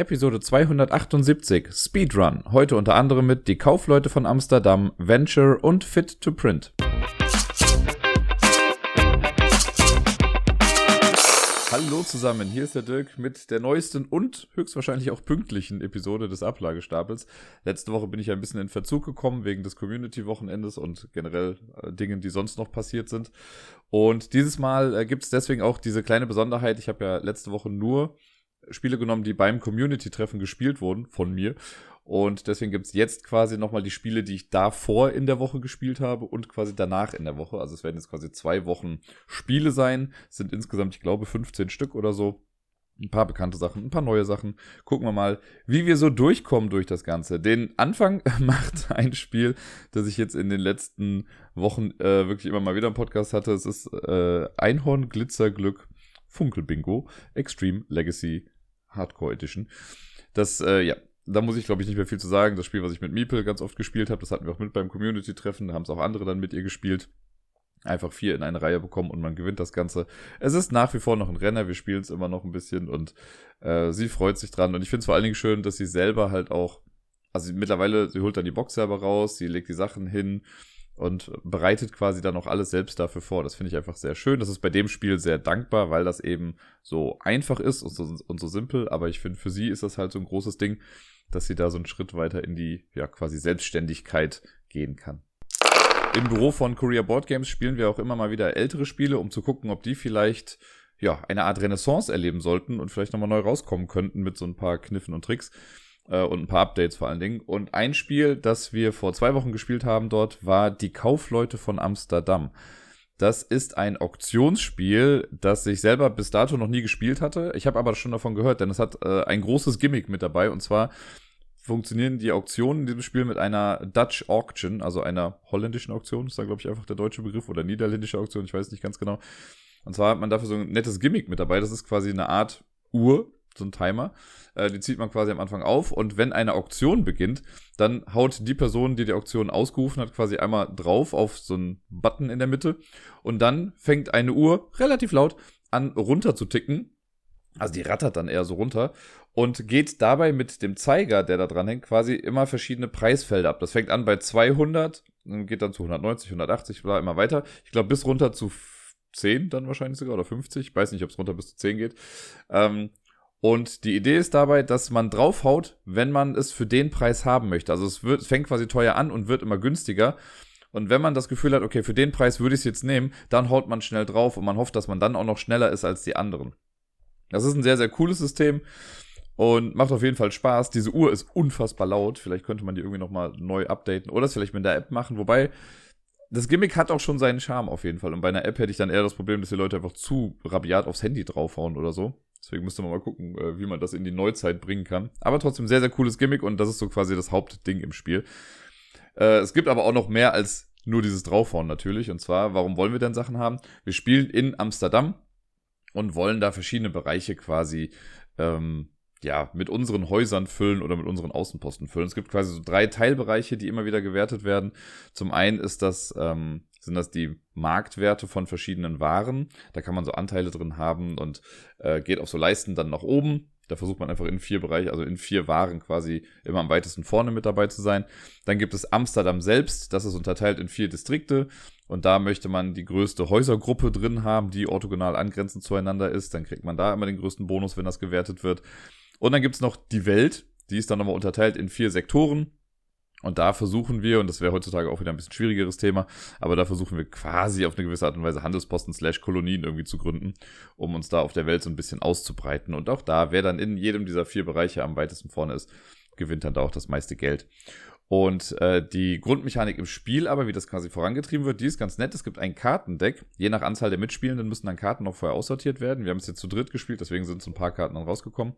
Episode 278 Speedrun. Heute unter anderem mit Die Kaufleute von Amsterdam, Venture und Fit to Print. Hallo zusammen, hier ist der Dirk mit der neuesten und höchstwahrscheinlich auch pünktlichen Episode des Ablagestapels. Letzte Woche bin ich ein bisschen in Verzug gekommen wegen des Community-Wochenendes und generell äh, Dingen, die sonst noch passiert sind. Und dieses Mal äh, gibt es deswegen auch diese kleine Besonderheit. Ich habe ja letzte Woche nur Spiele genommen, die beim Community-Treffen gespielt wurden von mir. Und deswegen gibt's jetzt quasi nochmal die Spiele, die ich davor in der Woche gespielt habe und quasi danach in der Woche. Also es werden jetzt quasi zwei Wochen Spiele sein. Es sind insgesamt, ich glaube, 15 Stück oder so. Ein paar bekannte Sachen, ein paar neue Sachen. Gucken wir mal, wie wir so durchkommen durch das Ganze. Den Anfang macht ein Spiel, das ich jetzt in den letzten Wochen äh, wirklich immer mal wieder im Podcast hatte. Es ist äh, Einhorn Glitzerglück Funkelbingo Extreme Legacy Hardcore Edition. Das, äh, ja, da muss ich, glaube ich, nicht mehr viel zu sagen. Das Spiel, was ich mit Meeple ganz oft gespielt habe, das hatten wir auch mit beim Community-Treffen. Da haben es auch andere dann mit ihr gespielt. Einfach vier in eine Reihe bekommen und man gewinnt das Ganze. Es ist nach wie vor noch ein Renner. Wir spielen es immer noch ein bisschen und äh, sie freut sich dran. Und ich finde es vor allen Dingen schön, dass sie selber halt auch, also mittlerweile, sie holt dann die Box selber raus, sie legt die Sachen hin und bereitet quasi dann auch alles selbst dafür vor. Das finde ich einfach sehr schön. Das ist bei dem Spiel sehr dankbar, weil das eben so einfach ist und so, und so simpel. Aber ich finde, für sie ist das halt so ein großes Ding, dass sie da so einen Schritt weiter in die, ja, quasi Selbstständigkeit gehen kann. Im Büro von Korea Board Games spielen wir auch immer mal wieder ältere Spiele, um zu gucken, ob die vielleicht ja, eine Art Renaissance erleben sollten und vielleicht nochmal neu rauskommen könnten mit so ein paar Kniffen und Tricks äh, und ein paar Updates vor allen Dingen. Und ein Spiel, das wir vor zwei Wochen gespielt haben dort, war Die Kaufleute von Amsterdam. Das ist ein Auktionsspiel, das ich selber bis dato noch nie gespielt hatte. Ich habe aber schon davon gehört, denn es hat äh, ein großes Gimmick mit dabei. Und zwar funktionieren die Auktionen in diesem Spiel mit einer Dutch Auction, also einer holländischen Auktion, ist da, glaube ich, einfach der deutsche Begriff, oder niederländische Auktion, ich weiß nicht ganz genau. Und zwar hat man dafür so ein nettes Gimmick mit dabei. Das ist quasi eine Art Uhr, so ein Timer. Äh, die zieht man quasi am Anfang auf und wenn eine Auktion beginnt, dann haut die Person, die die Auktion ausgerufen hat, quasi einmal drauf auf so einen Button in der Mitte und dann fängt eine Uhr relativ laut an runter zu ticken. Also die rattert dann eher so runter und geht dabei mit dem Zeiger, der da dran hängt, quasi immer verschiedene Preisfelder ab. Das fängt an bei 200, geht dann zu 190, 180, bla, immer weiter. Ich glaube bis runter zu 10 dann wahrscheinlich sogar oder 50. Ich weiß nicht, ob es runter bis zu 10 geht. Ähm, und die Idee ist dabei, dass man draufhaut, wenn man es für den Preis haben möchte. Also es, wird, fängt quasi teuer an und wird immer günstiger. Und wenn man das Gefühl hat, okay, für den Preis würde ich es jetzt nehmen, dann haut man schnell drauf und man hofft, dass man dann auch noch schneller ist als die anderen. Das ist ein sehr, sehr cooles System und macht auf jeden Fall Spaß. Diese Uhr ist unfassbar laut. Vielleicht könnte man die irgendwie nochmal neu updaten oder es vielleicht mit der App machen. Wobei, das Gimmick hat auch schon seinen Charme auf jeden Fall. Und bei einer App hätte ich dann eher das Problem, dass die Leute einfach zu rabiat aufs Handy draufhauen oder so. Deswegen müsste man mal gucken, äh, wie man das in die Neuzeit bringen kann. Aber trotzdem sehr, sehr cooles Gimmick und das ist so quasi das Hauptding im Spiel. Äh, es gibt aber auch noch mehr als nur dieses Draufhauen natürlich. Und zwar, warum wollen wir denn Sachen haben? Wir spielen in Amsterdam und wollen da verschiedene Bereiche quasi ähm, ja, mit unseren Häusern füllen oder mit unseren Außenposten füllen. Es gibt quasi so drei Teilbereiche, die immer wieder gewertet werden. Zum einen ist das ähm, sind das die Marktwerte von verschiedenen Waren. Da kann man so Anteile drin haben und äh, geht auf so Leisten dann nach oben. Da versucht man einfach in vier Bereiche, also in vier Waren quasi immer am weitesten vorne mit dabei zu sein. Dann gibt es Amsterdam selbst, das ist unterteilt in vier Distrikte und da möchte man die größte Häusergruppe drin haben, die orthogonal angrenzend zueinander ist. Dann kriegt man da immer den größten Bonus, wenn das gewertet wird. Und dann gibt es noch die Welt, die ist dann nochmal unterteilt in vier Sektoren. Und da versuchen wir, und das wäre heutzutage auch wieder ein bisschen schwierigeres Thema, aber da versuchen wir quasi auf eine gewisse Art und Weise Handelsposten slash Kolonien irgendwie zu gründen, um uns da auf der Welt so ein bisschen auszubreiten. Und auch da, wer dann in jedem dieser vier Bereiche am weitesten vorne ist, gewinnt dann da auch das meiste Geld. Und äh, die Grundmechanik im Spiel aber, wie das quasi vorangetrieben wird, die ist ganz nett. Es gibt ein Kartendeck. Je nach Anzahl der Mitspielenden müssen dann Karten noch vorher aussortiert werden. Wir haben es jetzt zu dritt gespielt, deswegen sind so ein paar Karten dann rausgekommen.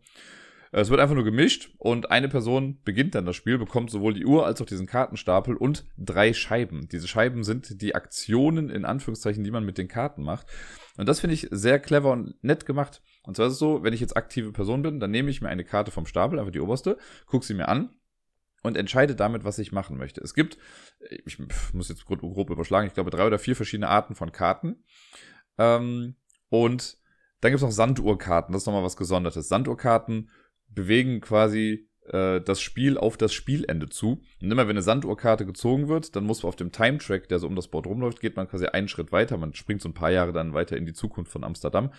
Es wird einfach nur gemischt und eine Person beginnt dann das Spiel, bekommt sowohl die Uhr als auch diesen Kartenstapel und drei Scheiben. Diese Scheiben sind die Aktionen in Anführungszeichen, die man mit den Karten macht. Und das finde ich sehr clever und nett gemacht. Und zwar ist es so, wenn ich jetzt aktive Person bin, dann nehme ich mir eine Karte vom Stapel, einfach die oberste, gucke sie mir an und entscheide damit, was ich machen möchte. Es gibt, ich muss jetzt grob, grob überschlagen, ich glaube drei oder vier verschiedene Arten von Karten. Ähm, und dann gibt es noch Sanduhrkarten, das ist nochmal was Gesondertes. Sanduhrkarten bewegen quasi äh, das Spiel auf das Spielende zu. Und immer wenn eine Sanduhrkarte gezogen wird, dann muss man auf dem Time-Track, der so um das Board rumläuft, geht man quasi einen Schritt weiter. Man springt so ein paar Jahre dann weiter in die Zukunft von Amsterdam.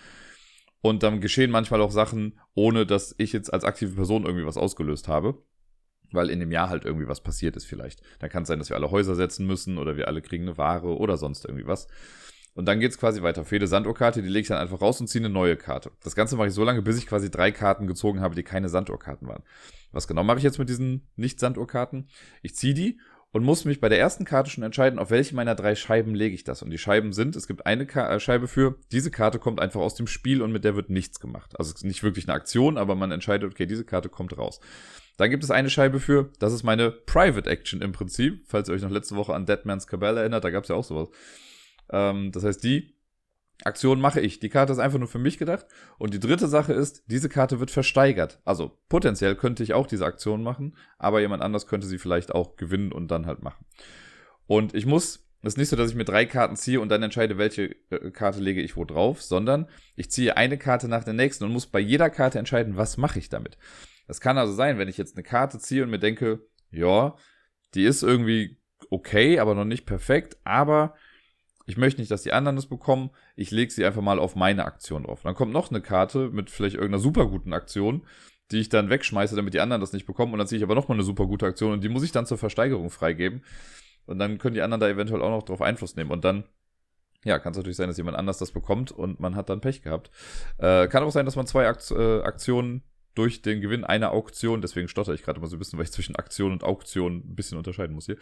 Und dann geschehen manchmal auch Sachen, ohne dass ich jetzt als aktive Person irgendwie was ausgelöst habe. Weil in dem Jahr halt irgendwie was passiert ist vielleicht. Dann kann es sein, dass wir alle Häuser setzen müssen oder wir alle kriegen eine Ware oder sonst irgendwie was. Und dann geht's quasi weiter. Für Sanduhrkarte, die lege ich dann einfach raus und ziehe eine neue Karte. Das Ganze mache ich so lange, bis ich quasi drei Karten gezogen habe, die keine Sanduhrkarten waren. Was genau mache ich jetzt mit diesen Nicht-Sanduhrkarten? Ich ziehe die und muss mich bei der ersten Karte schon entscheiden, auf welche meiner drei Scheiben lege ich das. Und die Scheiben sind, es gibt eine Ka äh, Scheibe für, diese Karte kommt einfach aus dem Spiel und mit der wird nichts gemacht. Also es ist nicht wirklich eine Aktion, aber man entscheidet, okay, diese Karte kommt raus. Dann gibt es eine Scheibe für, das ist meine Private Action im Prinzip, falls ihr euch noch letzte Woche an Deadman's Cabal erinnert, da gab es ja auch sowas. Ähm, das heißt, die Aktion mache ich. Die Karte ist einfach nur für mich gedacht. Und die dritte Sache ist, diese Karte wird versteigert. Also potenziell könnte ich auch diese Aktion machen, aber jemand anders könnte sie vielleicht auch gewinnen und dann halt machen. Und ich muss, es ist nicht so, dass ich mir drei Karten ziehe und dann entscheide, welche äh, Karte lege ich wo drauf, sondern ich ziehe eine Karte nach der nächsten und muss bei jeder Karte entscheiden, was mache ich damit. Das kann also sein, wenn ich jetzt eine Karte ziehe und mir denke, ja, die ist irgendwie okay, aber noch nicht perfekt, aber ich möchte nicht, dass die anderen das bekommen. Ich lege sie einfach mal auf meine Aktion drauf. Dann kommt noch eine Karte mit vielleicht irgendeiner super guten Aktion, die ich dann wegschmeiße, damit die anderen das nicht bekommen. Und dann ziehe ich aber noch mal eine super gute Aktion und die muss ich dann zur Versteigerung freigeben. Und dann können die anderen da eventuell auch noch drauf Einfluss nehmen. Und dann, ja, kann es natürlich sein, dass jemand anders das bekommt und man hat dann Pech gehabt. Äh, kann auch sein, dass man zwei Akt äh, Aktionen durch den Gewinn einer Auktion, deswegen stotter ich gerade mal so ein bisschen, weil ich zwischen Aktion und Auktion ein bisschen unterscheiden muss hier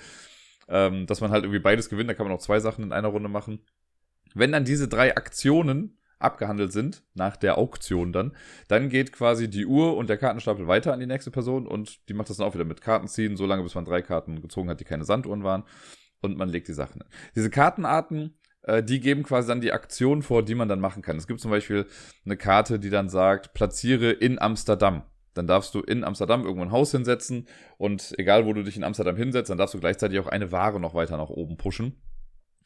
ähm, dass man halt irgendwie beides gewinnt. Da kann man auch zwei Sachen in einer Runde machen. Wenn dann diese drei Aktionen abgehandelt sind, nach der Auktion dann, dann geht quasi die Uhr und der Kartenstapel weiter an die nächste Person und die macht das dann auch wieder mit Karten ziehen, so lange bis man drei Karten gezogen hat, die keine Sanduhren waren und man legt die Sachen hin. Diese Kartenarten, äh, die geben quasi dann die Aktion vor, die man dann machen kann. Es gibt zum Beispiel eine Karte, die dann sagt, platziere in Amsterdam dann darfst du in Amsterdam irgendwo ein Haus hinsetzen und egal, wo du dich in Amsterdam hinsetzt, dann darfst du gleichzeitig auch eine Ware noch weiter nach oben pushen.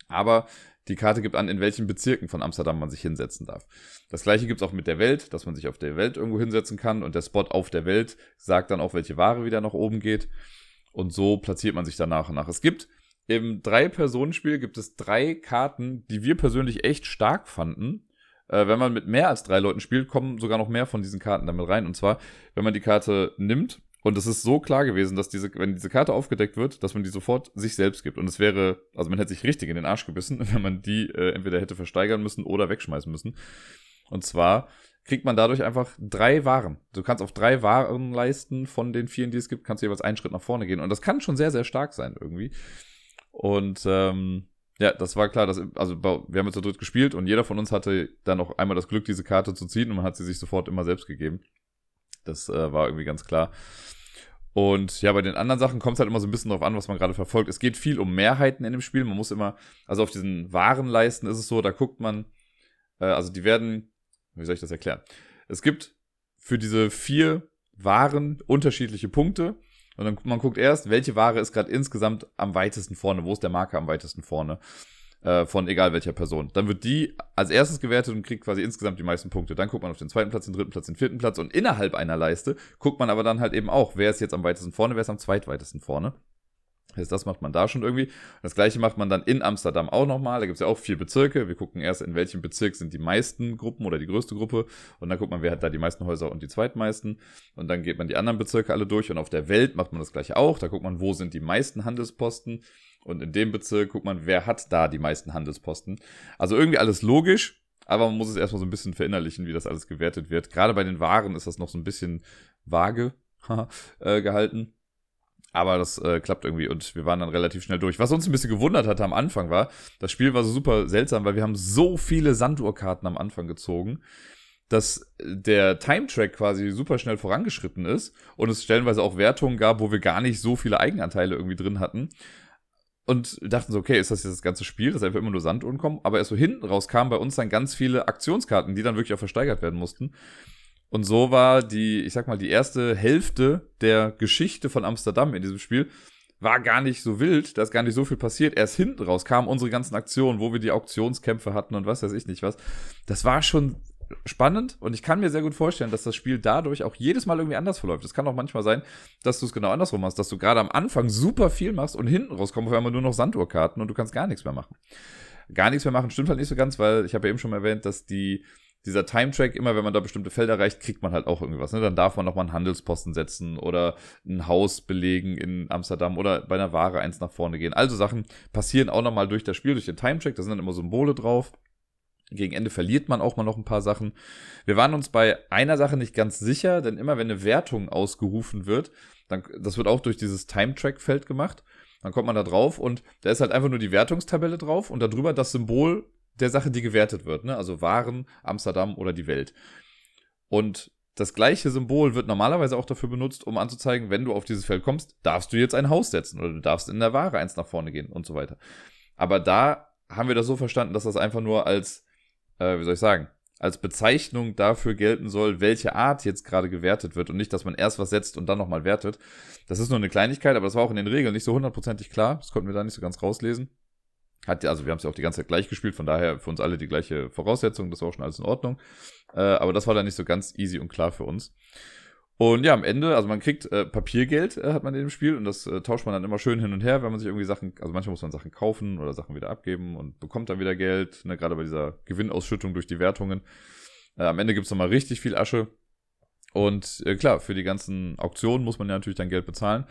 Aber die Karte gibt an, in welchen Bezirken von Amsterdam man sich hinsetzen darf. Das gleiche gibt es auch mit der Welt, dass man sich auf der Welt irgendwo hinsetzen kann und der Spot auf der Welt sagt dann auch, welche Ware wieder nach oben geht. Und so platziert man sich dann nach und nach. Es gibt im Drei-Personen-Spiel gibt es drei Karten, die wir persönlich echt stark fanden, äh, wenn man mit mehr als drei Leuten spielt, kommen sogar noch mehr von diesen Karten damit rein. Und zwar, wenn man die Karte nimmt, und es ist so klar gewesen, dass diese, wenn diese Karte aufgedeckt wird, dass man die sofort sich selbst gibt. Und es wäre, also man hätte sich richtig in den Arsch gebissen, wenn man die äh, entweder hätte versteigern müssen oder wegschmeißen müssen. Und zwar kriegt man dadurch einfach drei Waren. Du kannst auf drei Warenleisten von den vielen, die es gibt, kannst du jeweils einen Schritt nach vorne gehen. Und das kann schon sehr, sehr stark sein irgendwie. Und ähm, ja, das war klar, dass, also wir haben jetzt zu dritt gespielt und jeder von uns hatte dann auch einmal das Glück, diese Karte zu ziehen und man hat sie sich sofort immer selbst gegeben. Das äh, war irgendwie ganz klar. Und ja, bei den anderen Sachen kommt es halt immer so ein bisschen drauf an, was man gerade verfolgt. Es geht viel um Mehrheiten in dem Spiel. Man muss immer, also auf diesen Warenleisten ist es so, da guckt man, äh, also die werden, wie soll ich das erklären? Es gibt für diese vier Waren unterschiedliche Punkte und dann man guckt erst, welche Ware ist gerade insgesamt am weitesten vorne, wo ist der Marker am weitesten vorne äh, von egal welcher Person. Dann wird die als erstes gewertet und kriegt quasi insgesamt die meisten Punkte. Dann guckt man auf den zweiten Platz, den dritten Platz, den vierten Platz und innerhalb einer Leiste guckt man aber dann halt eben auch, wer ist jetzt am weitesten vorne, wer ist am zweitweitesten vorne. Das, das macht man da schon irgendwie. Das gleiche macht man dann in Amsterdam auch nochmal. Da gibt es ja auch vier Bezirke. Wir gucken erst, in welchem Bezirk sind die meisten Gruppen oder die größte Gruppe. Und dann guckt man, wer hat da die meisten Häuser und die zweitmeisten. Und dann geht man die anderen Bezirke alle durch. Und auf der Welt macht man das gleiche auch. Da guckt man, wo sind die meisten Handelsposten. Und in dem Bezirk guckt man, wer hat da die meisten Handelsposten. Also irgendwie alles logisch. Aber man muss es erstmal so ein bisschen verinnerlichen, wie das alles gewertet wird. Gerade bei den Waren ist das noch so ein bisschen vage äh, gehalten. Aber das äh, klappt irgendwie und wir waren dann relativ schnell durch. Was uns ein bisschen gewundert hatte am Anfang war, das Spiel war so super seltsam, weil wir haben so viele Sanduhrkarten am Anfang gezogen, dass der Time-Track quasi super schnell vorangeschritten ist und es stellenweise auch Wertungen gab, wo wir gar nicht so viele Eigenanteile irgendwie drin hatten. Und dachten so, okay, ist das jetzt das ganze Spiel, dass einfach immer nur Sanduhren kommen? Aber erst so hinten raus kamen bei uns dann ganz viele Aktionskarten, die dann wirklich auch versteigert werden mussten. Und so war die, ich sag mal, die erste Hälfte der Geschichte von Amsterdam in diesem Spiel war gar nicht so wild, da ist gar nicht so viel passiert. Erst hinten raus kamen unsere ganzen Aktionen, wo wir die Auktionskämpfe hatten und was weiß ich nicht was. Das war schon spannend und ich kann mir sehr gut vorstellen, dass das Spiel dadurch auch jedes Mal irgendwie anders verläuft. Es kann auch manchmal sein, dass du es genau andersrum machst, dass du gerade am Anfang super viel machst und hinten rauskommt auf einmal nur noch Sanduhrkarten und du kannst gar nichts mehr machen. Gar nichts mehr machen stimmt halt nicht so ganz, weil ich habe ja eben schon erwähnt, dass die dieser Time-Track, immer wenn man da bestimmte Felder erreicht, kriegt man halt auch irgendwas. Ne? Dann darf man nochmal einen Handelsposten setzen oder ein Haus belegen in Amsterdam oder bei einer Ware eins nach vorne gehen. Also Sachen passieren auch nochmal durch das Spiel, durch den Time-Track. Da sind dann immer Symbole drauf. Gegen Ende verliert man auch mal noch ein paar Sachen. Wir waren uns bei einer Sache nicht ganz sicher, denn immer wenn eine Wertung ausgerufen wird, dann, das wird auch durch dieses Time-Track-Feld gemacht. Dann kommt man da drauf und da ist halt einfach nur die Wertungstabelle drauf und darüber das Symbol der Sache, die gewertet wird. Ne? Also Waren, Amsterdam oder die Welt. Und das gleiche Symbol wird normalerweise auch dafür benutzt, um anzuzeigen, wenn du auf dieses Feld kommst, darfst du jetzt ein Haus setzen oder du darfst in der Ware eins nach vorne gehen und so weiter. Aber da haben wir das so verstanden, dass das einfach nur als äh, wie soll ich sagen, als Bezeichnung dafür gelten soll, welche Art jetzt gerade gewertet wird und nicht, dass man erst was setzt und dann nochmal wertet. Das ist nur eine Kleinigkeit, aber das war auch in den Regeln nicht so hundertprozentig klar. Das konnten wir da nicht so ganz rauslesen. Hat, also wir haben es ja auch die ganze Zeit gleich gespielt, von daher für uns alle die gleiche Voraussetzung, das war auch schon alles in Ordnung. Äh, aber das war dann nicht so ganz easy und klar für uns. Und ja, am Ende, also man kriegt äh, Papiergeld, äh, hat man in dem Spiel, und das äh, tauscht man dann immer schön hin und her, wenn man sich irgendwie Sachen, also manchmal muss man Sachen kaufen oder Sachen wieder abgeben und bekommt dann wieder Geld, ne, gerade bei dieser Gewinnausschüttung durch die Wertungen. Äh, am Ende gibt's nochmal richtig viel Asche. Und äh, klar, für die ganzen Auktionen muss man ja natürlich dann Geld bezahlen.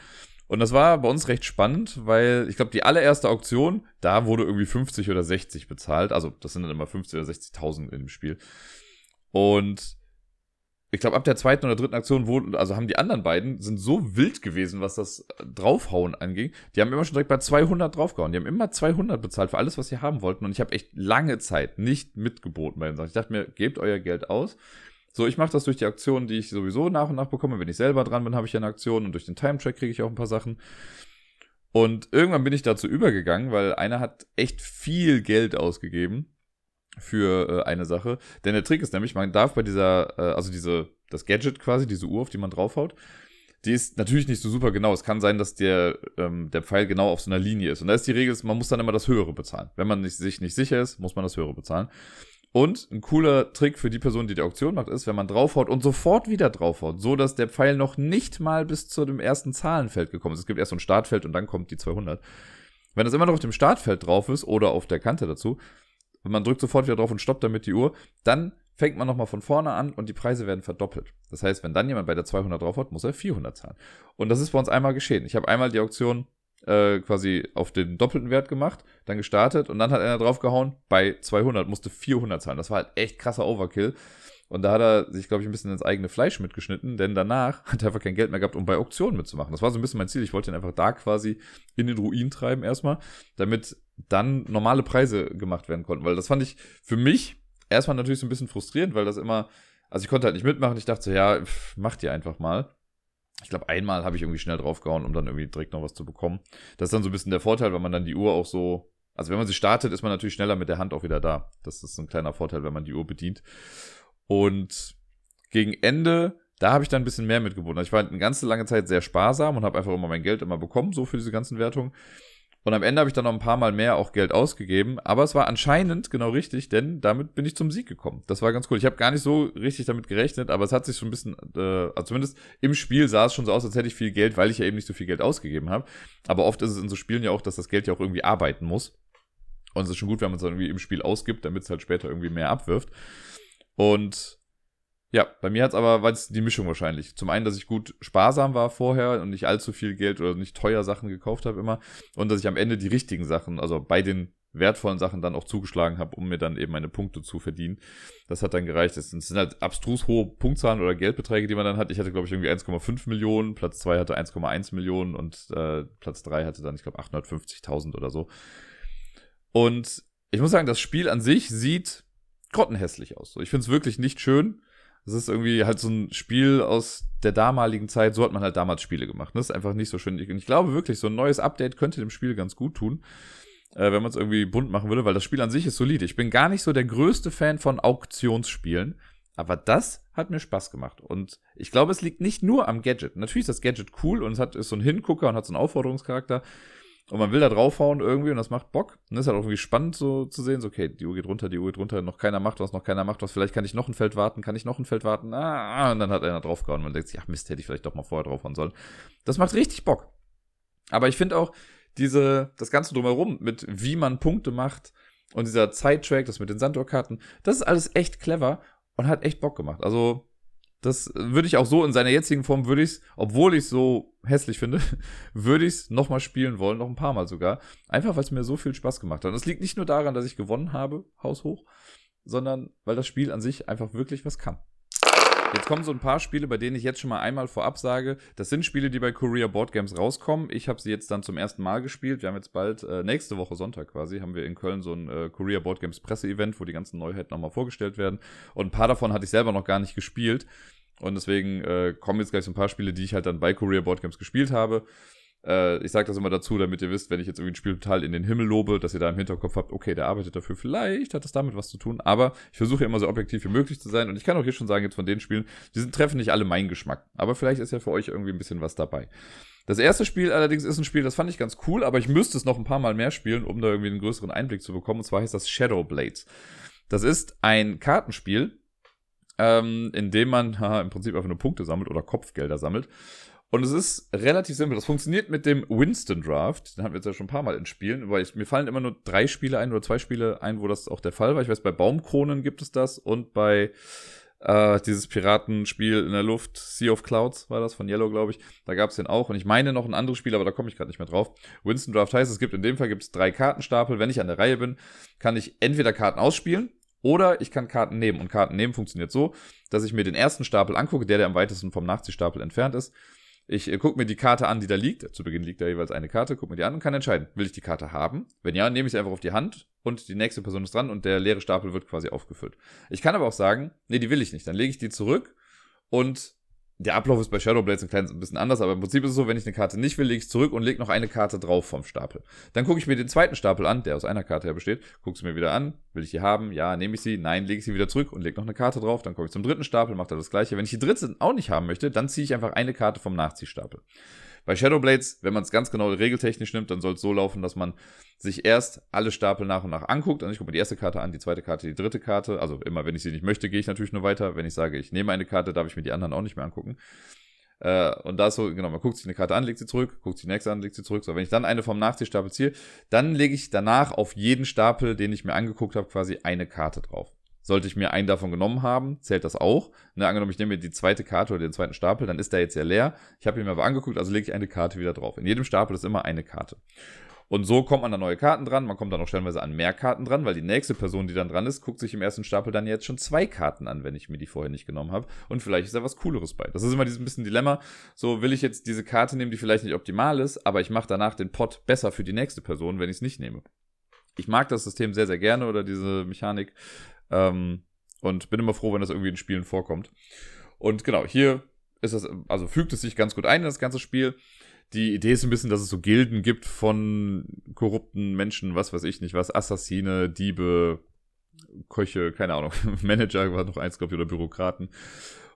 Und das war bei uns recht spannend, weil ich glaube, die allererste Auktion, da wurde irgendwie 50 oder 60 bezahlt. Also das sind dann immer 50 oder 60.000 im Spiel. Und ich glaube, ab der zweiten oder dritten Aktion wurden, also haben die anderen beiden, sind so wild gewesen, was das Draufhauen anging. Die haben immer schon direkt bei 200 draufgehauen. Die haben immer 200 bezahlt für alles, was sie haben wollten. Und ich habe echt lange Zeit nicht mitgeboten bei den Sachen. Ich dachte mir, gebt euer Geld aus. So, ich mache das durch die Aktionen, die ich sowieso nach und nach bekomme. Wenn ich selber dran bin, habe ich eine Aktion und durch den Time-Track kriege ich auch ein paar Sachen. Und irgendwann bin ich dazu übergegangen, weil einer hat echt viel Geld ausgegeben für äh, eine Sache. Denn der Trick ist nämlich, man darf bei dieser, äh, also diese, das Gadget quasi, diese Uhr, auf die man draufhaut, die ist natürlich nicht so super genau. Es kann sein, dass der, ähm, der Pfeil genau auf so einer Linie ist. Und da ist die Regel, man muss dann immer das Höhere bezahlen. Wenn man nicht, sich nicht sicher ist, muss man das Höhere bezahlen. Und ein cooler Trick für die Person, die die Auktion macht, ist, wenn man draufhaut und sofort wieder draufhaut, so dass der Pfeil noch nicht mal bis zu dem ersten Zahlenfeld gekommen ist. Es gibt erst so ein Startfeld und dann kommt die 200. Wenn das immer noch auf dem Startfeld drauf ist oder auf der Kante dazu, und man drückt sofort wieder drauf und stoppt damit die Uhr, dann fängt man nochmal von vorne an und die Preise werden verdoppelt. Das heißt, wenn dann jemand bei der 200 drauf hat, muss er 400 zahlen. Und das ist bei uns einmal geschehen. Ich habe einmal die Auktion äh, quasi auf den doppelten Wert gemacht, dann gestartet und dann hat einer draufgehauen, bei 200 musste 400 zahlen. Das war halt echt krasser Overkill. Und da hat er sich, glaube ich, ein bisschen ins eigene Fleisch mitgeschnitten, denn danach hat er einfach kein Geld mehr gehabt, um bei Auktionen mitzumachen. Das war so ein bisschen mein Ziel. Ich wollte ihn einfach da quasi in den Ruin treiben erstmal, damit dann normale Preise gemacht werden konnten. Weil das fand ich für mich erstmal natürlich so ein bisschen frustrierend, weil das immer, also ich konnte halt nicht mitmachen. Ich dachte so, ja, pff, mach dir einfach mal. Ich glaube, einmal habe ich irgendwie schnell draufgehauen, um dann irgendwie direkt noch was zu bekommen. Das ist dann so ein bisschen der Vorteil, weil man dann die Uhr auch so, also wenn man sie startet, ist man natürlich schneller mit der Hand auch wieder da. Das ist ein kleiner Vorteil, wenn man die Uhr bedient. Und gegen Ende, da habe ich dann ein bisschen mehr mitgebunden. Also ich war eine ganze lange Zeit sehr sparsam und habe einfach immer mein Geld immer bekommen, so für diese ganzen Wertungen. Und am Ende habe ich dann noch ein paar Mal mehr auch Geld ausgegeben. Aber es war anscheinend genau richtig, denn damit bin ich zum Sieg gekommen. Das war ganz cool. Ich habe gar nicht so richtig damit gerechnet, aber es hat sich schon ein bisschen, äh, also zumindest im Spiel sah es schon so aus, als hätte ich viel Geld, weil ich ja eben nicht so viel Geld ausgegeben habe. Aber oft ist es in so Spielen ja auch, dass das Geld ja auch irgendwie arbeiten muss. Und es ist schon gut, wenn man es irgendwie im Spiel ausgibt, damit es halt später irgendwie mehr abwirft. Und ja, bei mir hat's aber, weil es die Mischung wahrscheinlich. Zum einen, dass ich gut sparsam war vorher und nicht allzu viel Geld oder nicht teuer Sachen gekauft habe immer. Und dass ich am Ende die richtigen Sachen, also bei den wertvollen Sachen dann auch zugeschlagen habe, um mir dann eben meine Punkte zu verdienen. Das hat dann gereicht. Es sind halt abstrus hohe Punktzahlen oder Geldbeträge, die man dann hat. Ich hatte, glaube ich, irgendwie 1,5 Millionen, Platz 2 hatte 1,1 Millionen und äh, Platz 3 hatte dann, ich glaube, 850.000 oder so. Und ich muss sagen, das Spiel an sich sieht grottenhässlich aus. ich finde es wirklich nicht schön. Es ist irgendwie halt so ein Spiel aus der damaligen Zeit. So hat man halt damals Spiele gemacht. Das ist einfach nicht so schön. Und ich glaube wirklich, so ein neues Update könnte dem Spiel ganz gut tun, äh, wenn man es irgendwie bunt machen würde, weil das Spiel an sich ist solide. Ich bin gar nicht so der größte Fan von Auktionsspielen. Aber das hat mir Spaß gemacht. Und ich glaube, es liegt nicht nur am Gadget. Natürlich ist das Gadget cool und es hat, ist so ein Hingucker und hat so einen Aufforderungscharakter. Und man will da draufhauen irgendwie und das macht Bock. Und ist halt auch irgendwie spannend so zu sehen, so, okay, die Uhr geht runter, die Uhr geht runter, noch keiner macht was, noch keiner macht was, vielleicht kann ich noch ein Feld warten, kann ich noch ein Feld warten, ah, und dann hat einer draufgehauen und man denkt sich, ach Mist, hätte ich vielleicht doch mal vorher draufhauen sollen. Das macht richtig Bock. Aber ich finde auch, diese, das Ganze drumherum, mit wie man Punkte macht und dieser Zeittrack, das mit den Sanddorkarten, das ist alles echt clever und hat echt Bock gemacht. Also, das würde ich auch so in seiner jetzigen Form, würde ich es, obwohl ich es so hässlich finde, würde ich es nochmal spielen wollen, noch ein paar Mal sogar. Einfach, weil es mir so viel Spaß gemacht hat. Und es liegt nicht nur daran, dass ich gewonnen habe, haushoch, sondern weil das Spiel an sich einfach wirklich was kann. Jetzt kommen so ein paar Spiele, bei denen ich jetzt schon mal einmal vorab sage, das sind Spiele, die bei Korea Board Games rauskommen. Ich habe sie jetzt dann zum ersten Mal gespielt. Wir haben jetzt bald, äh, nächste Woche Sonntag quasi, haben wir in Köln so ein äh, Korea Board Games Presse-Event, wo die ganzen Neuheiten nochmal vorgestellt werden. Und ein paar davon hatte ich selber noch gar nicht gespielt. Und deswegen äh, kommen jetzt gleich so ein paar Spiele, die ich halt dann bei Korea Board Games gespielt habe. Äh, ich sage das immer dazu, damit ihr wisst, wenn ich jetzt irgendwie ein Spiel total in den Himmel lobe, dass ihr da im Hinterkopf habt, okay, der arbeitet dafür, vielleicht hat das damit was zu tun, aber ich versuche immer so objektiv wie möglich zu sein und ich kann auch hier schon sagen, jetzt von den Spielen, die sind, treffen nicht alle meinen Geschmack, aber vielleicht ist ja für euch irgendwie ein bisschen was dabei. Das erste Spiel allerdings ist ein Spiel, das fand ich ganz cool, aber ich müsste es noch ein paar Mal mehr spielen, um da irgendwie einen größeren Einblick zu bekommen. Und zwar heißt das Shadow Blades. Das ist ein Kartenspiel, ähm, in dem man haha, im Prinzip einfach nur Punkte sammelt oder Kopfgelder sammelt. Und es ist relativ simpel. Das funktioniert mit dem Winston Draft. Den haben wir jetzt ja schon ein paar Mal in Spielen, weil ich, mir fallen immer nur drei Spiele ein oder zwei Spiele ein, wo das auch der Fall war. Ich weiß, bei Baumkronen gibt es das und bei äh, dieses Piratenspiel in der Luft, Sea of Clouds war das von Yellow, glaube ich. Da gab es den auch. Und ich meine noch ein anderes Spiel, aber da komme ich gerade nicht mehr drauf. Winston Draft heißt, es gibt in dem Fall gibt's drei Kartenstapel. Wenn ich an der Reihe bin, kann ich entweder Karten ausspielen oder ich kann Karten nehmen. Und Karten nehmen funktioniert so, dass ich mir den ersten Stapel angucke, der, der am weitesten vom Nachziehstapel entfernt ist ich äh, gucke mir die Karte an, die da liegt. Zu Beginn liegt da jeweils eine Karte, gucke mir die an und kann entscheiden, will ich die Karte haben? Wenn ja, nehme ich sie einfach auf die Hand und die nächste Person ist dran und der leere Stapel wird quasi aufgefüllt. Ich kann aber auch sagen, nee, die will ich nicht. Dann lege ich die zurück und der Ablauf ist bei Shadowblades ein kleines bisschen anders, aber im Prinzip ist es so, wenn ich eine Karte nicht will, lege ich zurück und lege noch eine Karte drauf vom Stapel. Dann gucke ich mir den zweiten Stapel an, der aus einer Karte her besteht, gucke es mir wieder an, will ich die haben, ja, nehme ich sie, nein, lege ich sie wieder zurück und lege noch eine Karte drauf, dann komme ich zum dritten Stapel, mache da das gleiche. Wenn ich die dritte auch nicht haben möchte, dann ziehe ich einfach eine Karte vom Nachziehstapel. Bei Shadowblades, wenn man es ganz genau regeltechnisch nimmt, dann soll es so laufen, dass man sich erst alle Stapel nach und nach anguckt. Also ich gucke mir die erste Karte an, die zweite Karte, die dritte Karte. Also immer, wenn ich sie nicht möchte, gehe ich natürlich nur weiter. Wenn ich sage, ich nehme eine Karte, darf ich mir die anderen auch nicht mehr angucken. Äh, und da ist so, genau, man guckt sich eine Karte an, legt sie zurück, guckt sich die nächste an, legt sie zurück. So, wenn ich dann eine vom Nachziehstapel ziehe, dann lege ich danach auf jeden Stapel, den ich mir angeguckt habe, quasi eine Karte drauf. Sollte ich mir einen davon genommen haben, zählt das auch. Ne, angenommen, ich nehme mir die zweite Karte oder den zweiten Stapel, dann ist der jetzt ja leer. Ich habe ihn mir aber angeguckt, also lege ich eine Karte wieder drauf. In jedem Stapel ist immer eine Karte. Und so kommt man an neue Karten dran. Man kommt dann auch stellenweise an mehr Karten dran, weil die nächste Person, die dann dran ist, guckt sich im ersten Stapel dann jetzt schon zwei Karten an, wenn ich mir die vorher nicht genommen habe. Und vielleicht ist da was Cooleres bei. Das ist immer dieses bisschen Dilemma. So will ich jetzt diese Karte nehmen, die vielleicht nicht optimal ist, aber ich mache danach den Pot besser für die nächste Person, wenn ich es nicht nehme. Ich mag das System sehr, sehr gerne oder diese Mechanik. Ähm, und bin immer froh, wenn das irgendwie in Spielen vorkommt. Und genau, hier ist das, also fügt es sich ganz gut ein in das ganze Spiel die Idee ist ein bisschen, dass es so Gilden gibt von korrupten Menschen, was weiß ich nicht was, Assassine, Diebe, Köche, keine Ahnung, Manager war noch eins, glaube ich, oder Bürokraten.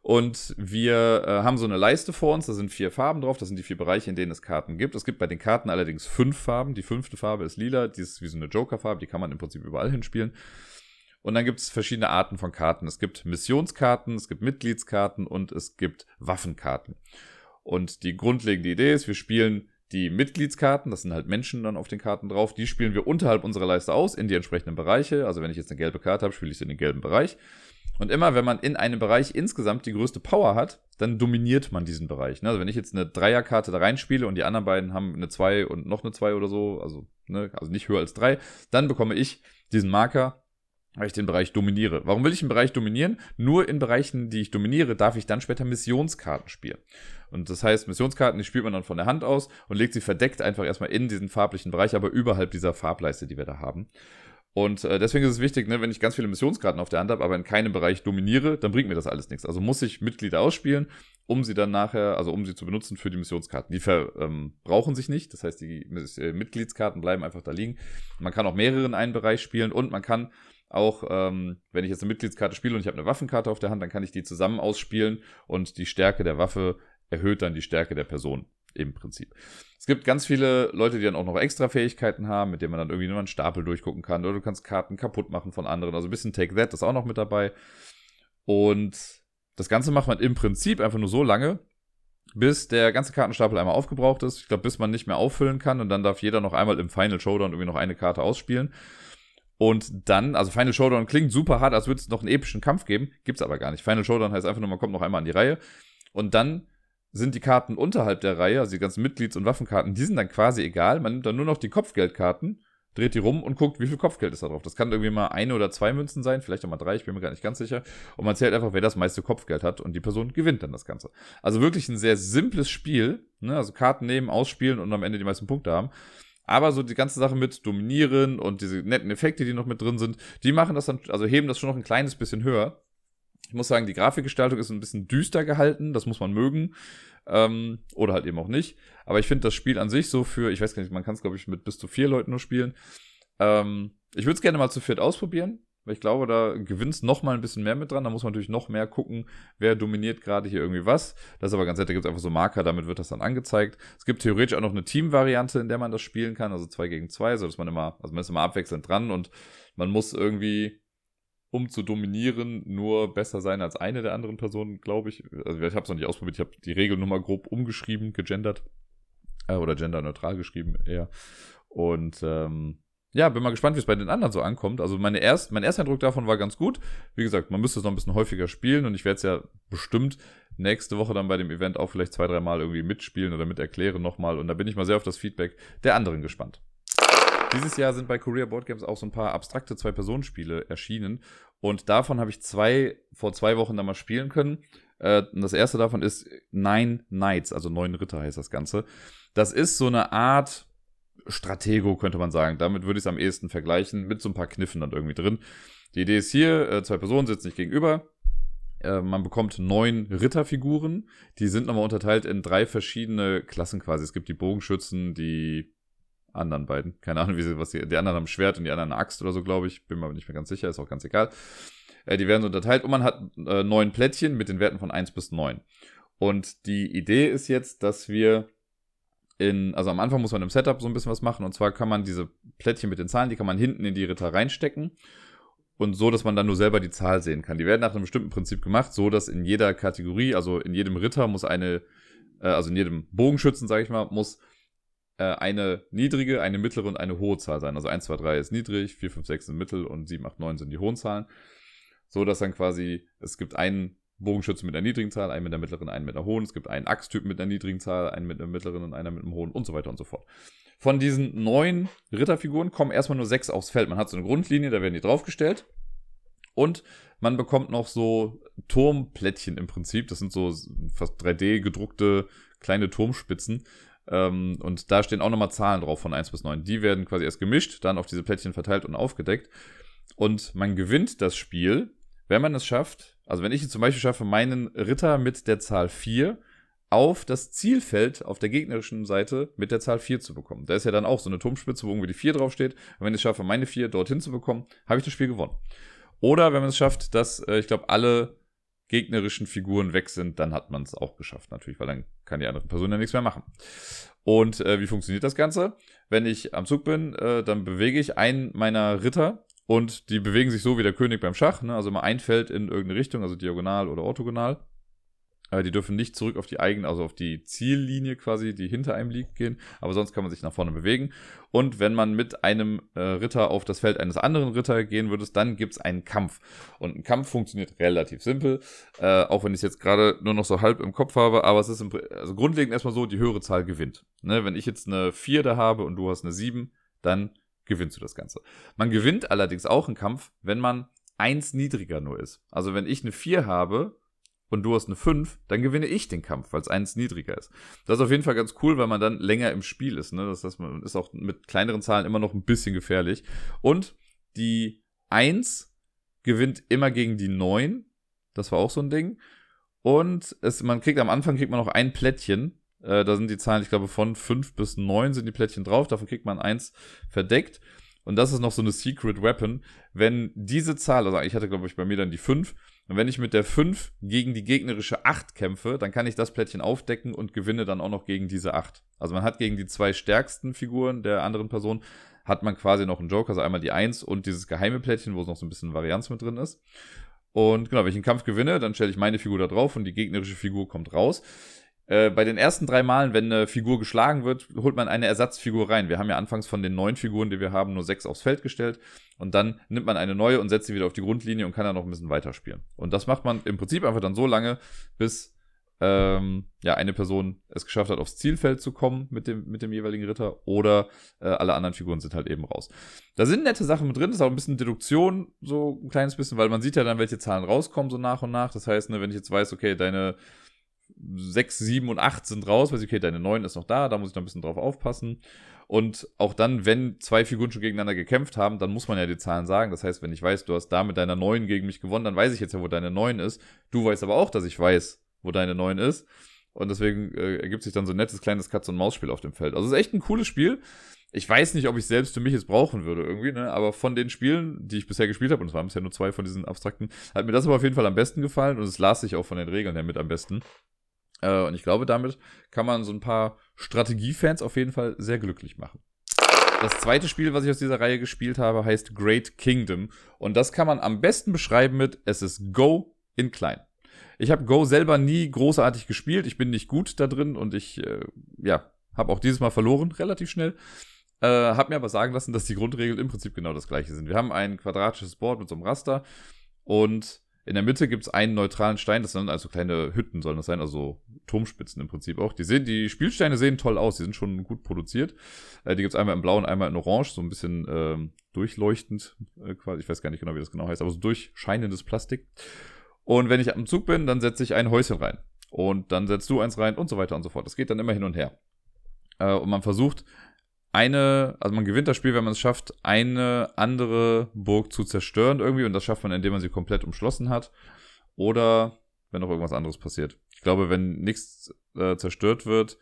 Und wir äh, haben so eine Leiste vor uns, da sind vier Farben drauf, das sind die vier Bereiche, in denen es Karten gibt. Es gibt bei den Karten allerdings fünf Farben. Die fünfte Farbe ist lila, die ist wie so eine Joker-Farbe, die kann man im Prinzip überall hinspielen. Und dann gibt es verschiedene Arten von Karten. Es gibt Missionskarten, es gibt Mitgliedskarten und es gibt Waffenkarten. Und die grundlegende Idee ist, wir spielen die Mitgliedskarten, das sind halt Menschen dann auf den Karten drauf, die spielen wir unterhalb unserer Leiste aus in die entsprechenden Bereiche. Also wenn ich jetzt eine gelbe Karte habe, spiele ich sie in den gelben Bereich. Und immer, wenn man in einem Bereich insgesamt die größte Power hat, dann dominiert man diesen Bereich. Ne? Also wenn ich jetzt eine Dreierkarte da reinspiele und die anderen beiden haben eine 2 und noch eine 2 oder so, also, ne, also nicht höher als 3, dann bekomme ich diesen Marker weil ich den Bereich dominiere. Warum will ich einen Bereich dominieren? Nur in Bereichen, die ich dominiere, darf ich dann später Missionskarten spielen. Und das heißt, Missionskarten, die spielt man dann von der Hand aus und legt sie verdeckt einfach erstmal in diesen farblichen Bereich, aber überhalb dieser Farbleiste, die wir da haben. Und äh, deswegen ist es wichtig, ne, wenn ich ganz viele Missionskarten auf der Hand habe, aber in keinem Bereich dominiere, dann bringt mir das alles nichts. Also muss ich Mitglieder ausspielen, um sie dann nachher, also um sie zu benutzen für die Missionskarten. Die verbrauchen ähm, sich nicht, das heißt, die äh, Mitgliedskarten bleiben einfach da liegen. Man kann auch mehrere in einen Bereich spielen und man kann auch, ähm, wenn ich jetzt eine Mitgliedskarte spiele und ich habe eine Waffenkarte auf der Hand, dann kann ich die zusammen ausspielen und die Stärke der Waffe erhöht dann die Stärke der Person. im Prinzip. Es gibt ganz viele Leute, die dann auch noch extra Fähigkeiten haben, mit denen man dann irgendwie nur einen Stapel durchgucken kann. Oder du kannst Karten kaputt machen von anderen. Also ein bisschen Take That ist auch noch mit dabei. Und das Ganze macht man im Prinzip einfach nur so lange, bis der ganze Kartenstapel einmal aufgebraucht ist. Ich glaube, bis man nicht mehr auffüllen kann. Und dann darf jeder noch einmal im Final Showdown irgendwie noch eine Karte ausspielen. Und dann, also Final Showdown klingt super hart, als würde es noch einen epischen Kampf geben. Gibt's aber gar nicht. Final Showdown heißt einfach nur, man kommt noch einmal an die Reihe. Und dann sind die Karten unterhalb der Reihe, also die ganzen Mitglieds- und Waffenkarten, die sind dann quasi egal. Man nimmt dann nur noch die Kopfgeldkarten, dreht die rum und guckt, wie viel Kopfgeld ist da drauf. Das kann irgendwie mal eine oder zwei Münzen sein, vielleicht auch mal drei, ich bin mir gar nicht ganz sicher. Und man zählt einfach, wer das meiste Kopfgeld hat und die Person gewinnt dann das Ganze. Also wirklich ein sehr simples Spiel, ne? also Karten nehmen, ausspielen und am Ende die meisten Punkte haben. Aber so die ganze Sache mit Dominieren und diese netten Effekte, die noch mit drin sind, die machen das dann, also heben das schon noch ein kleines bisschen höher. Ich muss sagen, die Grafikgestaltung ist ein bisschen düster gehalten, das muss man mögen. Ähm, oder halt eben auch nicht. Aber ich finde das Spiel an sich so für, ich weiß gar nicht, man kann es, glaube ich, mit bis zu vier Leuten nur spielen. Ähm, ich würde es gerne mal zu viert ausprobieren, weil ich glaube, da gewinnt noch mal ein bisschen mehr mit dran. Da muss man natürlich noch mehr gucken, wer dominiert gerade hier irgendwie was. Das ist aber ganz nett, da gibt es einfach so Marker, damit wird das dann angezeigt. Es gibt theoretisch auch noch eine Team-Variante, in der man das spielen kann, also zwei gegen zwei, so man immer, also man ist immer abwechselnd dran und man muss irgendwie um zu dominieren, nur besser sein als eine der anderen Personen, glaube ich. Also ich habe es noch nicht ausprobiert, ich habe die Regel nur mal grob umgeschrieben, gegendert. Äh, oder genderneutral geschrieben eher. Und ähm, ja, bin mal gespannt, wie es bei den anderen so ankommt. Also meine erst, mein erster Eindruck davon war ganz gut. Wie gesagt, man müsste es noch ein bisschen häufiger spielen und ich werde es ja bestimmt nächste Woche dann bei dem Event auch vielleicht zwei, drei Mal irgendwie mitspielen oder mit erklären nochmal. Und da bin ich mal sehr auf das Feedback der anderen gespannt. Dieses Jahr sind bei Korea Board Games auch so ein paar abstrakte Zwei-Personen-Spiele erschienen. Und davon habe ich zwei vor zwei Wochen dann mal spielen können. Äh, das erste davon ist Nine Knights, also neun Ritter heißt das Ganze. Das ist so eine Art Stratego, könnte man sagen. Damit würde ich es am ehesten vergleichen, mit so ein paar Kniffen dann irgendwie drin. Die Idee ist hier, äh, zwei Personen sitzen sich gegenüber. Äh, man bekommt neun Ritterfiguren. Die sind nochmal unterteilt in drei verschiedene Klassen quasi. Es gibt die Bogenschützen, die anderen beiden. Keine Ahnung, wie sie, was die, die anderen haben Schwert und die anderen eine Axt oder so, glaube ich. Bin mir aber nicht mehr ganz sicher, ist auch ganz egal. Äh, die werden so unterteilt und man hat neun Plättchen mit den Werten von 1 bis 9. Und die Idee ist jetzt, dass wir in, also am Anfang muss man im Setup so ein bisschen was machen und zwar kann man diese Plättchen mit den Zahlen, die kann man hinten in die Ritter reinstecken und so, dass man dann nur selber die Zahl sehen kann. Die werden nach einem bestimmten Prinzip gemacht, so dass in jeder Kategorie, also in jedem Ritter muss eine, äh, also in jedem Bogenschützen, sage ich mal, muss äh, eine niedrige, eine mittlere und eine hohe Zahl sein. Also 1, 2, 3 ist niedrig, 4, 5, 6 sind mittel und 7, 8, 9 sind die hohen Zahlen. So dass dann quasi, es gibt einen Bogenschützen mit einer niedrigen Zahl, einen mit einer mittleren, einen mit einer hohen. Es gibt einen Axttyp mit einer niedrigen Zahl, einen mit einer mittleren und einer mit einem hohen und so weiter und so fort. Von diesen neun Ritterfiguren kommen erstmal nur sechs aufs Feld. Man hat so eine Grundlinie, da werden die draufgestellt. Und man bekommt noch so Turmplättchen im Prinzip. Das sind so fast 3D gedruckte kleine Turmspitzen, ähm, und da stehen auch nochmal Zahlen drauf von 1 bis 9. Die werden quasi erst gemischt, dann auf diese Plättchen verteilt und aufgedeckt. Und man gewinnt das Spiel, wenn man es schafft. Also wenn ich es zum Beispiel schaffe, meinen Ritter mit der Zahl 4 auf das Zielfeld auf der gegnerischen Seite mit der Zahl 4 zu bekommen. Da ist ja dann auch so eine Turmspitze, wo irgendwie die 4 draufsteht. Und wenn ich es schaffe, meine 4 dorthin zu bekommen, habe ich das Spiel gewonnen. Oder wenn man es schafft, dass, äh, ich glaube, alle gegnerischen Figuren weg sind, dann hat man es auch geschafft natürlich, weil dann kann die andere Person ja nichts mehr machen. Und äh, wie funktioniert das Ganze? Wenn ich am Zug bin, äh, dann bewege ich einen meiner Ritter und die bewegen sich so wie der König beim Schach, ne? also immer ein Feld in irgendeine Richtung, also diagonal oder orthogonal. Äh, die dürfen nicht zurück auf die eigene, also auf die Ziellinie quasi, die hinter einem liegt, gehen. Aber sonst kann man sich nach vorne bewegen. Und wenn man mit einem äh, Ritter auf das Feld eines anderen Ritter gehen würde, dann gibt es einen Kampf. Und ein Kampf funktioniert relativ simpel. Äh, auch wenn ich es jetzt gerade nur noch so halb im Kopf habe. Aber es ist im, also grundlegend erstmal so, die höhere Zahl gewinnt. Ne? Wenn ich jetzt eine 4 da habe und du hast eine 7, dann gewinnst du das Ganze. Man gewinnt allerdings auch einen Kampf, wenn man eins niedriger nur ist. Also wenn ich eine 4 habe und du hast eine 5, dann gewinne ich den Kampf, weil es eins niedriger ist. Das ist auf jeden Fall ganz cool, weil man dann länger im Spiel ist. Ne? Das heißt, man ist auch mit kleineren Zahlen immer noch ein bisschen gefährlich. Und die 1 gewinnt immer gegen die 9. Das war auch so ein Ding. Und es, man kriegt am Anfang kriegt man noch ein Plättchen. Äh, da sind die Zahlen, ich glaube, von 5 bis 9 sind die Plättchen drauf. Davon kriegt man eins verdeckt. Und das ist noch so eine Secret Weapon. Wenn diese Zahl, also ich hatte, glaube ich, bei mir dann die 5, Und wenn ich mit der 5 gegen die gegnerische 8 kämpfe, dann kann ich das Plättchen aufdecken und gewinne dann auch noch gegen diese 8. Also man hat gegen die zwei stärksten Figuren der anderen Person, hat man quasi noch einen Joker, also einmal die 1 und dieses geheime Plättchen, wo es noch so ein bisschen Varianz mit drin ist. Und genau, wenn ich einen Kampf gewinne, dann stelle ich meine Figur da drauf und die gegnerische Figur kommt raus. Äh, bei den ersten drei Malen, wenn eine Figur geschlagen wird, holt man eine Ersatzfigur rein. Wir haben ja anfangs von den neun Figuren, die wir haben, nur sechs aufs Feld gestellt. Und dann nimmt man eine neue und setzt sie wieder auf die Grundlinie und kann dann noch ein bisschen weiterspielen. Und das macht man im Prinzip einfach dann so lange, bis ähm, ja, eine Person es geschafft hat, aufs Zielfeld zu kommen mit dem, mit dem jeweiligen Ritter oder äh, alle anderen Figuren sind halt eben raus. Da sind nette Sachen mit drin, ist auch ein bisschen Deduktion, so ein kleines bisschen, weil man sieht ja dann, welche Zahlen rauskommen, so nach und nach. Das heißt, ne, wenn ich jetzt weiß, okay, deine 6, 7 und 8 sind raus, weil ich, okay, deine 9 ist noch da, da muss ich noch ein bisschen drauf aufpassen. Und auch dann, wenn zwei Figuren schon gegeneinander gekämpft haben, dann muss man ja die Zahlen sagen. Das heißt, wenn ich weiß, du hast da mit deiner 9 gegen mich gewonnen, dann weiß ich jetzt ja, wo deine 9 ist. Du weißt aber auch, dass ich weiß, wo deine 9 ist. Und deswegen äh, ergibt sich dann so ein nettes kleines Katz-und-Maus-Spiel auf dem Feld. Also es ist echt ein cooles Spiel. Ich weiß nicht, ob ich selbst für mich es brauchen würde irgendwie, ne? Aber von den Spielen, die ich bisher gespielt habe, und es waren bisher nur zwei von diesen abstrakten, hat mir das aber auf jeden Fall am besten gefallen und es las sich auch von den Regeln her mit am besten. Äh, und ich glaube, damit kann man so ein paar Strategiefans auf jeden Fall sehr glücklich machen. Das zweite Spiel, was ich aus dieser Reihe gespielt habe, heißt Great Kingdom. Und das kann man am besten beschreiben mit, es ist Go in klein. Ich habe Go selber nie großartig gespielt. Ich bin nicht gut da drin und ich, äh, ja, habe auch dieses Mal verloren, relativ schnell. Äh, habe mir aber sagen lassen, dass die Grundregeln im Prinzip genau das gleiche sind. Wir haben ein quadratisches Board mit so einem Raster und in der Mitte gibt es einen neutralen Stein, das sind also kleine Hütten, sollen das sein, also Turmspitzen im Prinzip auch. Die, sehen, die Spielsteine sehen toll aus, die sind schon gut produziert. Äh, die gibt es einmal in Blau und einmal in Orange, so ein bisschen ähm, durchleuchtend, äh, quasi. Ich weiß gar nicht genau, wie das genau heißt, aber so durchscheinendes Plastik. Und wenn ich am Zug bin, dann setze ich ein Häuschen rein. Und dann setzt du eins rein und so weiter und so fort. Das geht dann immer hin und her. Äh, und man versucht, eine, also man gewinnt das Spiel, wenn man es schafft, eine andere Burg zu zerstören irgendwie. Und das schafft man, indem man sie komplett umschlossen hat. Oder wenn noch irgendwas anderes passiert. Ich glaube, wenn nichts äh, zerstört wird,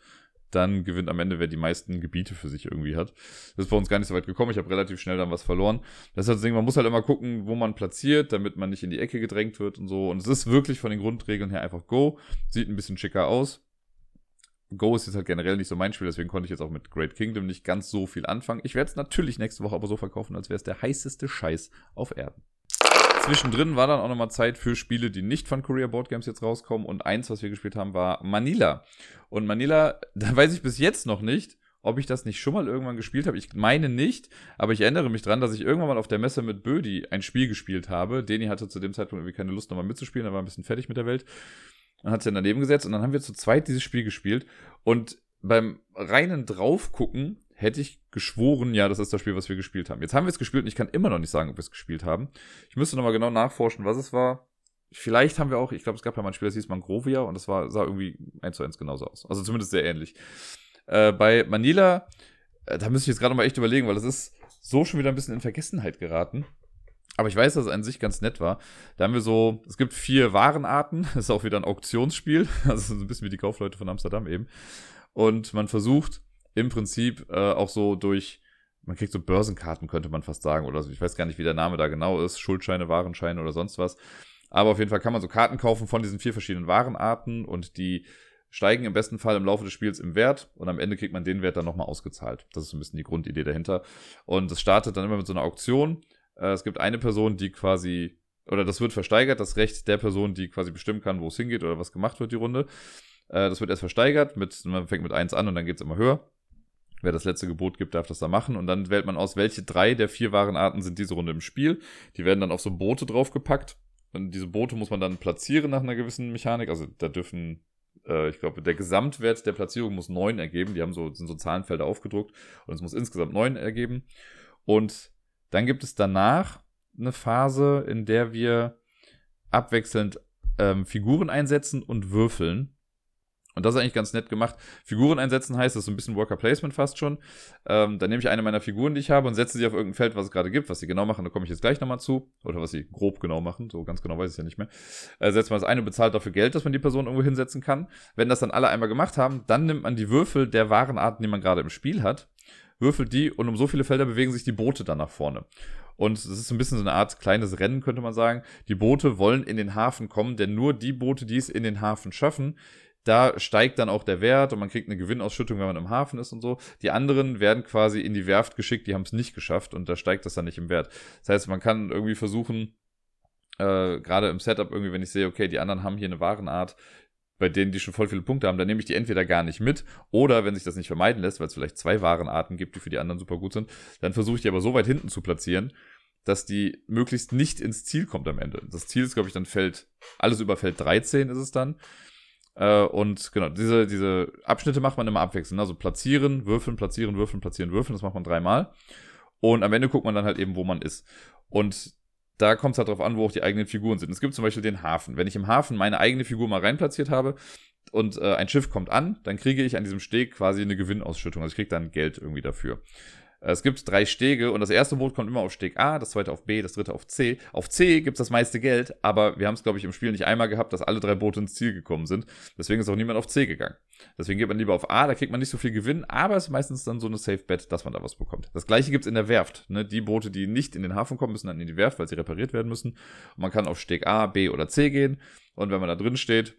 dann gewinnt am Ende, wer die meisten Gebiete für sich irgendwie hat. Das ist bei uns gar nicht so weit gekommen. Ich habe relativ schnell dann was verloren. Das ist halt das Ding, man muss halt immer gucken, wo man platziert, damit man nicht in die Ecke gedrängt wird und so. Und es ist wirklich von den Grundregeln her einfach Go. Sieht ein bisschen schicker aus. Go ist jetzt halt generell nicht so mein Spiel, deswegen konnte ich jetzt auch mit Great Kingdom nicht ganz so viel anfangen. Ich werde es natürlich nächste Woche aber so verkaufen, als wäre es der heißeste Scheiß auf Erden. Zwischendrin war dann auch nochmal Zeit für Spiele, die nicht von Korea Board Games jetzt rauskommen. Und eins, was wir gespielt haben, war Manila. Und Manila, da weiß ich bis jetzt noch nicht, ob ich das nicht schon mal irgendwann gespielt habe. Ich meine nicht, aber ich erinnere mich dran, dass ich irgendwann mal auf der Messe mit Bödi ein Spiel gespielt habe. Deni hatte zu dem Zeitpunkt irgendwie keine Lust, nochmal mitzuspielen, er war ein bisschen fertig mit der Welt. Dann hat sie daneben gesetzt und dann haben wir zu zweit dieses Spiel gespielt. Und beim reinen Draufgucken hätte ich geschworen, ja, das ist das Spiel, was wir gespielt haben. Jetzt haben wir es gespielt und ich kann immer noch nicht sagen, ob wir es gespielt haben. Ich müsste nochmal genau nachforschen, was es war. Vielleicht haben wir auch, ich glaube, es gab ja mal ein Spiel, das hieß Mangrovia und das war, sah irgendwie eins zu eins genauso aus. Also zumindest sehr ähnlich. Äh, bei Manila, äh, da müsste ich jetzt gerade mal echt überlegen, weil das ist so schon wieder ein bisschen in Vergessenheit geraten. Aber ich weiß, dass es an sich ganz nett war. Da haben wir so, es gibt vier Warenarten. Das ist auch wieder ein Auktionsspiel. Also so ein bisschen wie die Kaufleute von Amsterdam eben. Und man versucht im Prinzip äh, auch so durch, man kriegt so Börsenkarten, könnte man fast sagen. Oder so. Ich weiß gar nicht, wie der Name da genau ist. Schuldscheine, Warenscheine oder sonst was. Aber auf jeden Fall kann man so Karten kaufen von diesen vier verschiedenen Warenarten und die steigen im besten Fall im Laufe des Spiels im Wert und am Ende kriegt man den Wert dann nochmal ausgezahlt. Das ist so ein bisschen die Grundidee dahinter. Und es startet dann immer mit so einer Auktion äh, es gibt eine Person, die quasi, oder das wird versteigert, das Recht der Person, die quasi bestimmen kann, wo es hingeht oder was gemacht wird, die Runde. Äh, das wird erst versteigert, mit, man fängt mit 1 an und dann geht es immer höher. Wer das letzte Gebot gibt, darf das da machen. Und dann wählt man aus, welche drei der vier Warenarten sind diese Runde im Spiel. Die werden dann auf so Boote draufgepackt. Und diese Boote muss man dann platzieren nach einer gewissen Mechanik. Also da dürfen, äh, ich glaube, der Gesamtwert der Platzierung muss neun ergeben. Die haben so, sind so Zahlenfelder aufgedruckt. Und es muss insgesamt neun ergeben. Und dann gibt es danach eine Phase, in der wir abwechselnd ähm, Figuren einsetzen und würfeln. Und das ist eigentlich ganz nett gemacht. Figuren einsetzen heißt, das ist so ein bisschen Worker Placement fast schon. Ähm, dann nehme ich eine meiner Figuren, die ich habe, und setze sie auf irgendein Feld, was es gerade gibt. Was sie genau machen, da komme ich jetzt gleich nochmal zu. Oder was sie grob genau machen. So ganz genau weiß ich es ja nicht mehr. Äh, setzt man das eine und bezahlt dafür Geld, dass man die Person irgendwo hinsetzen kann. Wenn das dann alle einmal gemacht haben, dann nimmt man die Würfel der Warenarten, die man gerade im Spiel hat würfelt die und um so viele Felder bewegen sich die Boote dann nach vorne. Und es ist ein bisschen so eine Art kleines Rennen, könnte man sagen. Die Boote wollen in den Hafen kommen, denn nur die Boote, die es in den Hafen schaffen, da steigt dann auch der Wert und man kriegt eine Gewinnausschüttung, wenn man im Hafen ist und so. Die anderen werden quasi in die Werft geschickt, die haben es nicht geschafft und da steigt das dann nicht im Wert. Das heißt, man kann irgendwie versuchen, äh, gerade im Setup irgendwie, wenn ich sehe, okay, die anderen haben hier eine Warenart, bei denen die schon voll viele Punkte haben, dann nehme ich die entweder gar nicht mit oder wenn sich das nicht vermeiden lässt, weil es vielleicht zwei Warenarten gibt, die für die anderen super gut sind, dann versuche ich die aber so weit hinten zu platzieren, dass die möglichst nicht ins Ziel kommt am Ende. Das Ziel ist, glaube ich, dann Feld, alles über Feld 13 ist es dann. Äh, und genau, diese, diese Abschnitte macht man immer abwechselnd. Also platzieren, würfeln, platzieren, würfeln, platzieren, würfeln. Das macht man dreimal. Und am Ende guckt man dann halt eben, wo man ist. Und da kommt es halt drauf an, wo auch die eigenen Figuren sind. Es gibt zum Beispiel den Hafen. Wenn ich im Hafen meine eigene Figur mal reinplatziert habe und äh, ein Schiff kommt an, dann kriege ich an diesem Steg quasi eine Gewinnausschüttung. Also ich kriege dann Geld irgendwie dafür. Es gibt drei Stege und das erste Boot kommt immer auf Steg A, das zweite auf B, das dritte auf C. Auf C gibt es das meiste Geld, aber wir haben es, glaube ich, im Spiel nicht einmal gehabt, dass alle drei Boote ins Ziel gekommen sind. Deswegen ist auch niemand auf C gegangen. Deswegen geht man lieber auf A, da kriegt man nicht so viel Gewinn, aber es ist meistens dann so eine Safe-Bet, dass man da was bekommt. Das gleiche gibt es in der Werft. Ne? Die Boote, die nicht in den Hafen kommen, müssen dann in die Werft, weil sie repariert werden müssen. Und man kann auf Steg A, B oder C gehen. Und wenn man da drin steht,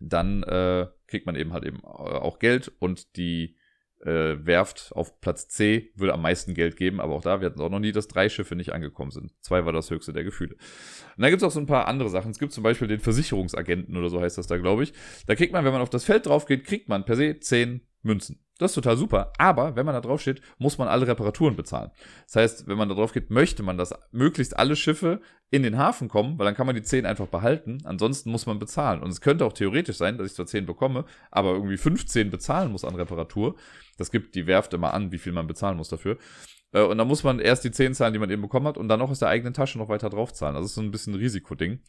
dann äh, kriegt man eben halt eben äh, auch Geld und die äh, Werft auf Platz C würde am meisten Geld geben, aber auch da, wir hatten auch noch nie, dass drei Schiffe nicht angekommen sind. Zwei war das höchste der Gefühle. Und da gibt es auch so ein paar andere Sachen. Es gibt zum Beispiel den Versicherungsagenten oder so heißt das da, glaube ich. Da kriegt man, wenn man auf das Feld drauf geht, kriegt man per se zehn Münzen. Das ist total super. Aber wenn man da drauf steht, muss man alle Reparaturen bezahlen. Das heißt, wenn man da drauf geht, möchte man, dass möglichst alle Schiffe in den Hafen kommen, weil dann kann man die 10 einfach behalten. Ansonsten muss man bezahlen. Und es könnte auch theoretisch sein, dass ich zwar 10 bekomme, aber irgendwie 15 bezahlen muss an Reparatur. Das gibt die Werft immer an, wie viel man bezahlen muss dafür. Äh, und dann muss man erst die 10 zahlen, die man eben bekommen hat, und dann noch aus der eigenen Tasche noch weiter drauf zahlen. Das ist so ein bisschen ein Risikoding.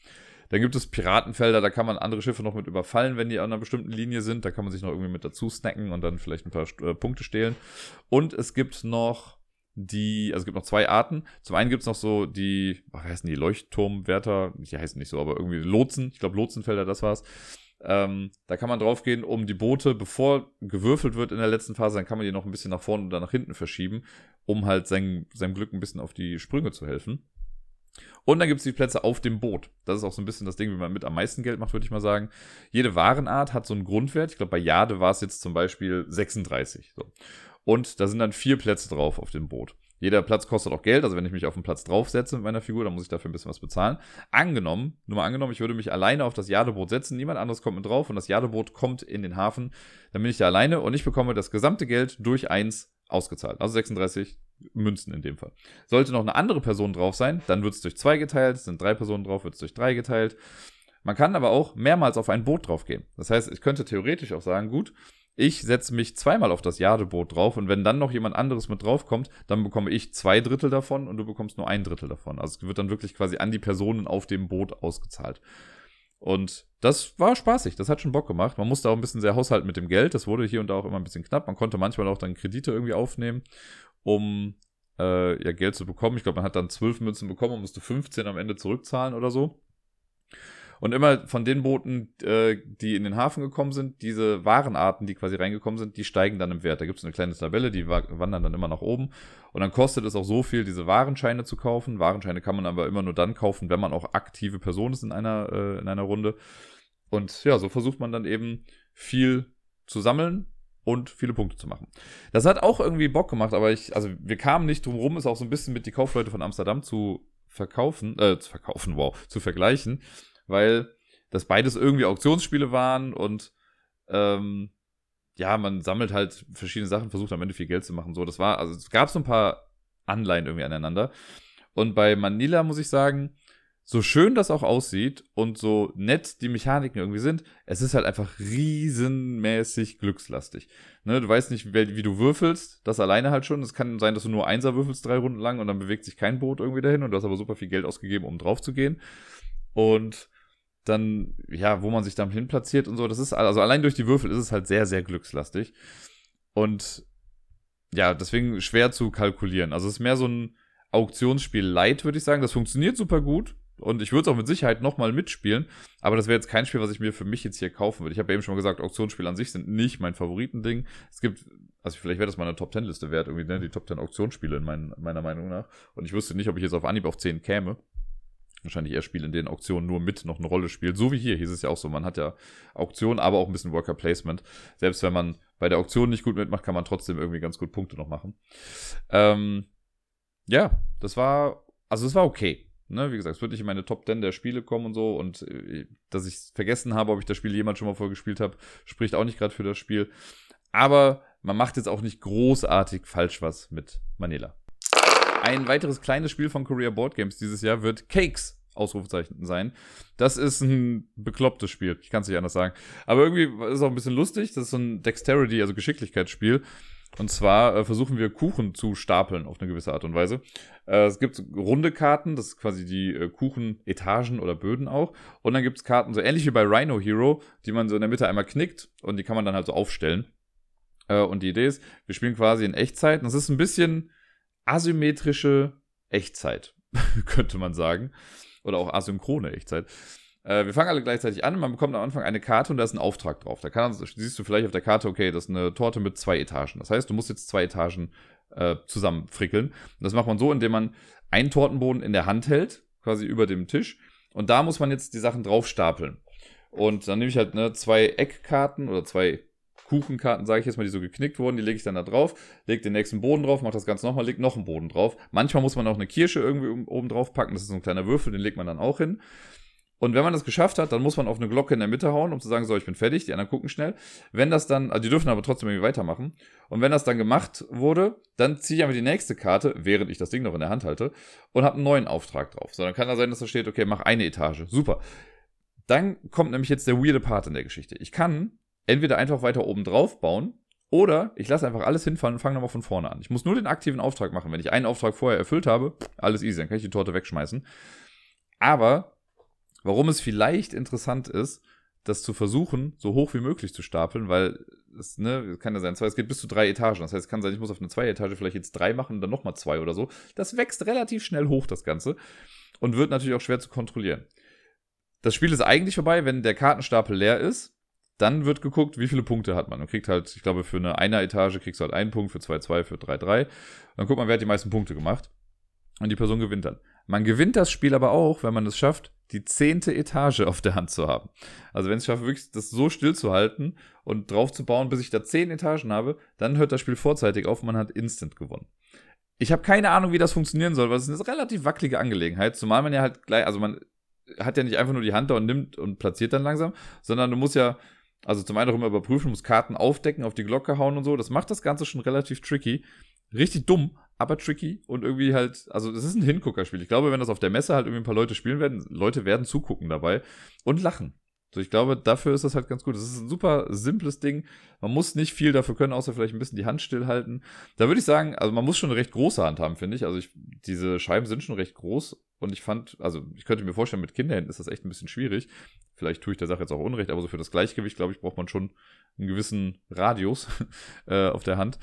Dann gibt es Piratenfelder, da kann man andere Schiffe noch mit überfallen, wenn die an einer bestimmten Linie sind. Da kann man sich noch irgendwie mit dazu snacken und dann vielleicht ein paar äh, Punkte stehlen. Und es gibt noch die, also es gibt noch zwei Arten. Zum einen gibt es noch so die, was heißen die, Leuchtturmwärter, die heißen nicht so, aber irgendwie Lotsen, ich glaube Lotsenfelder, das war's. Ähm, da kann man draufgehen, um die Boote, bevor gewürfelt wird in der letzten Phase, dann kann man die noch ein bisschen nach vorne oder nach hinten verschieben, um halt sein, seinem Glück ein bisschen auf die Sprünge zu helfen. Und dann gibt es die Plätze auf dem Boot. Das ist auch so ein bisschen das Ding, wie man mit am meisten Geld macht, würde ich mal sagen. Jede Warenart hat so einen Grundwert. Ich glaube, bei Jade war es jetzt zum Beispiel 36. So. Und da sind dann vier Plätze drauf auf dem Boot. Jeder Platz kostet auch Geld, also wenn ich mich auf den Platz draufsetze mit meiner Figur, dann muss ich dafür ein bisschen was bezahlen. Angenommen, nur mal angenommen, ich würde mich alleine auf das Jadeboot setzen, niemand anderes kommt mit drauf und das Jadeboot kommt in den Hafen, dann bin ich da alleine und ich bekomme das gesamte Geld durch eins ausgezahlt. Also 36 Münzen in dem Fall. Sollte noch eine andere Person drauf sein, dann wird es durch zwei geteilt, sind drei Personen drauf, wird es durch drei geteilt. Man kann aber auch mehrmals auf ein Boot drauf gehen. Das heißt, ich könnte theoretisch auch sagen, gut, ich setze mich zweimal auf das Jadeboot drauf und wenn dann noch jemand anderes mit draufkommt, dann bekomme ich zwei Drittel davon und du bekommst nur ein Drittel davon. Also es wird dann wirklich quasi an die Personen auf dem Boot ausgezahlt. Und das war spaßig, das hat schon Bock gemacht. Man musste auch ein bisschen sehr haushalten mit dem Geld. Das wurde hier und da auch immer ein bisschen knapp. Man konnte manchmal auch dann Kredite irgendwie aufnehmen, um äh, ja, Geld zu bekommen. Ich glaube, man hat dann zwölf Münzen bekommen und musste 15 am Ende zurückzahlen oder so. Und immer von den Booten, äh, die in den Hafen gekommen sind, diese Warenarten, die quasi reingekommen sind, die steigen dann im Wert. Da gibt es eine kleine Tabelle, die wandern dann immer nach oben. Und dann kostet es auch so viel, diese Warenscheine zu kaufen. Warenscheine kann man aber immer nur dann kaufen, wenn man auch aktive Person ist in einer, äh, in einer Runde. Und ja, so versucht man dann eben viel zu sammeln und viele Punkte zu machen. Das hat auch irgendwie Bock gemacht, aber ich, also wir kamen nicht drum rum, es auch so ein bisschen mit die Kaufleute von Amsterdam zu verkaufen, äh, zu verkaufen, wow, zu vergleichen weil das beides irgendwie Auktionsspiele waren und ähm, ja, man sammelt halt verschiedene Sachen, versucht am Ende viel Geld zu machen. So, das war, also es gab so ein paar Anleihen irgendwie aneinander. Und bei Manila muss ich sagen, so schön das auch aussieht und so nett die Mechaniken irgendwie sind, es ist halt einfach riesenmäßig glückslastig. Ne, du weißt nicht, wie, du würfelst, das alleine halt schon. Es kann sein, dass du nur Einser würfelst drei Runden lang und dann bewegt sich kein Boot irgendwie dahin und du hast aber super viel Geld ausgegeben, um drauf zu gehen. Und dann, ja, wo man sich dann hinplatziert und so. Das ist, also allein durch die Würfel ist es halt sehr, sehr glückslastig. Und ja, deswegen schwer zu kalkulieren. Also es ist mehr so ein Auktionsspiel light, würde ich sagen. Das funktioniert super gut. Und ich würde es auch mit Sicherheit nochmal mitspielen. Aber das wäre jetzt kein Spiel, was ich mir für mich jetzt hier kaufen würde. Ich habe eben schon mal gesagt, Auktionsspiele an sich sind nicht mein Favoritending. Es gibt also vielleicht wäre das mal eine Top 10 Liste wert, irgendwie, ne, die Top 10 Auktionsspiele in mein, meiner Meinung nach. Und ich wüsste nicht, ob ich jetzt auf Anhieb auf 10 käme. Wahrscheinlich eher Spiele, in denen Auktionen nur mit noch eine Rolle spielt. So wie hier, hieß es ja auch so. Man hat ja Auktionen, aber auch ein bisschen Worker Placement. Selbst wenn man bei der Auktion nicht gut mitmacht, kann man trotzdem irgendwie ganz gut Punkte noch machen. Ähm, ja, das war, also es war okay. Ne, wie gesagt, es wird nicht in meine Top 10 der Spiele kommen und so. Und äh, dass ich vergessen habe, ob ich das Spiel jemand schon mal vorgespielt habe, spricht auch nicht gerade für das Spiel. Aber man macht jetzt auch nicht großartig falsch was mit Manila. Ein weiteres kleines Spiel von Korea Board Games dieses Jahr wird Cakes Ausrufezeichen sein. Das ist ein beklopptes Spiel. Ich kann es nicht anders sagen. Aber irgendwie ist es auch ein bisschen lustig. Das ist so ein Dexterity, also Geschicklichkeitsspiel. Und zwar äh, versuchen wir Kuchen zu stapeln auf eine gewisse Art und Weise. Äh, es gibt runde Karten, das ist quasi die äh, Kuchenetagen oder Böden auch. Und dann gibt es Karten, so ähnlich wie bei Rhino Hero, die man so in der Mitte einmal knickt und die kann man dann halt so aufstellen. Äh, und die Idee ist, wir spielen quasi in Echtzeit. Und das ist ein bisschen asymmetrische Echtzeit, könnte man sagen. Oder auch asynchrone Echtzeit. Äh, wir fangen alle gleichzeitig an. Man bekommt am Anfang eine Karte und da ist ein Auftrag drauf. Da kann, siehst du vielleicht auf der Karte, okay, das ist eine Torte mit zwei Etagen. Das heißt, du musst jetzt zwei Etagen äh, zusammenfrickeln. Und das macht man so, indem man einen Tortenboden in der Hand hält, quasi über dem Tisch. Und da muss man jetzt die Sachen drauf stapeln. Und dann nehme ich halt ne, zwei Eckkarten oder zwei Kuchenkarten, sage ich jetzt mal, die so geknickt wurden, die lege ich dann da drauf, lege den nächsten Boden drauf, mache das Ganze nochmal, lege noch einen Boden drauf. Manchmal muss man auch eine Kirsche irgendwie oben drauf packen, das ist so ein kleiner Würfel, den legt man dann auch hin. Und wenn man das geschafft hat, dann muss man auf eine Glocke in der Mitte hauen, um zu sagen, so, ich bin fertig, die anderen gucken schnell. Wenn das dann, also die dürfen aber trotzdem irgendwie weitermachen. Und wenn das dann gemacht wurde, dann ziehe ich einfach die nächste Karte, während ich das Ding noch in der Hand halte, und habe einen neuen Auftrag drauf. So, dann kann da sein, dass da steht, okay, mach eine Etage. Super. Dann kommt nämlich jetzt der weirde Part in der Geschichte. Ich kann entweder einfach weiter oben drauf bauen, oder ich lasse einfach alles hinfallen und fange nochmal von vorne an. Ich muss nur den aktiven Auftrag machen. Wenn ich einen Auftrag vorher erfüllt habe, alles easy, dann kann ich die Torte wegschmeißen. Aber Warum es vielleicht interessant ist, das zu versuchen, so hoch wie möglich zu stapeln, weil es ne, kann ja sein, es geht bis zu drei Etagen. Das heißt, es kann sein, ich muss auf eine zwei Etage vielleicht jetzt drei machen und dann nochmal zwei oder so. Das wächst relativ schnell hoch, das Ganze. Und wird natürlich auch schwer zu kontrollieren. Das Spiel ist eigentlich vorbei, wenn der Kartenstapel leer ist. Dann wird geguckt, wie viele Punkte hat man. Man kriegt halt, ich glaube, für eine einer Etage kriegst du halt einen Punkt, für zwei, zwei, für drei, drei. Dann guckt man, wer hat die meisten Punkte gemacht. Und die Person gewinnt dann. Man gewinnt das Spiel aber auch, wenn man es schafft, die zehnte Etage auf der Hand zu haben. Also wenn ich schaffe, wirklich das so still zu halten und drauf zu bauen, bis ich da zehn Etagen habe, dann hört das Spiel vorzeitig auf und man hat instant gewonnen. Ich habe keine Ahnung, wie das funktionieren soll, weil es ist eine relativ wackelige Angelegenheit, zumal man ja halt gleich, also man hat ja nicht einfach nur die Hand da und nimmt und platziert dann langsam, sondern du musst ja, also zum einen auch immer überprüfen, musst Karten aufdecken, auf die Glocke hauen und so. Das macht das Ganze schon relativ tricky. Richtig dumm, aber tricky und irgendwie halt, also es ist ein Hinguckerspiel. Ich glaube, wenn das auf der Messe halt irgendwie ein paar Leute spielen werden, Leute werden zugucken dabei und lachen. So, ich glaube, dafür ist das halt ganz gut. Das ist ein super simples Ding. Man muss nicht viel dafür können, außer vielleicht ein bisschen die Hand stillhalten. Da würde ich sagen, also man muss schon eine recht große Hand haben, finde ich. Also ich, diese Scheiben sind schon recht groß und ich fand, also ich könnte mir vorstellen, mit Kinderhänden ist das echt ein bisschen schwierig. Vielleicht tue ich der Sache jetzt auch Unrecht, aber so für das Gleichgewicht, glaube ich, braucht man schon einen gewissen Radius äh, auf der Hand.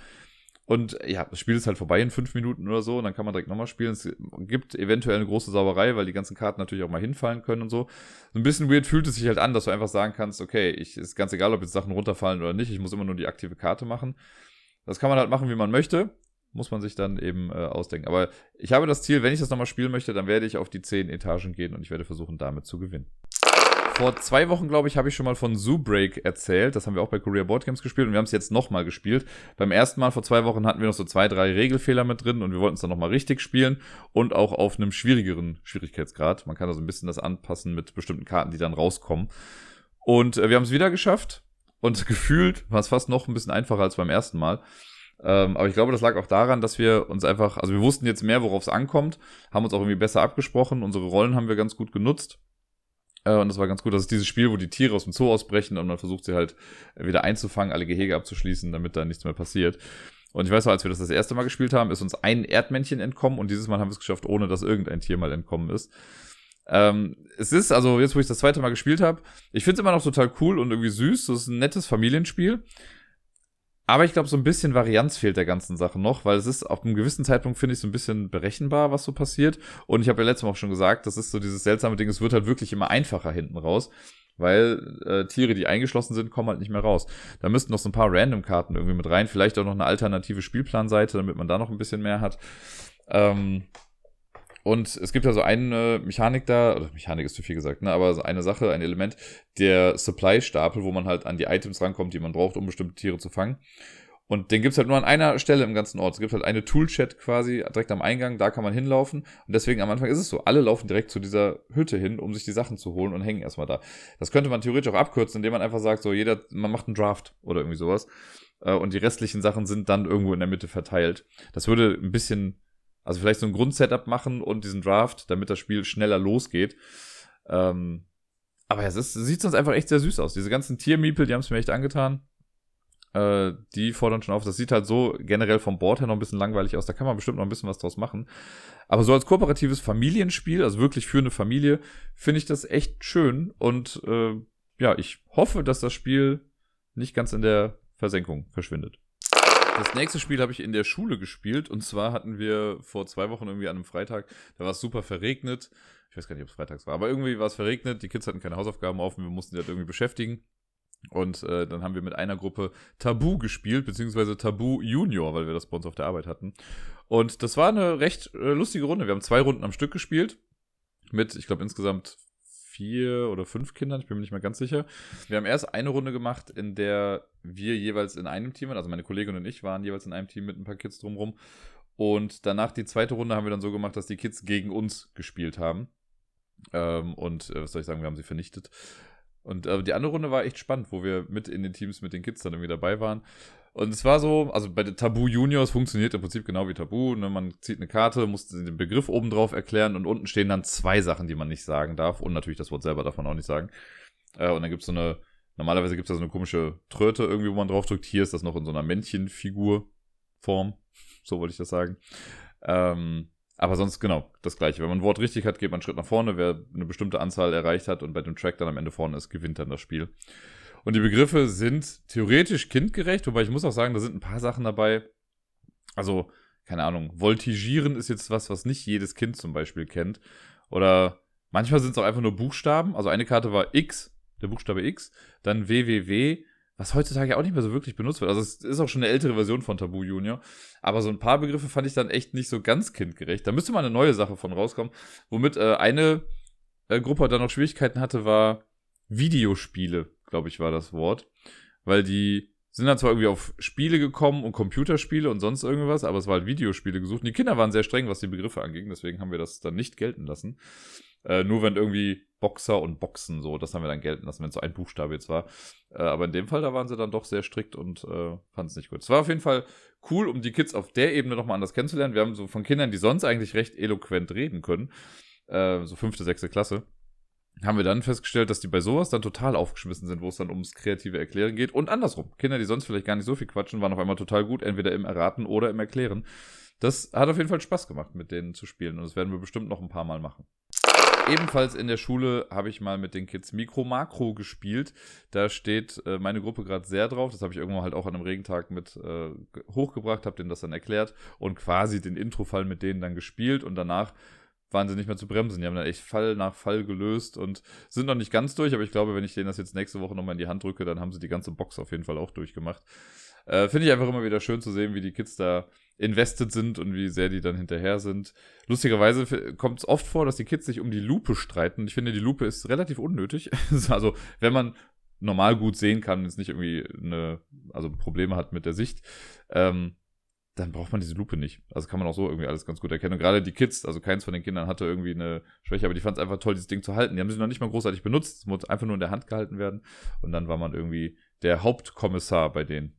Und ja, das Spiel ist halt vorbei in fünf Minuten oder so und dann kann man direkt nochmal spielen. Es gibt eventuell eine große Sauerei, weil die ganzen Karten natürlich auch mal hinfallen können und so. So ein bisschen weird fühlt es sich halt an, dass du einfach sagen kannst, okay, ich, ist ganz egal, ob jetzt Sachen runterfallen oder nicht, ich muss immer nur die aktive Karte machen. Das kann man halt machen, wie man möchte. Muss man sich dann eben äh, ausdenken. Aber ich habe das Ziel, wenn ich das nochmal spielen möchte, dann werde ich auf die zehn Etagen gehen und ich werde versuchen, damit zu gewinnen. Vor zwei Wochen, glaube ich, habe ich schon mal von Zoo Break erzählt. Das haben wir auch bei Korea Board Games gespielt und wir haben es jetzt nochmal gespielt. Beim ersten Mal vor zwei Wochen hatten wir noch so zwei, drei Regelfehler mit drin und wir wollten es dann nochmal richtig spielen und auch auf einem schwierigeren Schwierigkeitsgrad. Man kann also ein bisschen das anpassen mit bestimmten Karten, die dann rauskommen. Und äh, wir haben es wieder geschafft und gefühlt war es fast noch ein bisschen einfacher als beim ersten Mal. Ähm, aber ich glaube, das lag auch daran, dass wir uns einfach, also wir wussten jetzt mehr, worauf es ankommt, haben uns auch irgendwie besser abgesprochen, unsere Rollen haben wir ganz gut genutzt und das war ganz gut. Das ist dieses Spiel, wo die Tiere aus dem Zoo ausbrechen und man versucht sie halt wieder einzufangen, alle Gehege abzuschließen, damit da nichts mehr passiert. Und ich weiß noch, als wir das das erste Mal gespielt haben, ist uns ein Erdmännchen entkommen und dieses Mal haben wir es geschafft, ohne dass irgendein Tier mal entkommen ist. Ähm, es ist, also jetzt, wo ich das zweite Mal gespielt habe, ich finde es immer noch total cool und irgendwie süß. Das ist ein nettes Familienspiel. Aber ich glaube, so ein bisschen Varianz fehlt der ganzen Sache noch, weil es ist auf einem gewissen Zeitpunkt, finde ich, so ein bisschen berechenbar, was so passiert. Und ich habe ja letztes Mal auch schon gesagt, das ist so dieses seltsame Ding, es wird halt wirklich immer einfacher hinten raus. weil äh, Tiere, die eingeschlossen sind, kommen halt nicht mehr raus. Da müssten noch so ein paar Random-Karten irgendwie mit rein, vielleicht auch noch eine alternative Spielplanseite, damit man da noch ein bisschen mehr hat. Ähm, und es gibt ja so eine Mechanik da, oder Mechanik ist zu viel gesagt, ne, aber eine Sache, ein Element, der Supply-Stapel, wo man halt an die Items rankommt, die man braucht, um bestimmte Tiere zu fangen. Und den gibt's halt nur an einer Stelle im ganzen Ort. Es gibt halt eine Toolchat quasi direkt am Eingang, da kann man hinlaufen. Und deswegen am Anfang ist es so, alle laufen direkt zu dieser Hütte hin, um sich die Sachen zu holen und hängen erstmal da. Das könnte man theoretisch auch abkürzen, indem man einfach sagt, so jeder, man macht einen Draft oder irgendwie sowas. Äh, und die restlichen Sachen sind dann irgendwo in der Mitte verteilt. Das würde ein bisschen, also vielleicht so ein Grundsetup machen und diesen Draft, damit das Spiel schneller losgeht. Ähm, aber ja, es ist, sieht sonst einfach echt sehr süß aus. Diese ganzen Tiermiepel, die haben es mir echt angetan. Äh, die fordern schon auf. Das sieht halt so generell vom Board her noch ein bisschen langweilig aus. Da kann man bestimmt noch ein bisschen was draus machen. Aber so als kooperatives Familienspiel, also wirklich für eine Familie, finde ich das echt schön. Und äh, ja, ich hoffe, dass das Spiel nicht ganz in der Versenkung verschwindet. Das nächste Spiel habe ich in der Schule gespielt. Und zwar hatten wir vor zwei Wochen irgendwie an einem Freitag, da war es super verregnet. Ich weiß gar nicht, ob es freitags war, aber irgendwie war es verregnet. Die Kids hatten keine Hausaufgaben auf und wir mussten die halt irgendwie beschäftigen. Und äh, dann haben wir mit einer Gruppe Tabu gespielt, beziehungsweise Tabu Junior, weil wir das bei uns auf der Arbeit hatten. Und das war eine recht äh, lustige Runde. Wir haben zwei Runden am Stück gespielt. Mit, ich glaube, insgesamt vier oder fünf Kindern, ich bin mir nicht mehr ganz sicher. Wir haben erst eine Runde gemacht, in der wir jeweils in einem Team waren, also meine Kollegin und ich waren jeweils in einem Team mit ein paar Kids drumherum. Und danach die zweite Runde haben wir dann so gemacht, dass die Kids gegen uns gespielt haben. Ähm, und äh, was soll ich sagen, wir haben sie vernichtet. Und äh, die andere Runde war echt spannend, wo wir mit in den Teams mit den Kids dann irgendwie dabei waren. Und es war so, also bei Tabu Juniors funktioniert im Prinzip genau wie Tabu. Ne? Man zieht eine Karte, muss den Begriff oben drauf erklären und unten stehen dann zwei Sachen, die man nicht sagen darf. Und natürlich das Wort selber darf man auch nicht sagen. Äh, und dann gibt es so eine, normalerweise gibt es da so eine komische Tröte irgendwie, wo man drauf drückt. Hier ist das noch in so einer Männchenfigur-Form. So wollte ich das sagen. Ähm, aber sonst genau das gleiche. Wenn man ein Wort richtig hat, geht man einen Schritt nach vorne. Wer eine bestimmte Anzahl erreicht hat und bei dem Track dann am Ende vorne ist, gewinnt dann das Spiel. Und die Begriffe sind theoretisch kindgerecht, wobei ich muss auch sagen, da sind ein paar Sachen dabei. Also, keine Ahnung, voltigieren ist jetzt was, was nicht jedes Kind zum Beispiel kennt. Oder manchmal sind es auch einfach nur Buchstaben. Also eine Karte war X, der Buchstabe X, dann WWW, was heutzutage auch nicht mehr so wirklich benutzt wird. Also es ist auch schon eine ältere Version von Tabu Junior. Aber so ein paar Begriffe fand ich dann echt nicht so ganz kindgerecht. Da müsste mal eine neue Sache von rauskommen. Womit äh, eine äh, Gruppe dann noch Schwierigkeiten hatte, war Videospiele, glaube ich, war das Wort. Weil die sind dann zwar irgendwie auf Spiele gekommen und Computerspiele und sonst irgendwas, aber es war halt Videospiele gesucht. Und die Kinder waren sehr streng, was die Begriffe anging, deswegen haben wir das dann nicht gelten lassen. Äh, nur wenn irgendwie Boxer und Boxen so, das haben wir dann gelten lassen, wenn es so ein Buchstabe jetzt war. Äh, aber in dem Fall, da waren sie dann doch sehr strikt und äh, fanden es nicht gut. Es war auf jeden Fall cool, um die Kids auf der Ebene nochmal anders kennenzulernen. Wir haben so von Kindern, die sonst eigentlich recht eloquent reden können, äh, so fünfte, sechste Klasse, haben wir dann festgestellt, dass die bei sowas dann total aufgeschmissen sind, wo es dann ums kreative Erklären geht. Und andersrum. Kinder, die sonst vielleicht gar nicht so viel quatschen, waren auf einmal total gut, entweder im Erraten oder im Erklären. Das hat auf jeden Fall Spaß gemacht, mit denen zu spielen. Und das werden wir bestimmt noch ein paar Mal machen. Ebenfalls in der Schule habe ich mal mit den Kids Mikro Makro gespielt. Da steht äh, meine Gruppe gerade sehr drauf. Das habe ich irgendwann halt auch an einem Regentag mit äh, hochgebracht, habe denen das dann erklärt und quasi den Introfall mit denen dann gespielt und danach waren sie nicht mehr zu bremsen. Die haben dann echt Fall nach Fall gelöst und sind noch nicht ganz durch, aber ich glaube, wenn ich denen das jetzt nächste Woche nochmal in die Hand drücke, dann haben sie die ganze Box auf jeden Fall auch durchgemacht. Äh, Finde ich einfach immer wieder schön zu sehen, wie die Kids da invested sind und wie sehr die dann hinterher sind. Lustigerweise kommt es oft vor, dass die Kids sich um die Lupe streiten. Ich finde, die Lupe ist relativ unnötig. also, wenn man normal gut sehen kann, jetzt nicht irgendwie eine, also Probleme hat mit der Sicht, ähm, dann braucht man diese Lupe nicht. Also kann man auch so irgendwie alles ganz gut erkennen. Und gerade die Kids, also keins von den Kindern hatte irgendwie eine Schwäche, aber die fand es einfach toll, dieses Ding zu halten. Die haben sie noch nicht mal großartig benutzt. Es muss einfach nur in der Hand gehalten werden. Und dann war man irgendwie der Hauptkommissar bei denen.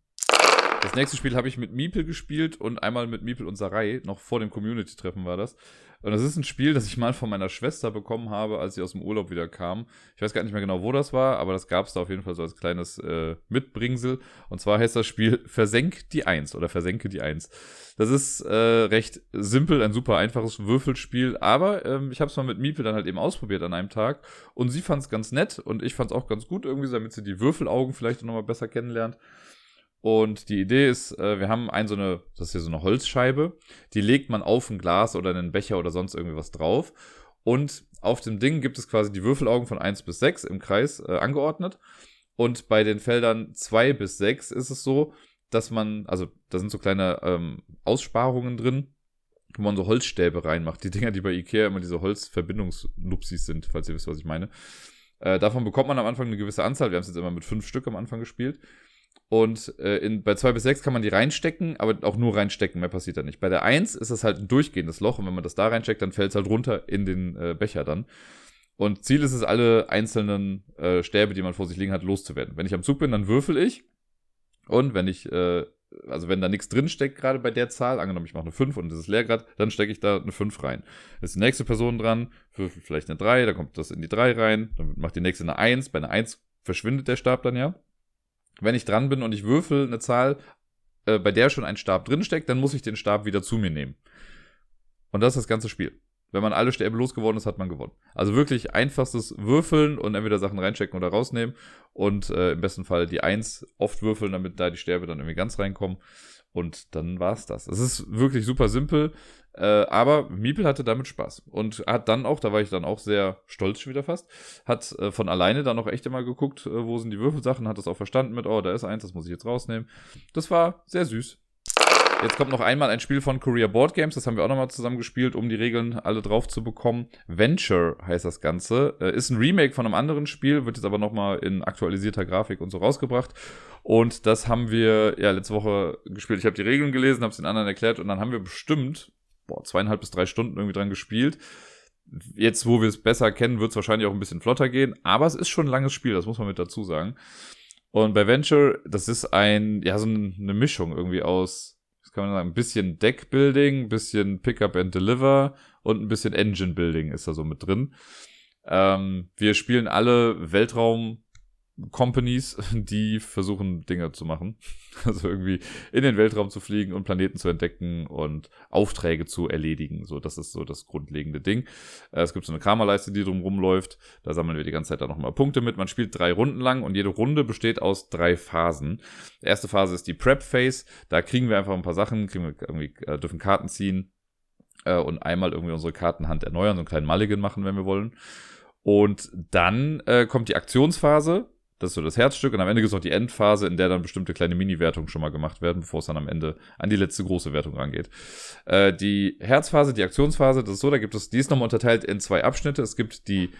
Das nächste Spiel habe ich mit Miepel gespielt und einmal mit Miepel und Sarai. Noch vor dem Community-Treffen war das. Und das ist ein Spiel, das ich mal von meiner Schwester bekommen habe, als sie aus dem Urlaub wieder kam. Ich weiß gar nicht mehr genau, wo das war, aber das gab es da auf jeden Fall so als kleines äh, Mitbringsel. Und zwar heißt das Spiel Versenk die Eins oder Versenke die Eins. Das ist äh, recht simpel, ein super einfaches Würfelspiel, aber ähm, ich habe es mal mit Miepel dann halt eben ausprobiert an einem Tag und sie fand es ganz nett und ich fand es auch ganz gut irgendwie, damit sie die Würfelaugen vielleicht nochmal besser kennenlernt. Und die Idee ist, äh, wir haben ein so eine, das ist hier so eine Holzscheibe, die legt man auf ein Glas oder einen Becher oder sonst irgendwie was drauf. Und auf dem Ding gibt es quasi die Würfelaugen von 1 bis 6 im Kreis äh, angeordnet. Und bei den Feldern 2 bis 6 ist es so, dass man, also da sind so kleine ähm, Aussparungen drin, wo man so Holzstäbe reinmacht. Die Dinger, die bei Ikea immer diese Holzverbindungsnupsis sind, falls ihr wisst, was ich meine. Äh, davon bekommt man am Anfang eine gewisse Anzahl. Wir haben es jetzt immer mit fünf Stück am Anfang gespielt. Und äh, in, bei 2 bis 6 kann man die reinstecken, aber auch nur reinstecken, mehr passiert da nicht. Bei der 1 ist das halt ein durchgehendes Loch und wenn man das da reinsteckt, dann fällt es halt runter in den äh, Becher dann. Und Ziel ist es, alle einzelnen äh, Stäbe, die man vor sich liegen hat, loszuwerden. Wenn ich am Zug bin, dann würfel ich. Und wenn ich äh, also wenn da nichts drin steckt, gerade bei der Zahl, angenommen ich mache eine 5 und das ist leer gerade, dann stecke ich da eine 5 rein. Ist die nächste Person dran, für vielleicht eine 3, dann kommt das in die 3 rein, dann macht die nächste eine 1, bei einer 1 verschwindet der Stab dann ja. Wenn ich dran bin und ich würfel eine Zahl, äh, bei der schon ein Stab drin steckt, dann muss ich den Stab wieder zu mir nehmen. Und das ist das ganze Spiel. Wenn man alle Stäbe losgeworden ist, hat man gewonnen. Also wirklich einfachstes Würfeln und entweder Sachen reinchecken oder rausnehmen. Und äh, im besten Fall die Eins oft würfeln, damit da die Stäbe dann irgendwie ganz reinkommen. Und dann war's das. Es ist wirklich super simpel. Äh, aber Miepel hatte damit Spaß. Und hat dann auch, da war ich dann auch sehr stolz schon wieder fast, hat äh, von alleine dann auch echt immer geguckt, äh, wo sind die Würfelsachen, hat das auch verstanden mit, oh, da ist eins, das muss ich jetzt rausnehmen. Das war sehr süß. Jetzt kommt noch einmal ein Spiel von Korea Board Games, das haben wir auch nochmal zusammen gespielt, um die Regeln alle drauf zu bekommen. Venture heißt das Ganze. Äh, ist ein Remake von einem anderen Spiel, wird jetzt aber nochmal in aktualisierter Grafik und so rausgebracht. Und das haben wir ja letzte Woche gespielt. Ich habe die Regeln gelesen, habe es den anderen erklärt und dann haben wir bestimmt boah, zweieinhalb bis drei Stunden irgendwie dran gespielt. Jetzt, wo wir es besser kennen, wird es wahrscheinlich auch ein bisschen flotter gehen, aber es ist schon ein langes Spiel, das muss man mit dazu sagen. Und bei Venture, das ist ein, ja, so eine Mischung irgendwie aus das kann man sagen, ein bisschen Deckbuilding, ein bisschen Pickup and Deliver und ein bisschen Engine Building ist da so mit drin. Ähm, wir spielen alle Weltraum Companies, die versuchen Dinge zu machen. Also irgendwie in den Weltraum zu fliegen und Planeten zu entdecken und Aufträge zu erledigen. So, das ist so das grundlegende Ding. Äh, es gibt so eine Kramerleiste, die drum rumläuft. Da sammeln wir die ganze Zeit dann nochmal Punkte mit. Man spielt drei Runden lang und jede Runde besteht aus drei Phasen. Die erste Phase ist die Prep Phase. Da kriegen wir einfach ein paar Sachen, kriegen wir irgendwie, äh, dürfen Karten ziehen äh, und einmal irgendwie unsere Kartenhand erneuern, so einen kleinen Mulligan machen, wenn wir wollen. Und dann äh, kommt die Aktionsphase das ist so das Herzstück. Und am Ende gibt es noch die Endphase, in der dann bestimmte kleine Mini-Wertungen schon mal gemacht werden, bevor es dann am Ende an die letzte große Wertung rangeht. Äh, die Herzphase, die Aktionsphase, das ist so, da gibt es, die ist nochmal unterteilt in zwei Abschnitte. Es gibt die,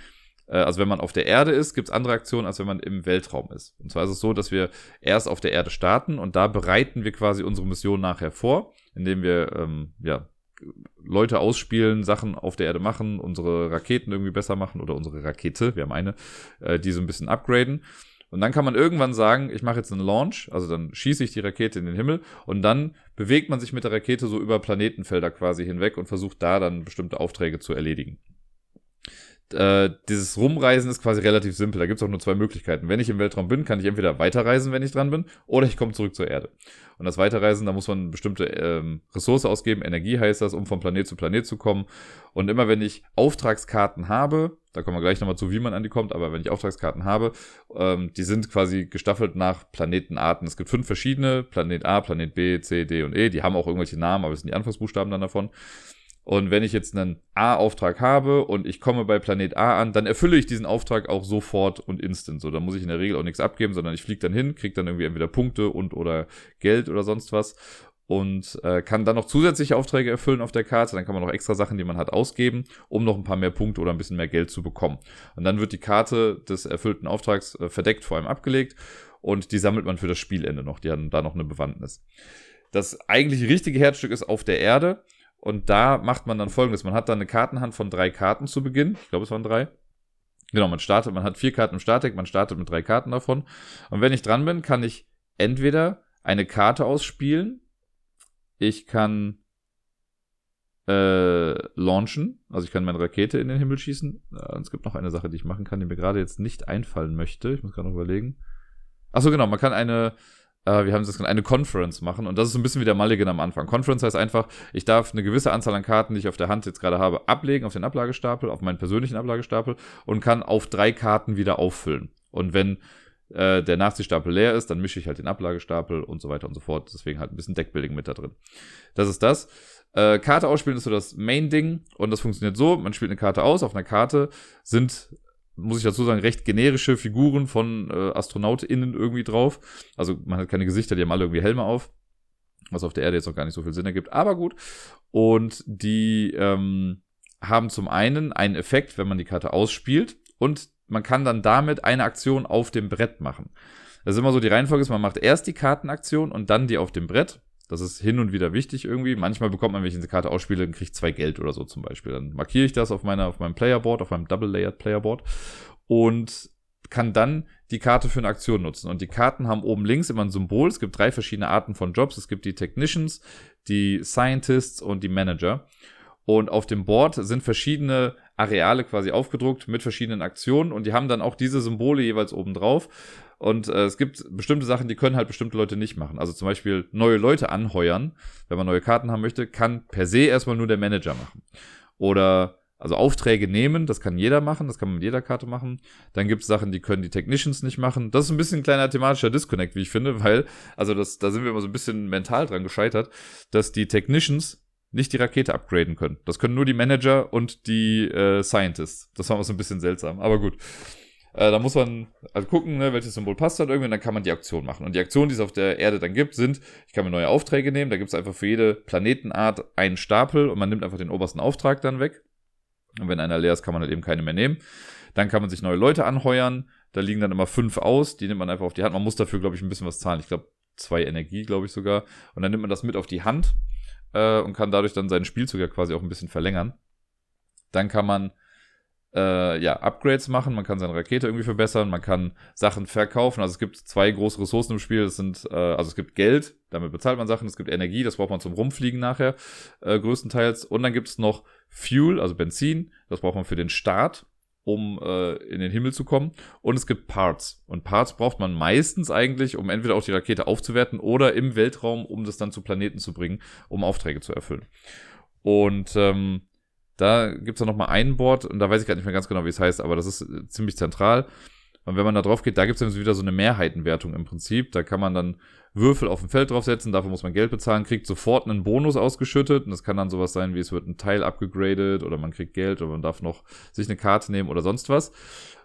äh, also wenn man auf der Erde ist, gibt es andere Aktionen, als wenn man im Weltraum ist. Und zwar ist es so, dass wir erst auf der Erde starten und da bereiten wir quasi unsere Mission nachher vor, indem wir, ähm, ja, Leute ausspielen, Sachen auf der Erde machen, unsere Raketen irgendwie besser machen oder unsere Rakete, wir haben eine, äh, die so ein bisschen upgraden. Und dann kann man irgendwann sagen, ich mache jetzt einen Launch, also dann schieße ich die Rakete in den Himmel und dann bewegt man sich mit der Rakete so über Planetenfelder quasi hinweg und versucht da dann bestimmte Aufträge zu erledigen äh, dieses Rumreisen ist quasi relativ simpel. Da gibt es auch nur zwei Möglichkeiten. Wenn ich im Weltraum bin, kann ich entweder weiterreisen, wenn ich dran bin, oder ich komme zurück zur Erde. Und das Weiterreisen, da muss man bestimmte ähm, Ressource ausgeben, Energie heißt das, um von Planet zu Planet zu kommen. Und immer wenn ich Auftragskarten habe, da kommen wir gleich nochmal zu, wie man an die kommt, aber wenn ich Auftragskarten habe, ähm, die sind quasi gestaffelt nach Planetenarten. Es gibt fünf verschiedene, Planet A, Planet B, C, D und E. Die haben auch irgendwelche Namen, aber es sind die Anfangsbuchstaben dann davon. Und wenn ich jetzt einen A-Auftrag habe und ich komme bei Planet A an, dann erfülle ich diesen Auftrag auch sofort und instant. So, da muss ich in der Regel auch nichts abgeben, sondern ich fliege dann hin, kriege dann irgendwie entweder Punkte und oder Geld oder sonst was und äh, kann dann noch zusätzliche Aufträge erfüllen auf der Karte. Dann kann man noch extra Sachen, die man hat, ausgeben, um noch ein paar mehr Punkte oder ein bisschen mehr Geld zu bekommen. Und dann wird die Karte des erfüllten Auftrags äh, verdeckt vor allem abgelegt und die sammelt man für das Spielende noch. Die haben da noch eine Bewandtnis. Das eigentlich richtige Herzstück ist auf der Erde. Und da macht man dann folgendes: Man hat dann eine Kartenhand von drei Karten zu Beginn. Ich glaube, es waren drei. Genau, man startet, man hat vier Karten im Startdeck, man startet mit drei Karten davon. Und wenn ich dran bin, kann ich entweder eine Karte ausspielen, ich kann äh, launchen, also ich kann meine Rakete in den Himmel schießen. Es gibt noch eine Sache, die ich machen kann, die mir gerade jetzt nicht einfallen möchte. Ich muss gerade noch überlegen. Achso, genau, man kann eine, äh, wir haben das eine Conference machen und das ist ein bisschen wie der Mulligan am Anfang. Conference heißt einfach, ich darf eine gewisse Anzahl an Karten, die ich auf der Hand jetzt gerade habe, ablegen auf den Ablagestapel, auf meinen persönlichen Ablagestapel und kann auf drei Karten wieder auffüllen. Und wenn äh, der Nachziehstapel leer ist, dann mische ich halt den Ablagestapel und so weiter und so fort. Deswegen halt ein bisschen Deckbuilding mit da drin. Das ist das. Äh, Karte ausspielen ist so das Main-Ding und das funktioniert so, man spielt eine Karte aus, auf einer Karte sind muss ich dazu sagen, recht generische Figuren von äh, AstronautInnen irgendwie drauf. Also man hat keine Gesichter, die haben alle irgendwie Helme auf. Was auf der Erde jetzt noch gar nicht so viel Sinn ergibt, aber gut. Und die ähm, haben zum einen einen Effekt, wenn man die Karte ausspielt und man kann dann damit eine Aktion auf dem Brett machen. Das ist immer so, die Reihenfolge ist, man macht erst die Kartenaktion und dann die auf dem Brett. Das ist hin und wieder wichtig irgendwie. Manchmal bekommt man, wenn ich eine Karte ausspiele, dann kriege ich zwei Geld oder so zum Beispiel. Dann markiere ich das auf, meiner, auf meinem Playerboard, auf meinem Double-Layered Playerboard und kann dann die Karte für eine Aktion nutzen. Und die Karten haben oben links immer ein Symbol. Es gibt drei verschiedene Arten von Jobs. Es gibt die Technicians, die Scientists und die Manager. Und auf dem Board sind verschiedene Areale quasi aufgedruckt mit verschiedenen Aktionen und die haben dann auch diese Symbole jeweils oben drauf. Und äh, es gibt bestimmte Sachen, die können halt bestimmte Leute nicht machen. Also zum Beispiel neue Leute anheuern, wenn man neue Karten haben möchte, kann per se erstmal nur der Manager machen. Oder also Aufträge nehmen, das kann jeder machen, das kann man mit jeder Karte machen. Dann gibt es Sachen, die können die Technicians nicht machen. Das ist ein bisschen ein kleiner thematischer Disconnect, wie ich finde, weil, also das, da sind wir immer so ein bisschen mental dran gescheitert, dass die Technicians nicht die Rakete upgraden können. Das können nur die Manager und die äh, Scientists. Das war so ein bisschen seltsam, aber gut. Äh, da muss man also gucken, ne, welches Symbol passt dann irgendwie, und dann kann man die Aktion machen. Und die Aktionen, die es auf der Erde dann gibt, sind, ich kann mir neue Aufträge nehmen, da gibt es einfach für jede Planetenart einen Stapel und man nimmt einfach den obersten Auftrag dann weg. Und wenn einer leer ist, kann man halt eben keine mehr nehmen. Dann kann man sich neue Leute anheuern. Da liegen dann immer fünf aus, die nimmt man einfach auf die Hand. Man muss dafür, glaube ich, ein bisschen was zahlen. Ich glaube, zwei Energie, glaube ich sogar. Und dann nimmt man das mit auf die Hand äh, und kann dadurch dann seinen Spielzug ja quasi auch ein bisschen verlängern. Dann kann man äh, ja, Upgrades machen, man kann seine Rakete irgendwie verbessern, man kann Sachen verkaufen. Also es gibt zwei große Ressourcen im Spiel. Das sind, äh, also es gibt Geld, damit bezahlt man Sachen, es gibt Energie, das braucht man zum Rumfliegen nachher, äh, größtenteils. Und dann gibt es noch Fuel, also Benzin, das braucht man für den Start um äh, in den Himmel zu kommen. Und es gibt Parts. Und Parts braucht man meistens eigentlich, um entweder auch die Rakete aufzuwerten oder im Weltraum, um das dann zu Planeten zu bringen, um Aufträge zu erfüllen. Und ähm, da gibt es dann nochmal ein Board, und da weiß ich gar nicht mehr ganz genau, wie es heißt, aber das ist äh, ziemlich zentral. Und wenn man da drauf geht, da gibt es dann wieder so eine Mehrheitenwertung im Prinzip. Da kann man dann Würfel auf dem Feld draufsetzen, dafür muss man Geld bezahlen, kriegt sofort einen Bonus ausgeschüttet. Und das kann dann sowas sein, wie es wird ein Teil abgegradet oder man kriegt Geld oder man darf noch sich eine Karte nehmen oder sonst was.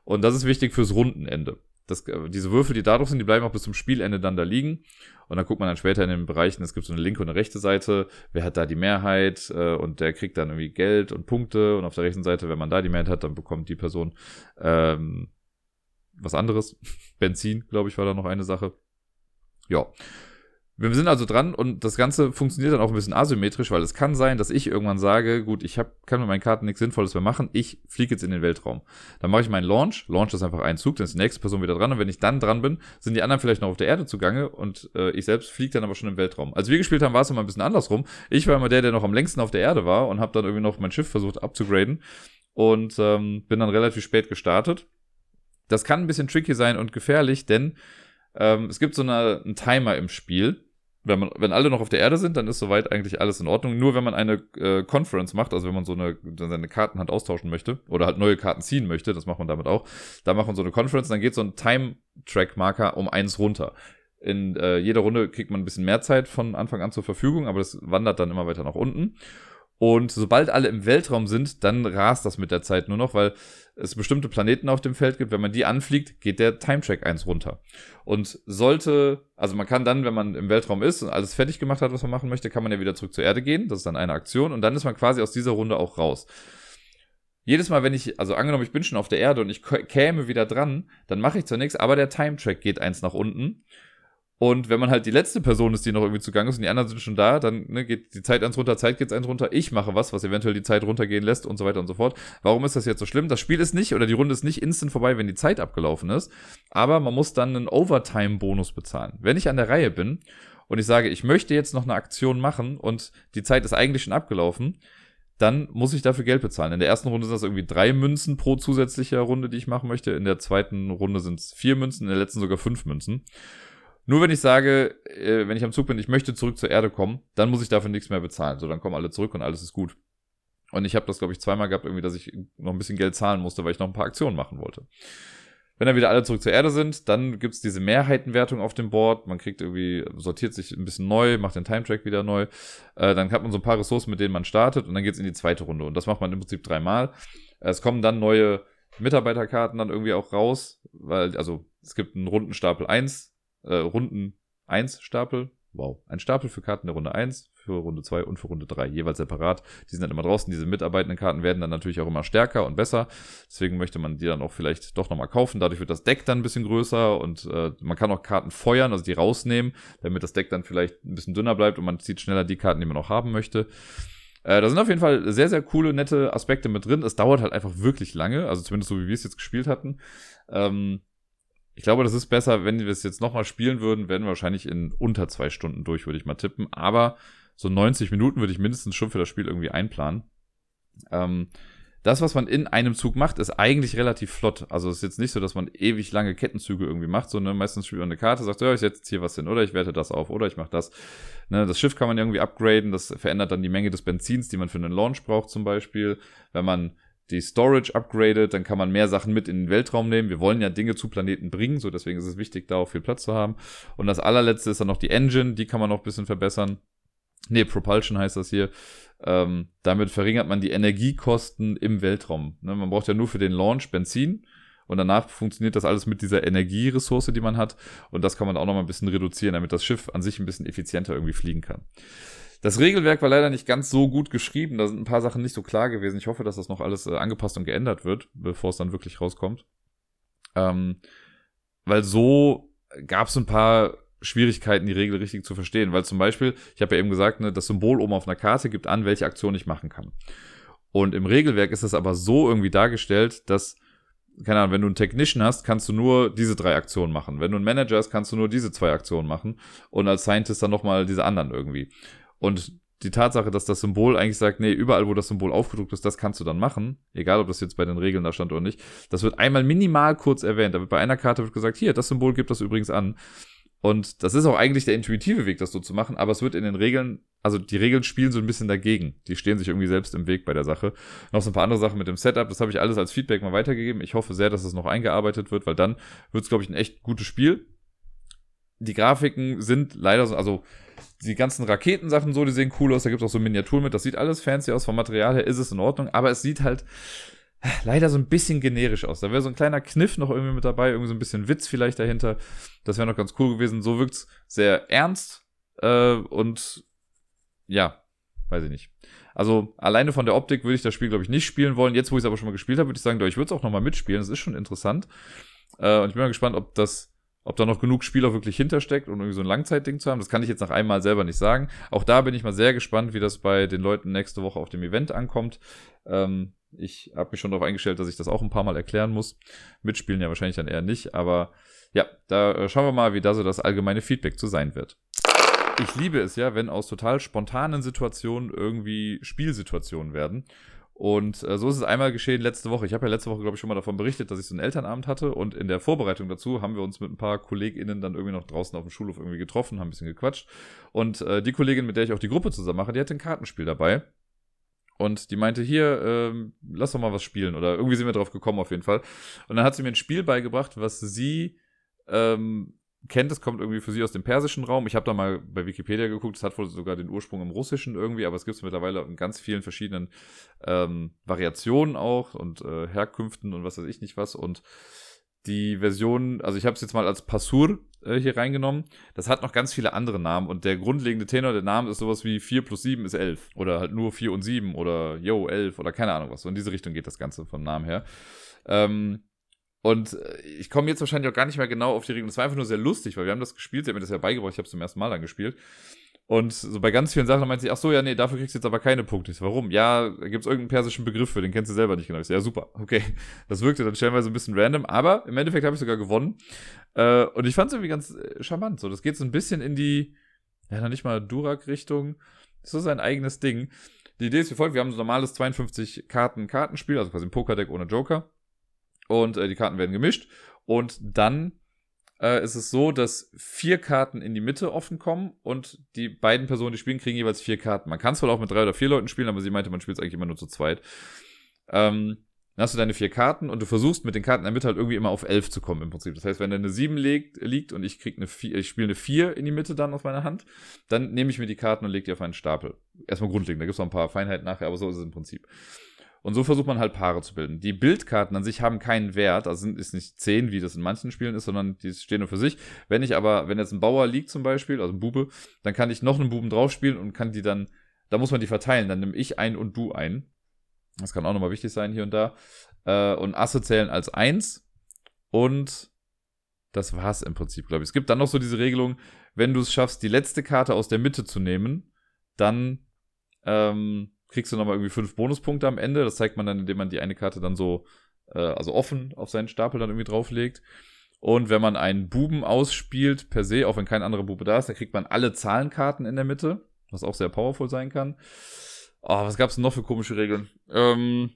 Und das ist wichtig fürs Rundenende. Das, äh, diese Würfel, die da drauf sind, die bleiben auch bis zum Spielende dann da liegen. Und dann guckt man dann später in den Bereichen, es gibt so eine linke und eine rechte Seite, wer hat da die Mehrheit äh, und der kriegt dann irgendwie Geld und Punkte. Und auf der rechten Seite, wenn man da die Mehrheit hat, dann bekommt die Person ähm, was anderes. Benzin, glaube ich, war da noch eine Sache. Ja. Wir sind also dran und das Ganze funktioniert dann auch ein bisschen asymmetrisch, weil es kann sein, dass ich irgendwann sage, gut, ich hab, kann mit meinen Karten nichts Sinnvolles mehr machen, ich fliege jetzt in den Weltraum. Dann mache ich meinen Launch, Launch ist einfach ein Zug, dann ist die nächste Person wieder dran und wenn ich dann dran bin, sind die anderen vielleicht noch auf der Erde zugange und äh, ich selbst fliege dann aber schon im Weltraum. Als wir gespielt haben, war es immer ein bisschen andersrum. Ich war immer der, der noch am längsten auf der Erde war und habe dann irgendwie noch mein Schiff versucht abzugraden und ähm, bin dann relativ spät gestartet. Das kann ein bisschen tricky sein und gefährlich, denn ähm, es gibt so eine, einen Timer im Spiel. Wenn, man, wenn alle noch auf der Erde sind, dann ist soweit eigentlich alles in Ordnung. Nur wenn man eine äh, Conference macht, also wenn man so eine seine Kartenhand austauschen möchte oder halt neue Karten ziehen möchte, das macht man damit auch, da macht man so eine Conference, dann geht so ein Time-Track-Marker um eins runter. In äh, jeder Runde kriegt man ein bisschen mehr Zeit von Anfang an zur Verfügung, aber das wandert dann immer weiter nach unten. Und sobald alle im Weltraum sind, dann rast das mit der Zeit nur noch, weil es bestimmte Planeten auf dem Feld gibt. Wenn man die anfliegt, geht der Time-Track eins runter. Und sollte, also man kann dann, wenn man im Weltraum ist und alles fertig gemacht hat, was man machen möchte, kann man ja wieder zurück zur Erde gehen. Das ist dann eine Aktion. Und dann ist man quasi aus dieser Runde auch raus. Jedes Mal, wenn ich, also angenommen, ich bin schon auf der Erde und ich käme wieder dran, dann mache ich nichts, aber der Time-Track geht eins nach unten. Und wenn man halt die letzte Person ist, die noch irgendwie zugange ist und die anderen sind schon da, dann ne, geht die Zeit eins runter, Zeit geht eins runter, ich mache was, was eventuell die Zeit runtergehen lässt und so weiter und so fort. Warum ist das jetzt so schlimm? Das Spiel ist nicht oder die Runde ist nicht instant vorbei, wenn die Zeit abgelaufen ist, aber man muss dann einen Overtime-Bonus bezahlen. Wenn ich an der Reihe bin und ich sage, ich möchte jetzt noch eine Aktion machen und die Zeit ist eigentlich schon abgelaufen, dann muss ich dafür Geld bezahlen. In der ersten Runde sind das irgendwie drei Münzen pro zusätzlicher Runde, die ich machen möchte. In der zweiten Runde sind es vier Münzen, in der letzten sogar fünf Münzen. Nur wenn ich sage, äh, wenn ich am Zug bin, ich möchte zurück zur Erde kommen, dann muss ich dafür nichts mehr bezahlen. So, dann kommen alle zurück und alles ist gut. Und ich habe das, glaube ich, zweimal gehabt, irgendwie, dass ich noch ein bisschen Geld zahlen musste, weil ich noch ein paar Aktionen machen wollte. wenn dann wieder alle zurück zur Erde sind, dann gibt's diese Mehrheitenwertung auf dem Board. Man kriegt irgendwie, sortiert sich ein bisschen neu, macht den Time-Track wieder neu. Äh, dann hat man so ein paar Ressourcen, mit denen man startet und dann geht's in die zweite Runde. Und das macht man im Prinzip dreimal. Es kommen dann neue Mitarbeiterkarten dann irgendwie auch raus, weil, also es gibt einen Rundenstapel 1, äh, Runden 1 Stapel, wow, ein Stapel für Karten der Runde 1, für Runde 2 und für Runde 3, jeweils separat. Die sind dann immer draußen. Diese mitarbeitenden Karten werden dann natürlich auch immer stärker und besser. Deswegen möchte man die dann auch vielleicht doch nochmal kaufen. Dadurch wird das Deck dann ein bisschen größer und äh, man kann auch Karten feuern, also die rausnehmen, damit das Deck dann vielleicht ein bisschen dünner bleibt und man zieht schneller die Karten, die man auch haben möchte. Äh, da sind auf jeden Fall sehr, sehr coole, nette Aspekte mit drin. Es dauert halt einfach wirklich lange, also zumindest so, wie wir es jetzt gespielt hatten. Ähm, ich glaube, das ist besser, wenn wir es jetzt nochmal spielen würden, werden wir wahrscheinlich in unter zwei Stunden durch, würde ich mal tippen. Aber so 90 Minuten würde ich mindestens schon für das Spiel irgendwie einplanen. Ähm, das, was man in einem Zug macht, ist eigentlich relativ flott. Also es ist jetzt nicht so, dass man ewig lange Kettenzüge irgendwie macht, sondern meistens spielt man eine Karte, sagt, ja, ich setze jetzt hier was hin oder ich werte das auf oder ich mache das. Ne, das Schiff kann man irgendwie upgraden, das verändert dann die Menge des Benzins, die man für einen Launch braucht zum Beispiel. Wenn man die Storage upgradet, dann kann man mehr Sachen mit in den Weltraum nehmen. Wir wollen ja Dinge zu Planeten bringen, so deswegen ist es wichtig, da auch viel Platz zu haben. Und das allerletzte ist dann noch die Engine, die kann man noch ein bisschen verbessern. Nee, Propulsion heißt das hier. Ähm, damit verringert man die Energiekosten im Weltraum. Ne, man braucht ja nur für den Launch Benzin und danach funktioniert das alles mit dieser Energieressource, die man hat. Und das kann man auch noch mal ein bisschen reduzieren, damit das Schiff an sich ein bisschen effizienter irgendwie fliegen kann. Das Regelwerk war leider nicht ganz so gut geschrieben. Da sind ein paar Sachen nicht so klar gewesen. Ich hoffe, dass das noch alles äh, angepasst und geändert wird, bevor es dann wirklich rauskommt. Ähm, weil so gab es ein paar Schwierigkeiten, die Regel richtig zu verstehen. Weil zum Beispiel, ich habe ja eben gesagt, ne, das Symbol oben auf einer Karte gibt an, welche Aktion ich machen kann. Und im Regelwerk ist das aber so irgendwie dargestellt, dass, keine Ahnung, wenn du einen Technician hast, kannst du nur diese drei Aktionen machen. Wenn du einen Manager hast, kannst du nur diese zwei Aktionen machen. Und als Scientist dann nochmal diese anderen irgendwie. Und die Tatsache, dass das Symbol eigentlich sagt, nee, überall, wo das Symbol aufgedruckt ist, das kannst du dann machen, egal ob das jetzt bei den Regeln da stand oder nicht, das wird einmal minimal kurz erwähnt. Da wird bei einer Karte wird gesagt, hier, das Symbol gibt das übrigens an. Und das ist auch eigentlich der intuitive Weg, das so zu machen, aber es wird in den Regeln, also die Regeln spielen so ein bisschen dagegen. Die stehen sich irgendwie selbst im Weg bei der Sache. Noch so ein paar andere Sachen mit dem Setup, das habe ich alles als Feedback mal weitergegeben. Ich hoffe sehr, dass das noch eingearbeitet wird, weil dann wird es, glaube ich, ein echt gutes Spiel. Die Grafiken sind leider so, also die ganzen Raketensachen so, die sehen cool aus, da gibt es auch so Miniaturen mit, das sieht alles fancy aus, vom Material her ist es in Ordnung, aber es sieht halt leider so ein bisschen generisch aus. Da wäre so ein kleiner Kniff noch irgendwie mit dabei, irgendwie so ein bisschen Witz vielleicht dahinter. Das wäre noch ganz cool gewesen. So wirkt's sehr ernst äh, und ja, weiß ich nicht. Also alleine von der Optik würde ich das Spiel, glaube ich, nicht spielen wollen. Jetzt, wo ich es aber schon mal gespielt habe, würde ich sagen, doch, ich würde es auch noch mal mitspielen. Das ist schon interessant. Äh, und ich bin mal gespannt, ob das ob da noch genug Spieler wirklich hintersteckt, um irgendwie so ein Langzeitding zu haben, das kann ich jetzt nach einmal selber nicht sagen. Auch da bin ich mal sehr gespannt, wie das bei den Leuten nächste Woche auf dem Event ankommt. Ähm, ich habe mich schon darauf eingestellt, dass ich das auch ein paar Mal erklären muss. Mitspielen ja wahrscheinlich dann eher nicht, aber ja, da äh, schauen wir mal, wie da so das allgemeine Feedback zu sein wird. Ich liebe es ja, wenn aus total spontanen Situationen irgendwie Spielsituationen werden. Und äh, so ist es einmal geschehen letzte Woche. Ich habe ja letzte Woche, glaube ich, schon mal davon berichtet, dass ich so einen Elternabend hatte. Und in der Vorbereitung dazu haben wir uns mit ein paar KollegInnen dann irgendwie noch draußen auf dem Schulhof irgendwie getroffen, haben ein bisschen gequatscht. Und äh, die Kollegin, mit der ich auch die Gruppe zusammen mache, die hatte ein Kartenspiel dabei. Und die meinte, hier, ähm, lass doch mal was spielen. Oder irgendwie sind wir drauf gekommen auf jeden Fall. Und dann hat sie mir ein Spiel beigebracht, was sie ähm, kennt. Es kommt irgendwie für sie aus dem persischen Raum. Ich habe da mal bei Wikipedia geguckt. Es hat wohl sogar den Ursprung im Russischen irgendwie, aber es gibt es mittlerweile in ganz vielen verschiedenen ähm, Variationen auch und äh, Herkünften und was weiß ich nicht was. Und die Version, also ich habe es jetzt mal als Passur äh, hier reingenommen. Das hat noch ganz viele andere Namen und der grundlegende Tenor der Namen ist sowas wie 4 plus 7 ist 11 oder halt nur 4 und 7 oder yo 11 oder keine Ahnung was. So in diese Richtung geht das Ganze vom Namen her. Ähm, und äh, ich komme jetzt wahrscheinlich auch gar nicht mehr genau auf die Regeln. Es war einfach nur sehr lustig, weil wir haben das gespielt, sie hat mir das ja beigebracht, ich habe es zum ersten Mal dann gespielt. Und so bei ganz vielen Sachen meint sie, ach so, ja, nee, dafür kriegst du jetzt aber keine Punkte. Ich so, warum? Ja, da gibt's irgendeinen persischen Begriff für, den kennst du selber nicht genau. Ich so, ja, super, okay. Das wirkte dann stellenweise ein bisschen random, aber im Endeffekt habe ich sogar gewonnen. Äh, und ich fand es irgendwie ganz äh, charmant. So, das geht so ein bisschen in die, ja, noch nicht mal Durak-Richtung. So sein eigenes Ding. Die Idee ist wie folgt, wir haben so ein normales 52 Karten-Kartenspiel, also quasi ein Pokerdeck ohne Joker. Und äh, die Karten werden gemischt. Und dann äh, ist es so, dass vier Karten in die Mitte offen kommen und die beiden Personen, die spielen, kriegen jeweils vier Karten. Man kann es wohl auch mit drei oder vier Leuten spielen, aber sie meinte, man spielt es eigentlich immer nur zu zweit. Ähm, Dann hast du deine vier Karten und du versuchst mit den Karten in der Mitte halt irgendwie immer auf elf zu kommen im Prinzip. Das heißt, wenn da eine sieben liegt, liegt und ich krieg eine vier, ich spiele eine vier in die Mitte dann auf meiner Hand, dann nehme ich mir die Karten und lege die auf einen Stapel. Erstmal grundlegend, da gibt es noch ein paar Feinheiten nachher, aber so ist es im Prinzip. Und so versucht man halt Paare zu bilden. Die Bildkarten an sich haben keinen Wert, also ist nicht 10, wie das in manchen Spielen ist, sondern die stehen nur für sich. Wenn ich aber, wenn jetzt ein Bauer liegt zum Beispiel, also ein Bube, dann kann ich noch einen Buben draufspielen und kann die dann, da muss man die verteilen. Dann nehme ich ein und du ein. Das kann auch nochmal wichtig sein hier und da. Äh, und Asse zählen als eins. Und das war's im Prinzip, glaube ich. Es gibt dann noch so diese Regelung, wenn du es schaffst, die letzte Karte aus der Mitte zu nehmen, dann ähm, kriegst du nochmal irgendwie fünf Bonuspunkte am Ende. Das zeigt man dann, indem man die eine Karte dann so, äh, also offen auf seinen Stapel dann irgendwie drauflegt. Und wenn man einen Buben ausspielt, per se, auch wenn kein anderer Bube da ist, dann kriegt man alle Zahlenkarten in der Mitte, was auch sehr powerful sein kann. Oh, was gab's denn noch für komische Regeln? Ähm,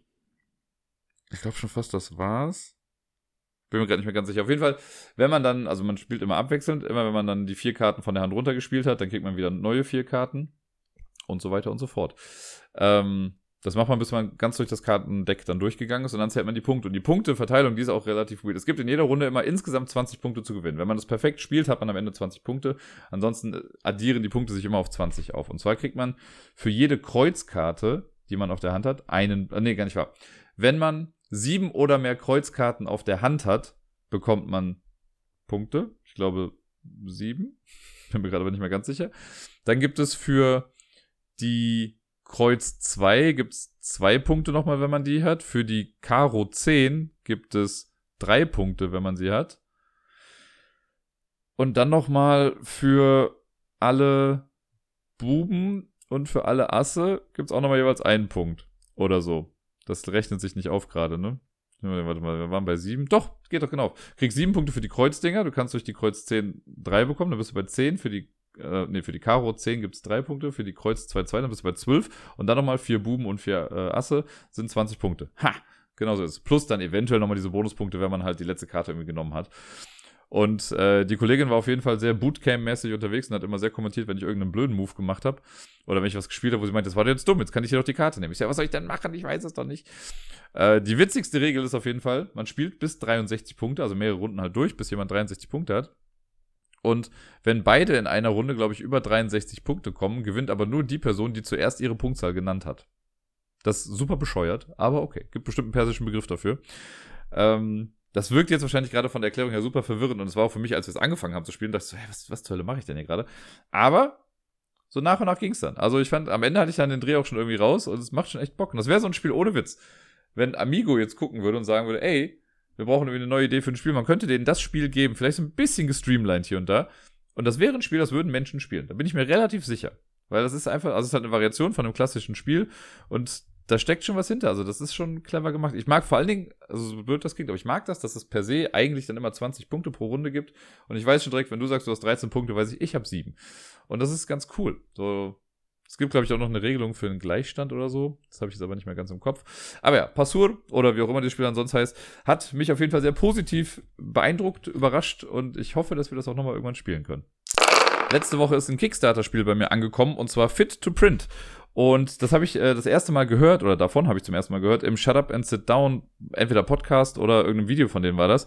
ich glaube schon fast, das war's. Bin mir gerade nicht mehr ganz sicher. Auf jeden Fall, wenn man dann, also man spielt immer abwechselnd, immer wenn man dann die vier Karten von der Hand runtergespielt hat, dann kriegt man wieder neue vier Karten und so weiter und so fort. Ähm, das macht man, bis man ganz durch das Kartendeck dann durchgegangen ist und dann zählt man die Punkte. Und die Punkteverteilung, die ist auch relativ weird. Es gibt in jeder Runde immer insgesamt 20 Punkte zu gewinnen. Wenn man das perfekt spielt, hat man am Ende 20 Punkte. Ansonsten addieren die Punkte sich immer auf 20 auf. Und zwar kriegt man für jede Kreuzkarte, die man auf der Hand hat, einen, äh, nee, gar nicht wahr. Wenn man sieben oder mehr Kreuzkarten auf der Hand hat, bekommt man Punkte. Ich glaube sieben. Bin mir gerade aber nicht mehr ganz sicher. Dann gibt es für die Kreuz 2 gibt es zwei Punkte nochmal, wenn man die hat. Für die Karo 10 gibt es drei Punkte, wenn man sie hat. Und dann nochmal für alle Buben und für alle Asse gibt es auch nochmal jeweils einen Punkt. Oder so. Das rechnet sich nicht auf gerade, ne? Warte mal, wir waren bei sieben. Doch, geht doch genau. Kriegst sieben Punkte für die Kreuzdinger. Du kannst durch die Kreuz 10 drei bekommen. Dann bist du bei zehn. Für die, äh, nee, für die Karo 10 gibt es drei Punkte. Für die Kreuz 2, 2, dann bist du bei zwölf. Und dann nochmal vier Buben und vier äh, Asse sind 20 Punkte. Ha! Genau so ist es. Plus dann eventuell nochmal diese Bonuspunkte, wenn man halt die letzte Karte irgendwie genommen hat. Und äh, die Kollegin war auf jeden Fall sehr Bootcamp-mäßig unterwegs und hat immer sehr kommentiert, wenn ich irgendeinen blöden Move gemacht habe. Oder wenn ich was gespielt habe, wo sie meint, das war jetzt dumm, jetzt kann ich hier doch die Karte nehmen. Ich sage, was soll ich denn machen? Ich weiß es doch nicht. Äh, die witzigste Regel ist auf jeden Fall, man spielt bis 63 Punkte, also mehrere Runden halt durch, bis jemand 63 Punkte hat. Und wenn beide in einer Runde, glaube ich, über 63 Punkte kommen, gewinnt aber nur die Person, die zuerst ihre Punktzahl genannt hat. Das ist super bescheuert, aber okay. Gibt bestimmt einen persischen Begriff dafür. Ähm, das wirkt jetzt wahrscheinlich gerade von der Erklärung her super verwirrend und es war auch für mich, als wir es angefangen haben zu spielen, dachte ich so, hey, was, was zur Hölle mache ich denn hier gerade? Aber so nach und nach ging es dann. Also ich fand, am Ende hatte ich dann den Dreh auch schon irgendwie raus und es macht schon echt Bock. Und das wäre so ein Spiel ohne Witz. Wenn Amigo jetzt gucken würde und sagen würde, ey, wir brauchen irgendwie eine neue Idee für ein Spiel, man könnte denen das Spiel geben, vielleicht so ein bisschen gestreamlined hier und da. Und das wäre ein Spiel, das würden Menschen spielen. Da bin ich mir relativ sicher. Weil das ist einfach, also es ist halt eine Variation von einem klassischen Spiel und da steckt schon was hinter. Also das ist schon clever gemacht. Ich mag vor allen Dingen, also so blöd das klingt, aber ich mag das, dass es per se eigentlich dann immer 20 Punkte pro Runde gibt. Und ich weiß schon direkt, wenn du sagst, du hast 13 Punkte, weiß ich, ich habe 7. Und das ist ganz cool. So, es gibt, glaube ich, auch noch eine Regelung für einen Gleichstand oder so. Das habe ich jetzt aber nicht mehr ganz im Kopf. Aber ja, Passur oder wie auch immer das Spiel ansonsten heißt, hat mich auf jeden Fall sehr positiv beeindruckt, überrascht und ich hoffe, dass wir das auch nochmal irgendwann spielen können. Letzte Woche ist ein Kickstarter-Spiel bei mir angekommen und zwar Fit to Print. Und das habe ich äh, das erste Mal gehört, oder davon habe ich zum ersten Mal gehört, im Shut Up and Sit Down, entweder Podcast oder irgendeinem Video von denen war das.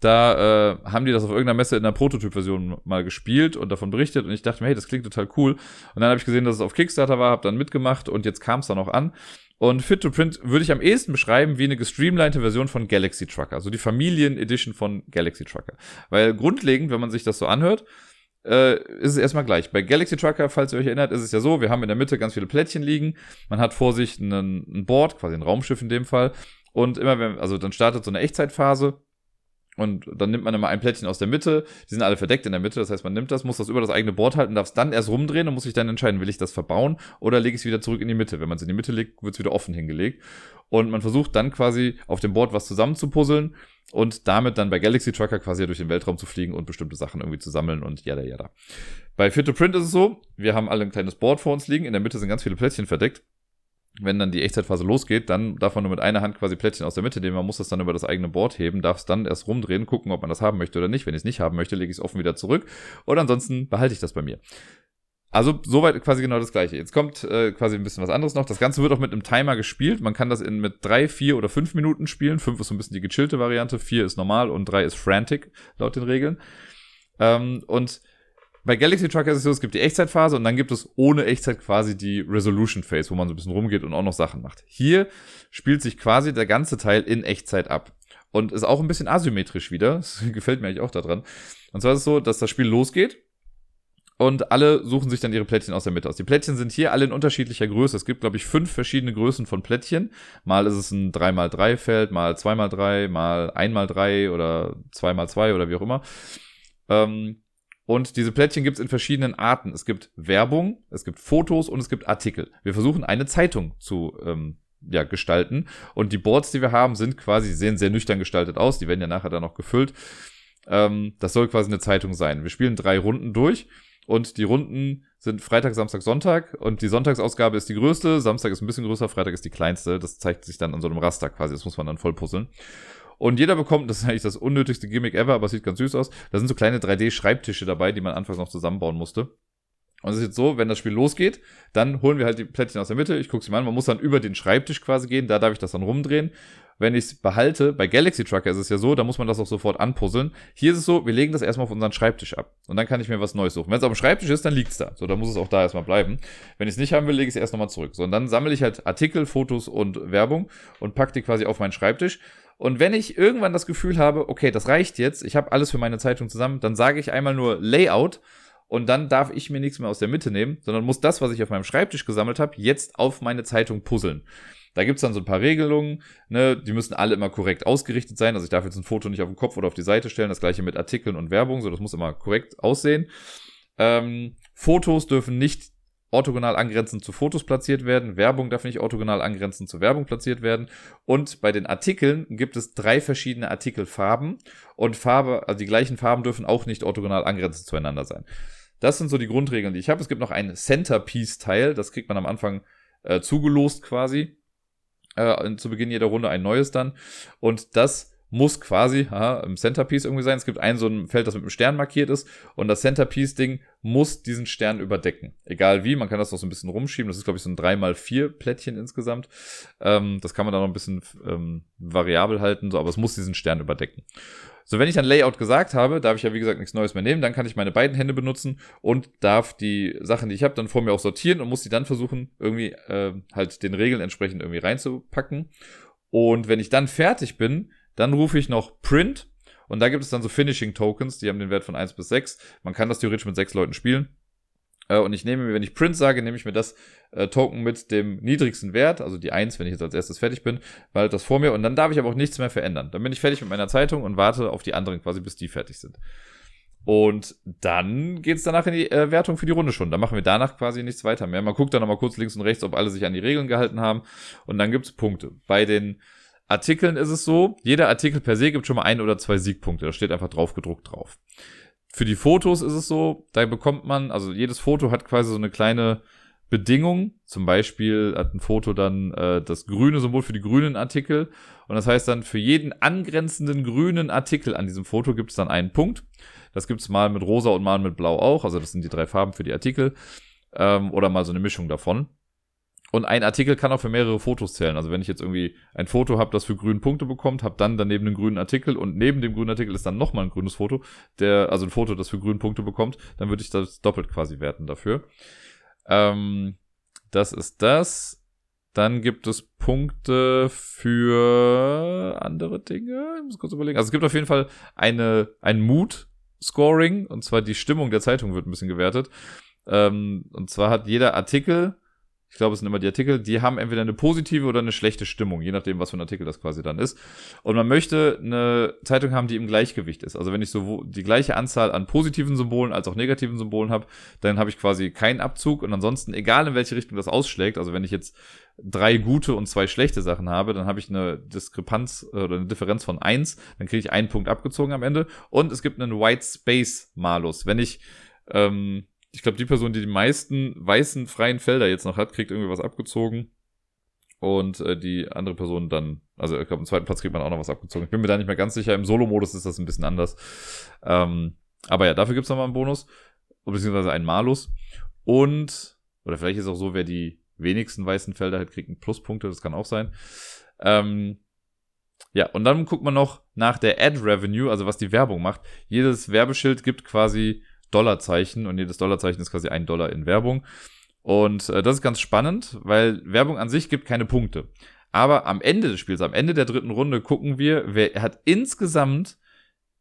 Da äh, haben die das auf irgendeiner Messe in der Prototyp-Version mal gespielt und davon berichtet und ich dachte mir, hey, das klingt total cool. Und dann habe ich gesehen, dass es auf Kickstarter war, habe dann mitgemacht und jetzt kam es dann auch an. Und Fit to Print würde ich am ehesten beschreiben wie eine gestreamlinete Version von Galaxy Trucker, also die Familien-Edition von Galaxy Trucker. Weil grundlegend, wenn man sich das so anhört, äh, ist es erstmal gleich. Bei Galaxy Trucker, falls ihr euch erinnert, ist es ja so, wir haben in der Mitte ganz viele Plättchen liegen. Man hat vor sich ein Board, quasi ein Raumschiff in dem Fall. Und immer wenn, also dann startet so eine Echtzeitphase. Und dann nimmt man immer ein Plättchen aus der Mitte. Die sind alle verdeckt in der Mitte. Das heißt, man nimmt das, muss das über das eigene Board halten, darf es dann erst rumdrehen und muss sich dann entscheiden, will ich das verbauen oder lege ich es wieder zurück in die Mitte. Wenn man es in die Mitte legt, wird es wieder offen hingelegt. Und man versucht dann quasi auf dem Board was zusammenzupuzzeln und damit dann bei Galaxy Trucker quasi durch den Weltraum zu fliegen und bestimmte Sachen irgendwie zu sammeln und jada jada. Bei Fit to Print ist es so, wir haben alle ein kleines Board vor uns liegen, in der Mitte sind ganz viele Plättchen verdeckt. Wenn dann die Echtzeitphase losgeht, dann darf man nur mit einer Hand quasi Plättchen aus der Mitte nehmen. Man muss das dann über das eigene Board heben, darf es dann erst rumdrehen, gucken, ob man das haben möchte oder nicht. Wenn ich es nicht haben möchte, lege ich es offen wieder zurück. Oder ansonsten behalte ich das bei mir. Also soweit quasi genau das gleiche. Jetzt kommt äh, quasi ein bisschen was anderes noch. Das Ganze wird auch mit einem Timer gespielt. Man kann das in mit drei, vier oder fünf Minuten spielen. Fünf ist so ein bisschen die gechillte Variante, vier ist normal und drei ist frantic laut den Regeln. Ähm, und bei Galaxy Trucker ist es so, es gibt die Echtzeitphase und dann gibt es ohne Echtzeit quasi die Resolution Phase, wo man so ein bisschen rumgeht und auch noch Sachen macht. Hier spielt sich quasi der ganze Teil in Echtzeit ab. Und ist auch ein bisschen asymmetrisch wieder. Das gefällt mir eigentlich auch daran. Und zwar ist es so, dass das Spiel losgeht und alle suchen sich dann ihre Plättchen aus der Mitte aus. Die Plättchen sind hier alle in unterschiedlicher Größe. Es gibt, glaube ich, fünf verschiedene Größen von Plättchen. Mal ist es ein 3x3-Feld, mal 2x3, mal 1x3 oder 2x2 oder wie auch immer. Ähm, und diese Plättchen gibt es in verschiedenen Arten. Es gibt Werbung, es gibt Fotos und es gibt Artikel. Wir versuchen eine Zeitung zu ähm, ja, gestalten. Und die Boards, die wir haben, sind quasi, sehen sehr nüchtern gestaltet aus. Die werden ja nachher dann noch gefüllt. Ähm, das soll quasi eine Zeitung sein. Wir spielen drei Runden durch und die Runden sind Freitag, Samstag, Sonntag. Und die Sonntagsausgabe ist die größte, Samstag ist ein bisschen größer, Freitag ist die kleinste. Das zeigt sich dann an so einem Raster quasi. Das muss man dann voll puzzeln. Und jeder bekommt, das ist eigentlich das unnötigste Gimmick ever, aber es sieht ganz süß aus. Da sind so kleine 3D-Schreibtische dabei, die man anfangs noch zusammenbauen musste. Und es ist jetzt so, wenn das Spiel losgeht, dann holen wir halt die Plättchen aus der Mitte. Ich gucke sie mal an. Man muss dann über den Schreibtisch quasi gehen. Da darf ich das dann rumdrehen wenn ich es behalte, bei Galaxy Trucker ist es ja so, da muss man das auch sofort anpuzzeln. Hier ist es so, wir legen das erstmal auf unseren Schreibtisch ab. Und dann kann ich mir was Neues suchen. Wenn es auf dem Schreibtisch ist, dann liegt es da. So, dann muss es auch da erstmal bleiben. Wenn ich es nicht haben will, lege ich es erst nochmal zurück. So, und dann sammle ich halt Artikel, Fotos und Werbung und packe die quasi auf meinen Schreibtisch. Und wenn ich irgendwann das Gefühl habe, okay, das reicht jetzt, ich habe alles für meine Zeitung zusammen, dann sage ich einmal nur Layout und dann darf ich mir nichts mehr aus der Mitte nehmen, sondern muss das, was ich auf meinem Schreibtisch gesammelt habe, jetzt auf meine Zeitung puzzeln. Da gibt's dann so ein paar Regelungen, ne? die müssen alle immer korrekt ausgerichtet sein. Also ich darf jetzt ein Foto nicht auf den Kopf oder auf die Seite stellen. Das gleiche mit Artikeln und Werbung, so das muss immer korrekt aussehen. Ähm, Fotos dürfen nicht orthogonal angrenzend zu Fotos platziert werden. Werbung darf nicht orthogonal angrenzend zu Werbung platziert werden. Und bei den Artikeln gibt es drei verschiedene Artikelfarben. Und Farbe, also die gleichen Farben dürfen auch nicht orthogonal angrenzend zueinander sein. Das sind so die Grundregeln, die ich habe. Es gibt noch ein Centerpiece-Teil, das kriegt man am Anfang äh, zugelost quasi äh, zu Beginn jeder Runde ein neues dann. Und das muss quasi aha, im Centerpiece irgendwie sein. Es gibt ein so ein Feld, das mit einem Stern markiert ist und das Centerpiece-Ding muss diesen Stern überdecken. Egal wie, man kann das noch so ein bisschen rumschieben. Das ist, glaube ich, so ein 3x4 Plättchen insgesamt. Ähm, das kann man dann noch ein bisschen ähm, variabel halten, so, aber es muss diesen Stern überdecken. So, wenn ich ein Layout gesagt habe, darf ich ja wie gesagt nichts Neues mehr nehmen, dann kann ich meine beiden Hände benutzen und darf die Sachen, die ich habe, dann vor mir auch sortieren und muss die dann versuchen, irgendwie äh, halt den Regeln entsprechend irgendwie reinzupacken. Und wenn ich dann fertig bin, dann rufe ich noch Print und da gibt es dann so Finishing Tokens, die haben den Wert von 1 bis 6. Man kann das theoretisch mit sechs Leuten spielen. Äh, und ich nehme mir, wenn ich Print sage, nehme ich mir das äh, Token mit dem niedrigsten Wert, also die 1, wenn ich jetzt als erstes fertig bin, weil das vor mir und dann darf ich aber auch nichts mehr verändern. Dann bin ich fertig mit meiner Zeitung und warte auf die anderen quasi, bis die fertig sind. Und dann geht's danach in die äh, Wertung für die Runde schon. Da machen wir danach quasi nichts weiter mehr. Man guckt dann nochmal kurz links und rechts, ob alle sich an die Regeln gehalten haben. Und dann gibt's Punkte. Bei den Artikeln ist es so, jeder Artikel per se gibt schon mal ein oder zwei Siegpunkte. Da steht einfach drauf gedruckt drauf. Für die Fotos ist es so, da bekommt man, also jedes Foto hat quasi so eine kleine Bedingung. Zum Beispiel hat ein Foto dann äh, das grüne Symbol für die grünen Artikel. Und das heißt dann, für jeden angrenzenden grünen Artikel an diesem Foto gibt es dann einen Punkt. Das gibt es mal mit rosa und mal mit blau auch. Also das sind die drei Farben für die Artikel. Ähm, oder mal so eine Mischung davon. Und ein Artikel kann auch für mehrere Fotos zählen. Also wenn ich jetzt irgendwie ein Foto habe, das für grüne Punkte bekommt, habe dann daneben einen grünen Artikel und neben dem grünen Artikel ist dann nochmal ein grünes Foto, der, also ein Foto, das für grüne Punkte bekommt, dann würde ich das doppelt quasi werten dafür. Ähm, das ist das. Dann gibt es Punkte für andere Dinge. Ich muss kurz überlegen. Also es gibt auf jeden Fall eine, ein Mood-Scoring, und zwar die Stimmung der Zeitung wird ein bisschen gewertet. Ähm, und zwar hat jeder Artikel ich glaube, es sind immer die Artikel, die haben entweder eine positive oder eine schlechte Stimmung, je nachdem, was für ein Artikel das quasi dann ist. Und man möchte eine Zeitung haben, die im Gleichgewicht ist. Also wenn ich so die gleiche Anzahl an positiven Symbolen als auch negativen Symbolen habe, dann habe ich quasi keinen Abzug. Und ansonsten, egal in welche Richtung das ausschlägt, also wenn ich jetzt drei gute und zwei schlechte Sachen habe, dann habe ich eine Diskrepanz äh, oder eine Differenz von eins, dann kriege ich einen Punkt abgezogen am Ende. Und es gibt einen White Space Malus. Wenn ich ähm, ich glaube, die Person, die die meisten weißen freien Felder jetzt noch hat, kriegt irgendwie was abgezogen. Und äh, die andere Person dann, also ich glaube, im zweiten Platz kriegt man auch noch was abgezogen. Ich bin mir da nicht mehr ganz sicher. Im Solo-Modus ist das ein bisschen anders. Ähm, aber ja, dafür gibt es nochmal einen Bonus, beziehungsweise einen Malus. Und, oder vielleicht ist auch so, wer die wenigsten weißen Felder hat, kriegt einen Pluspunkte, das kann auch sein. Ähm, ja, und dann guckt man noch nach der Ad Revenue, also was die Werbung macht. Jedes Werbeschild gibt quasi Dollarzeichen und jedes Dollarzeichen ist quasi ein Dollar in Werbung. Und äh, das ist ganz spannend, weil Werbung an sich gibt keine Punkte. Aber am Ende des Spiels, am Ende der dritten Runde, gucken wir, wer hat insgesamt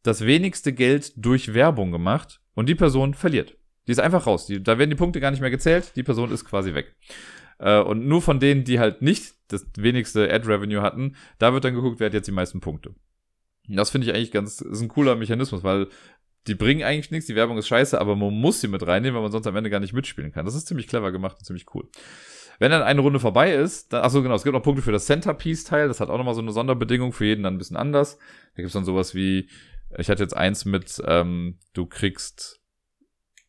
das wenigste Geld durch Werbung gemacht und die Person verliert. Die ist einfach raus. Die, da werden die Punkte gar nicht mehr gezählt. Die Person ist quasi weg. Äh, und nur von denen, die halt nicht das wenigste Ad-Revenue hatten, da wird dann geguckt, wer hat jetzt die meisten Punkte. Das finde ich eigentlich ganz, ist ein cooler Mechanismus, weil die bringen eigentlich nichts, die Werbung ist scheiße, aber man muss sie mit reinnehmen, weil man sonst am Ende gar nicht mitspielen kann. Das ist ziemlich clever gemacht und ziemlich cool. Wenn dann eine Runde vorbei ist, dann, achso genau, es gibt noch Punkte für das Centerpiece-Teil, das hat auch nochmal so eine Sonderbedingung, für jeden dann ein bisschen anders. Da gibt's dann sowas wie, ich hatte jetzt eins mit, ähm, du kriegst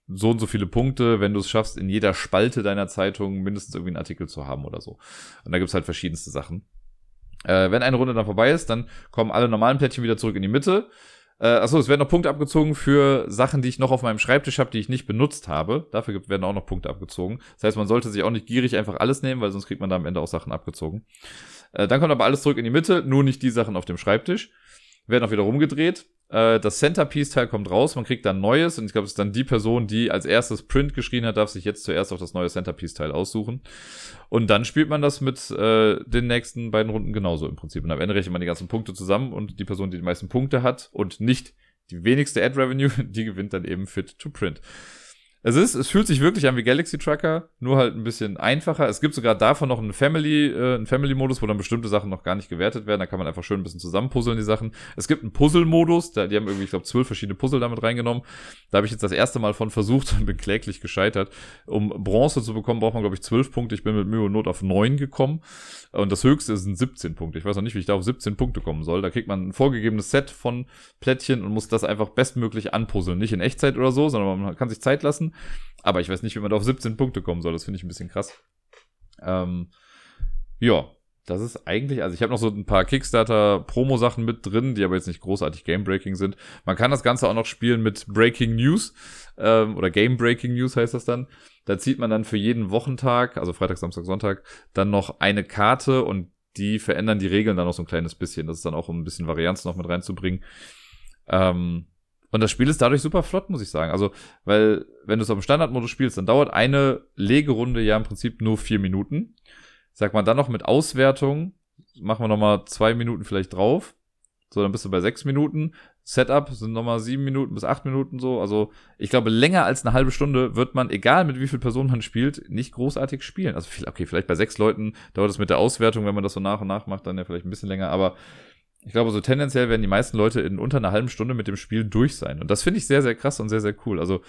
so und so viele Punkte, wenn du es schaffst, in jeder Spalte deiner Zeitung mindestens irgendwie einen Artikel zu haben oder so. Und da gibt's halt verschiedenste Sachen. Äh, wenn eine Runde dann vorbei ist, dann kommen alle normalen Plättchen wieder zurück in die Mitte. Äh, achso, es werden noch Punkte abgezogen für Sachen, die ich noch auf meinem Schreibtisch habe, die ich nicht benutzt habe. Dafür werden auch noch Punkte abgezogen. Das heißt, man sollte sich auch nicht gierig einfach alles nehmen, weil sonst kriegt man da am Ende auch Sachen abgezogen. Äh, dann kommt aber alles zurück in die Mitte, nur nicht die Sachen auf dem Schreibtisch. Werden auch wieder rumgedreht. Äh, das Centerpiece-Teil kommt raus, man kriegt dann neues und ich glaube, es ist dann die Person, die als erstes Print geschrien hat, darf sich jetzt zuerst auch das neue Centerpiece-Teil aussuchen. Und dann spielt man das mit äh, den nächsten beiden Runden genauso im Prinzip. Und am Ende rechnet man die ganzen Punkte zusammen und die Person, die die meisten Punkte hat und nicht die wenigste Ad-Revenue, die gewinnt dann eben Fit to Print. Es ist, es fühlt sich wirklich an wie Galaxy Tracker, nur halt ein bisschen einfacher. Es gibt sogar davon noch einen Family, äh, einen Family-Modus, wo dann bestimmte Sachen noch gar nicht gewertet werden. Da kann man einfach schön ein bisschen zusammenpuzzeln, die Sachen. Es gibt einen Puzzle-Modus, da, die haben irgendwie, ich glaube, zwölf verschiedene Puzzle damit reingenommen. Da habe ich jetzt das erste Mal von versucht und bin kläglich gescheitert. Um Bronze zu bekommen, braucht man, glaube ich, zwölf Punkte. Ich bin mit Mühe und Not auf neun gekommen. Und das höchste sind 17 Punkte. Ich weiß noch nicht, wie ich da auf 17 Punkte kommen soll. Da kriegt man ein vorgegebenes Set von Plättchen und muss das einfach bestmöglich anpuzzeln. Nicht in Echtzeit oder so, sondern man kann sich Zeit lassen. Aber ich weiß nicht, wie man da auf 17 Punkte kommen soll. Das finde ich ein bisschen krass. Ähm, ja, das ist eigentlich, also ich habe noch so ein paar Kickstarter-Promo-Sachen mit drin, die aber jetzt nicht großartig Game-Breaking sind. Man kann das Ganze auch noch spielen mit Breaking News ähm, oder Game-Breaking News heißt das dann. Da zieht man dann für jeden Wochentag, also Freitag, Samstag, Sonntag, dann noch eine Karte und die verändern die Regeln dann noch so ein kleines bisschen. Das ist dann auch, um ein bisschen Varianz noch mit reinzubringen. Ähm, und das Spiel ist dadurch super flott, muss ich sagen. Also, weil, wenn du es auf dem Standardmodus spielst, dann dauert eine Legerunde ja im Prinzip nur vier Minuten. Sagt man dann noch mit Auswertung, machen wir nochmal zwei Minuten vielleicht drauf. So, dann bist du bei sechs Minuten. Setup sind nochmal sieben Minuten bis acht Minuten so. Also, ich glaube, länger als eine halbe Stunde wird man, egal mit wie viel Personen man spielt, nicht großartig spielen. Also, okay, vielleicht bei sechs Leuten dauert es mit der Auswertung, wenn man das so nach und nach macht, dann ja vielleicht ein bisschen länger. Aber ich glaube, so tendenziell werden die meisten Leute in unter einer halben Stunde mit dem Spiel durch sein. Und das finde ich sehr, sehr krass und sehr, sehr cool. Also,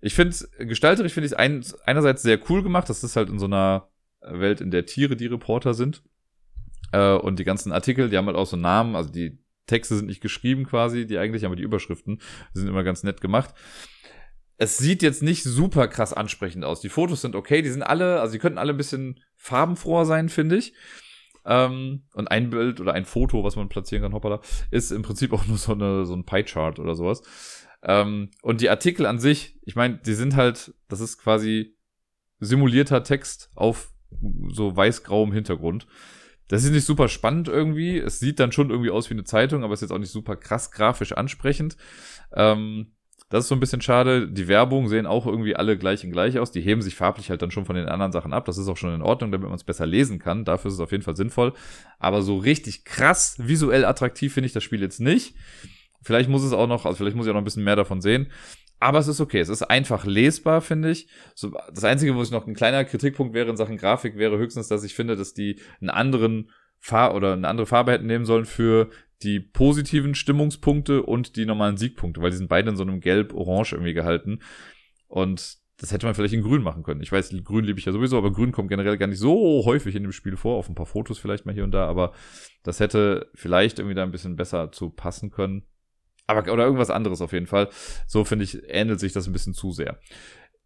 ich finde es, gestalterisch finde ich es ein, einerseits sehr cool gemacht. Das ist halt in so einer Welt, in der Tiere die Reporter sind. Äh, und die ganzen Artikel, die haben halt auch so Namen. Also, die Texte sind nicht geschrieben quasi, die eigentlich, aber die Überschriften sind immer ganz nett gemacht. Es sieht jetzt nicht super krass ansprechend aus. Die Fotos sind okay, die sind alle, also die könnten alle ein bisschen farbenfroher sein, finde ich. Ähm, und ein Bild oder ein Foto, was man platzieren kann, hoppala, ist im Prinzip auch nur so, eine, so ein Pie-Chart oder sowas. Ähm, und die Artikel an sich, ich meine, die sind halt, das ist quasi simulierter Text auf so weiß-grauem Hintergrund. Das ist nicht super spannend irgendwie. Es sieht dann schon irgendwie aus wie eine Zeitung, aber ist jetzt auch nicht super krass grafisch ansprechend. Ähm, das ist so ein bisschen schade. Die Werbung sehen auch irgendwie alle gleich und gleich aus. Die heben sich farblich halt dann schon von den anderen Sachen ab. Das ist auch schon in Ordnung, damit man es besser lesen kann. Dafür ist es auf jeden Fall sinnvoll. Aber so richtig krass visuell attraktiv finde ich das Spiel jetzt nicht. Vielleicht muss es auch noch, also vielleicht muss ich auch noch ein bisschen mehr davon sehen. Aber es ist okay. Es ist einfach lesbar, finde ich. So, das Einzige, wo es noch ein kleiner Kritikpunkt wäre in Sachen Grafik, wäre höchstens, dass ich finde, dass die einen anderen Farbe oder eine andere Farbe hätten nehmen sollen für die positiven Stimmungspunkte und die normalen Siegpunkte, weil die sind beide in so einem gelb-orange irgendwie gehalten. Und das hätte man vielleicht in grün machen können. Ich weiß, grün liebe ich ja sowieso, aber grün kommt generell gar nicht so häufig in dem Spiel vor, auf ein paar Fotos vielleicht mal hier und da, aber das hätte vielleicht irgendwie da ein bisschen besser zu passen können. Aber, oder irgendwas anderes auf jeden Fall. So finde ich, ähnelt sich das ein bisschen zu sehr.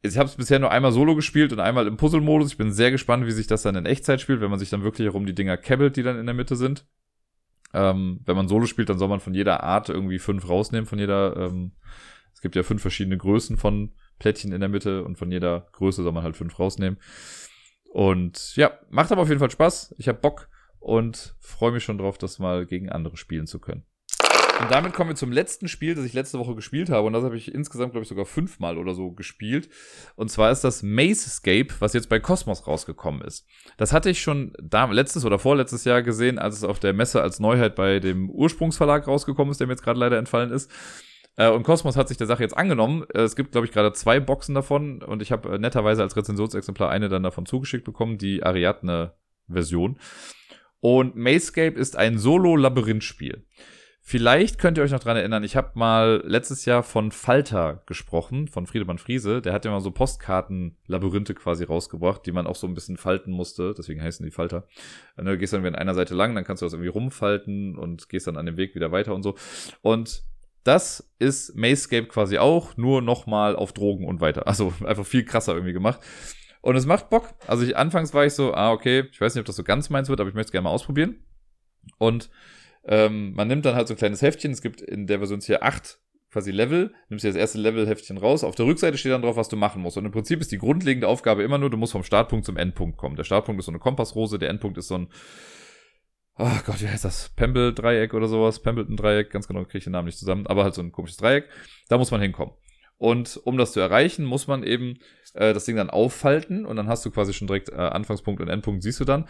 Ich habe es bisher nur einmal solo gespielt und einmal im Puzzle-Modus. Ich bin sehr gespannt, wie sich das dann in Echtzeit spielt, wenn man sich dann wirklich herum die Dinger kebbelt, die dann in der Mitte sind. Ähm, wenn man Solo spielt, dann soll man von jeder Art irgendwie fünf rausnehmen, von jeder, ähm, es gibt ja fünf verschiedene Größen von Plättchen in der Mitte und von jeder Größe soll man halt fünf rausnehmen. Und ja, macht aber auf jeden Fall Spaß. Ich habe Bock und freue mich schon drauf, das mal gegen andere spielen zu können. Und damit kommen wir zum letzten Spiel, das ich letzte Woche gespielt habe. Und das habe ich insgesamt, glaube ich, sogar fünfmal oder so gespielt. Und zwar ist das Maze was jetzt bei Cosmos rausgekommen ist. Das hatte ich schon da, letztes oder vorletztes Jahr gesehen, als es auf der Messe als Neuheit bei dem Ursprungsverlag rausgekommen ist, der mir jetzt gerade leider entfallen ist. Äh, und Cosmos hat sich der Sache jetzt angenommen. Äh, es gibt, glaube ich, gerade zwei Boxen davon. Und ich habe äh, netterweise als Rezensionsexemplar eine dann davon zugeschickt bekommen, die Ariadne-Version. Und Mazescape ist ein Solo-Labyrinth-Spiel. Vielleicht könnt ihr euch noch dran erinnern, ich habe mal letztes Jahr von Falter gesprochen, von Friedemann Friese. Der hat ja mal so Postkarten-Labyrinthe quasi rausgebracht, die man auch so ein bisschen falten musste. Deswegen heißen die Falter. Du gehst dann an einer Seite lang, dann kannst du das irgendwie rumfalten und gehst dann an dem Weg wieder weiter und so. Und das ist Mazescape quasi auch, nur nochmal auf Drogen und weiter. Also einfach viel krasser irgendwie gemacht. Und es macht Bock. Also ich, anfangs war ich so, ah, okay, ich weiß nicht, ob das so ganz meins wird, aber ich möchte es gerne mal ausprobieren. Und ähm, man nimmt dann halt so ein kleines Heftchen. Es gibt in der Version hier acht quasi Level. Nimmst dir das erste Level-Heftchen raus. Auf der Rückseite steht dann drauf, was du machen musst. Und im Prinzip ist die grundlegende Aufgabe immer nur, du musst vom Startpunkt zum Endpunkt kommen. Der Startpunkt ist so eine Kompassrose, der Endpunkt ist so ein Oh Gott, wie heißt das? Pemble-Dreieck oder sowas? Pembleton-Dreieck, ganz genau, kriege ich den Namen nicht zusammen, aber halt so ein komisches Dreieck. Da muss man hinkommen. Und um das zu erreichen, muss man eben äh, das Ding dann auffalten und dann hast du quasi schon direkt äh, Anfangspunkt und Endpunkt, siehst du dann.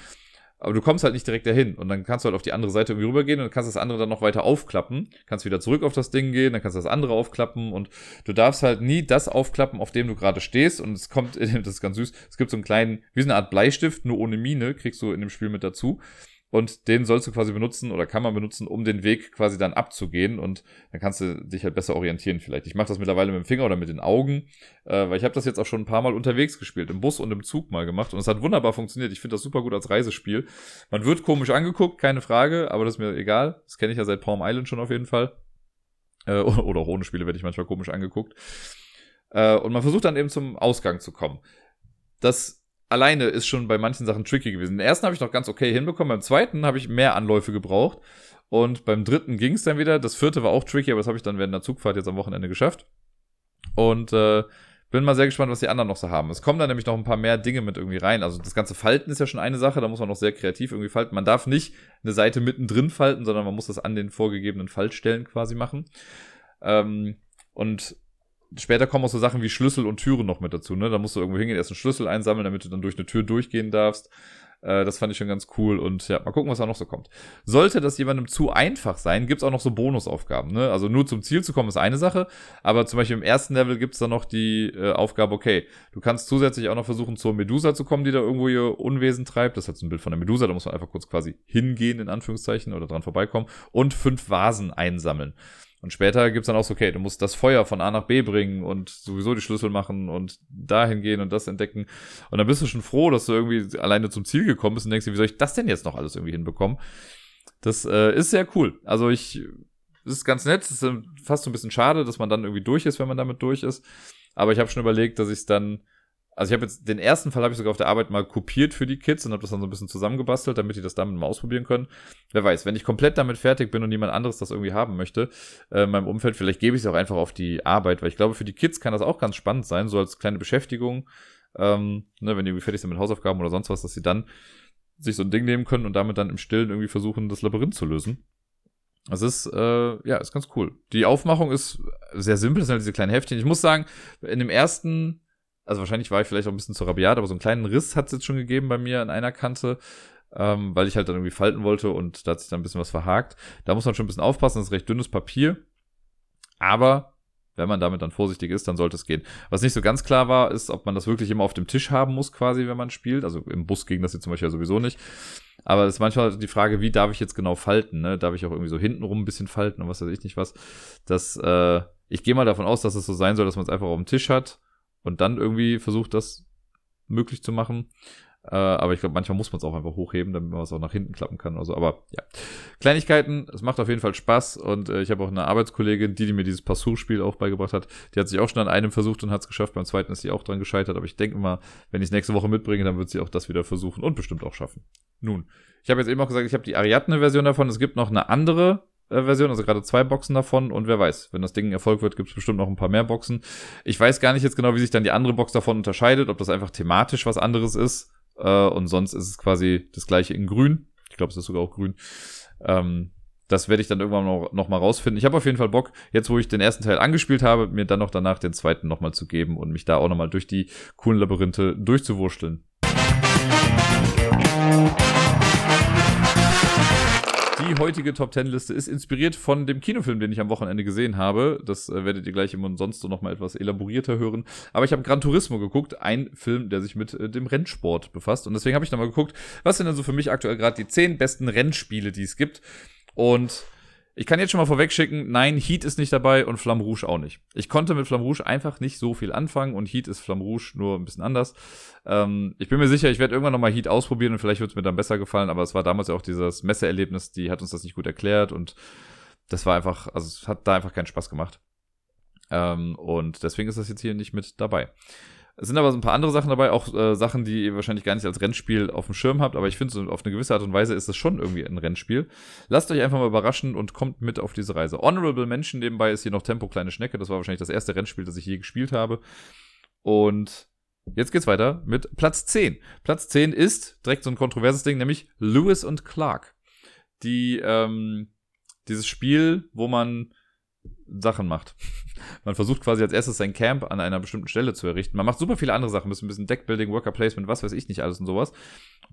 Aber du kommst halt nicht direkt dahin. Und dann kannst du halt auf die andere Seite irgendwie rübergehen und kannst das andere dann noch weiter aufklappen. Kannst wieder zurück auf das Ding gehen, dann kannst du das andere aufklappen und du darfst halt nie das aufklappen, auf dem du gerade stehst. Und es kommt, das ist ganz süß, es gibt so einen kleinen, wie so eine Art Bleistift, nur ohne Mine, kriegst du in dem Spiel mit dazu. Und den sollst du quasi benutzen oder kann man benutzen, um den Weg quasi dann abzugehen. Und dann kannst du dich halt besser orientieren vielleicht. Ich mache das mittlerweile mit dem Finger oder mit den Augen, äh, weil ich habe das jetzt auch schon ein paar Mal unterwegs gespielt, im Bus und im Zug mal gemacht. Und es hat wunderbar funktioniert. Ich finde das super gut als Reisespiel. Man wird komisch angeguckt, keine Frage, aber das ist mir egal. Das kenne ich ja seit Palm Island schon auf jeden Fall. Äh, oder auch ohne Spiele werde ich manchmal komisch angeguckt. Äh, und man versucht dann eben zum Ausgang zu kommen. Das alleine ist schon bei manchen Sachen tricky gewesen. Den ersten habe ich noch ganz okay hinbekommen, beim zweiten habe ich mehr Anläufe gebraucht. Und beim dritten ging es dann wieder. Das vierte war auch tricky, aber das habe ich dann während der Zugfahrt jetzt am Wochenende geschafft. Und äh, bin mal sehr gespannt, was die anderen noch so haben. Es kommen da nämlich noch ein paar mehr Dinge mit irgendwie rein. Also das ganze Falten ist ja schon eine Sache, da muss man noch sehr kreativ irgendwie falten. Man darf nicht eine Seite mittendrin falten, sondern man muss das an den vorgegebenen Faltstellen quasi machen. Ähm, und später kommen auch so Sachen wie Schlüssel und Türen noch mit dazu. Ne? Da musst du irgendwo hingehen, erst einen Schlüssel einsammeln, damit du dann durch eine Tür durchgehen darfst. Äh, das fand ich schon ganz cool und ja, mal gucken, was da noch so kommt. Sollte das jemandem zu einfach sein, gibt's auch noch so Bonusaufgaben. Ne? Also nur zum Ziel zu kommen ist eine Sache, aber zum Beispiel im ersten Level gibt's dann noch die äh, Aufgabe, okay, du kannst zusätzlich auch noch versuchen, zur Medusa zu kommen, die da irgendwo ihr Unwesen treibt. Das hat so ein Bild von der Medusa, da muss man einfach kurz quasi hingehen, in Anführungszeichen, oder dran vorbeikommen und fünf Vasen einsammeln. Und später gibt's dann auch so, okay, du musst das Feuer von A nach B bringen und sowieso die Schlüssel machen und dahin gehen und das entdecken. Und dann bist du schon froh, dass du irgendwie alleine zum Ziel gekommen bist und denkst dir, wie soll ich das denn jetzt noch alles irgendwie hinbekommen? Das äh, ist sehr cool. Also ich, ist ganz nett. Es ist fast so ein bisschen schade, dass man dann irgendwie durch ist, wenn man damit durch ist. Aber ich habe schon überlegt, dass ich es dann also ich habe jetzt den ersten Fall habe ich sogar auf der Arbeit mal kopiert für die Kids und habe das dann so ein bisschen zusammengebastelt, damit die das damit mal ausprobieren können. Wer weiß, wenn ich komplett damit fertig bin und niemand anderes das irgendwie haben möchte, äh, in meinem Umfeld, vielleicht gebe ich es auch einfach auf die Arbeit, weil ich glaube, für die Kids kann das auch ganz spannend sein, so als kleine Beschäftigung, ähm, ne, wenn die irgendwie fertig sind mit Hausaufgaben oder sonst was, dass sie dann sich so ein Ding nehmen können und damit dann im Stillen irgendwie versuchen, das Labyrinth zu lösen. Das ist, äh, ja, ist ganz cool. Die Aufmachung ist sehr simpel, das sind halt diese kleinen Heftchen. Ich muss sagen, in dem ersten also wahrscheinlich war ich vielleicht auch ein bisschen zu rabiat, aber so einen kleinen Riss hat es jetzt schon gegeben bei mir an einer Kante, ähm, weil ich halt dann irgendwie falten wollte und da hat sich dann ein bisschen was verhakt. Da muss man schon ein bisschen aufpassen, das ist recht dünnes Papier. Aber wenn man damit dann vorsichtig ist, dann sollte es gehen. Was nicht so ganz klar war, ist, ob man das wirklich immer auf dem Tisch haben muss, quasi, wenn man spielt. Also im Bus ging das jetzt zum Beispiel ja sowieso nicht. Aber es ist manchmal die Frage, wie darf ich jetzt genau falten? Ne? Darf ich auch irgendwie so hintenrum ein bisschen falten und was weiß ich nicht was. Das, äh, ich gehe mal davon aus, dass es so sein soll, dass man es einfach auf dem Tisch hat und dann irgendwie versucht, das möglich zu machen. Äh, aber ich glaube, manchmal muss man es auch einfach hochheben, damit man es auch nach hinten klappen kann. Also, aber ja. Kleinigkeiten, es macht auf jeden Fall Spaß. Und äh, ich habe auch eine Arbeitskollegin, die, die mir dieses Passur-Spiel auch beigebracht hat, die hat sich auch schon an einem versucht und hat es geschafft. Beim zweiten ist sie auch dran gescheitert. Aber ich denke mal, wenn ich es nächste Woche mitbringe, dann wird sie auch das wieder versuchen und bestimmt auch schaffen. Nun, ich habe jetzt eben auch gesagt, ich habe die Ariadne-Version davon. Es gibt noch eine andere Version, also gerade zwei Boxen davon und wer weiß, wenn das Ding ein Erfolg wird, gibt es bestimmt noch ein paar mehr Boxen. Ich weiß gar nicht jetzt genau, wie sich dann die andere Box davon unterscheidet, ob das einfach thematisch was anderes ist äh, und sonst ist es quasi das gleiche in grün. Ich glaube, es ist sogar auch grün. Ähm, das werde ich dann irgendwann noch, noch mal rausfinden. Ich habe auf jeden Fall Bock, jetzt wo ich den ersten Teil angespielt habe, mir dann noch danach den zweiten noch mal zu geben und mich da auch noch mal durch die coolen Labyrinthe durchzuwurschteln. Die heutige Top 10 Liste ist inspiriert von dem Kinofilm, den ich am Wochenende gesehen habe. Das äh, werdet ihr gleich im sonst so noch mal etwas elaborierter hören. Aber ich habe Gran Turismo geguckt, ein Film, der sich mit äh, dem Rennsport befasst. Und deswegen habe ich noch mal geguckt, was sind denn so für mich aktuell gerade die 10 besten Rennspiele, die es gibt. Und ich kann jetzt schon mal vorweg schicken, nein, Heat ist nicht dabei und Flamme Rouge auch nicht. Ich konnte mit Flamme Rouge einfach nicht so viel anfangen und Heat ist Flamme Rouge nur ein bisschen anders. Ähm, ich bin mir sicher, ich werde irgendwann nochmal Heat ausprobieren und vielleicht wird es mir dann besser gefallen, aber es war damals ja auch dieses Messeerlebnis, die hat uns das nicht gut erklärt und das war einfach, also es hat da einfach keinen Spaß gemacht. Ähm, und deswegen ist das jetzt hier nicht mit dabei. Es sind aber so ein paar andere Sachen dabei, auch äh, Sachen, die ihr wahrscheinlich gar nicht als Rennspiel auf dem Schirm habt, aber ich finde, so auf eine gewisse Art und Weise ist es schon irgendwie ein Rennspiel. Lasst euch einfach mal überraschen und kommt mit auf diese Reise. Honorable Mention nebenbei ist hier noch Tempo Kleine Schnecke. Das war wahrscheinlich das erste Rennspiel, das ich je gespielt habe. Und jetzt geht's weiter mit Platz 10. Platz 10 ist direkt so ein kontroverses Ding, nämlich Lewis und Clark. Die, ähm, dieses Spiel, wo man Sachen macht. Man versucht quasi als erstes sein Camp an einer bestimmten Stelle zu errichten. Man macht super viele andere Sachen, ein bisschen Deckbuilding, Worker Placement, was weiß ich nicht alles und sowas.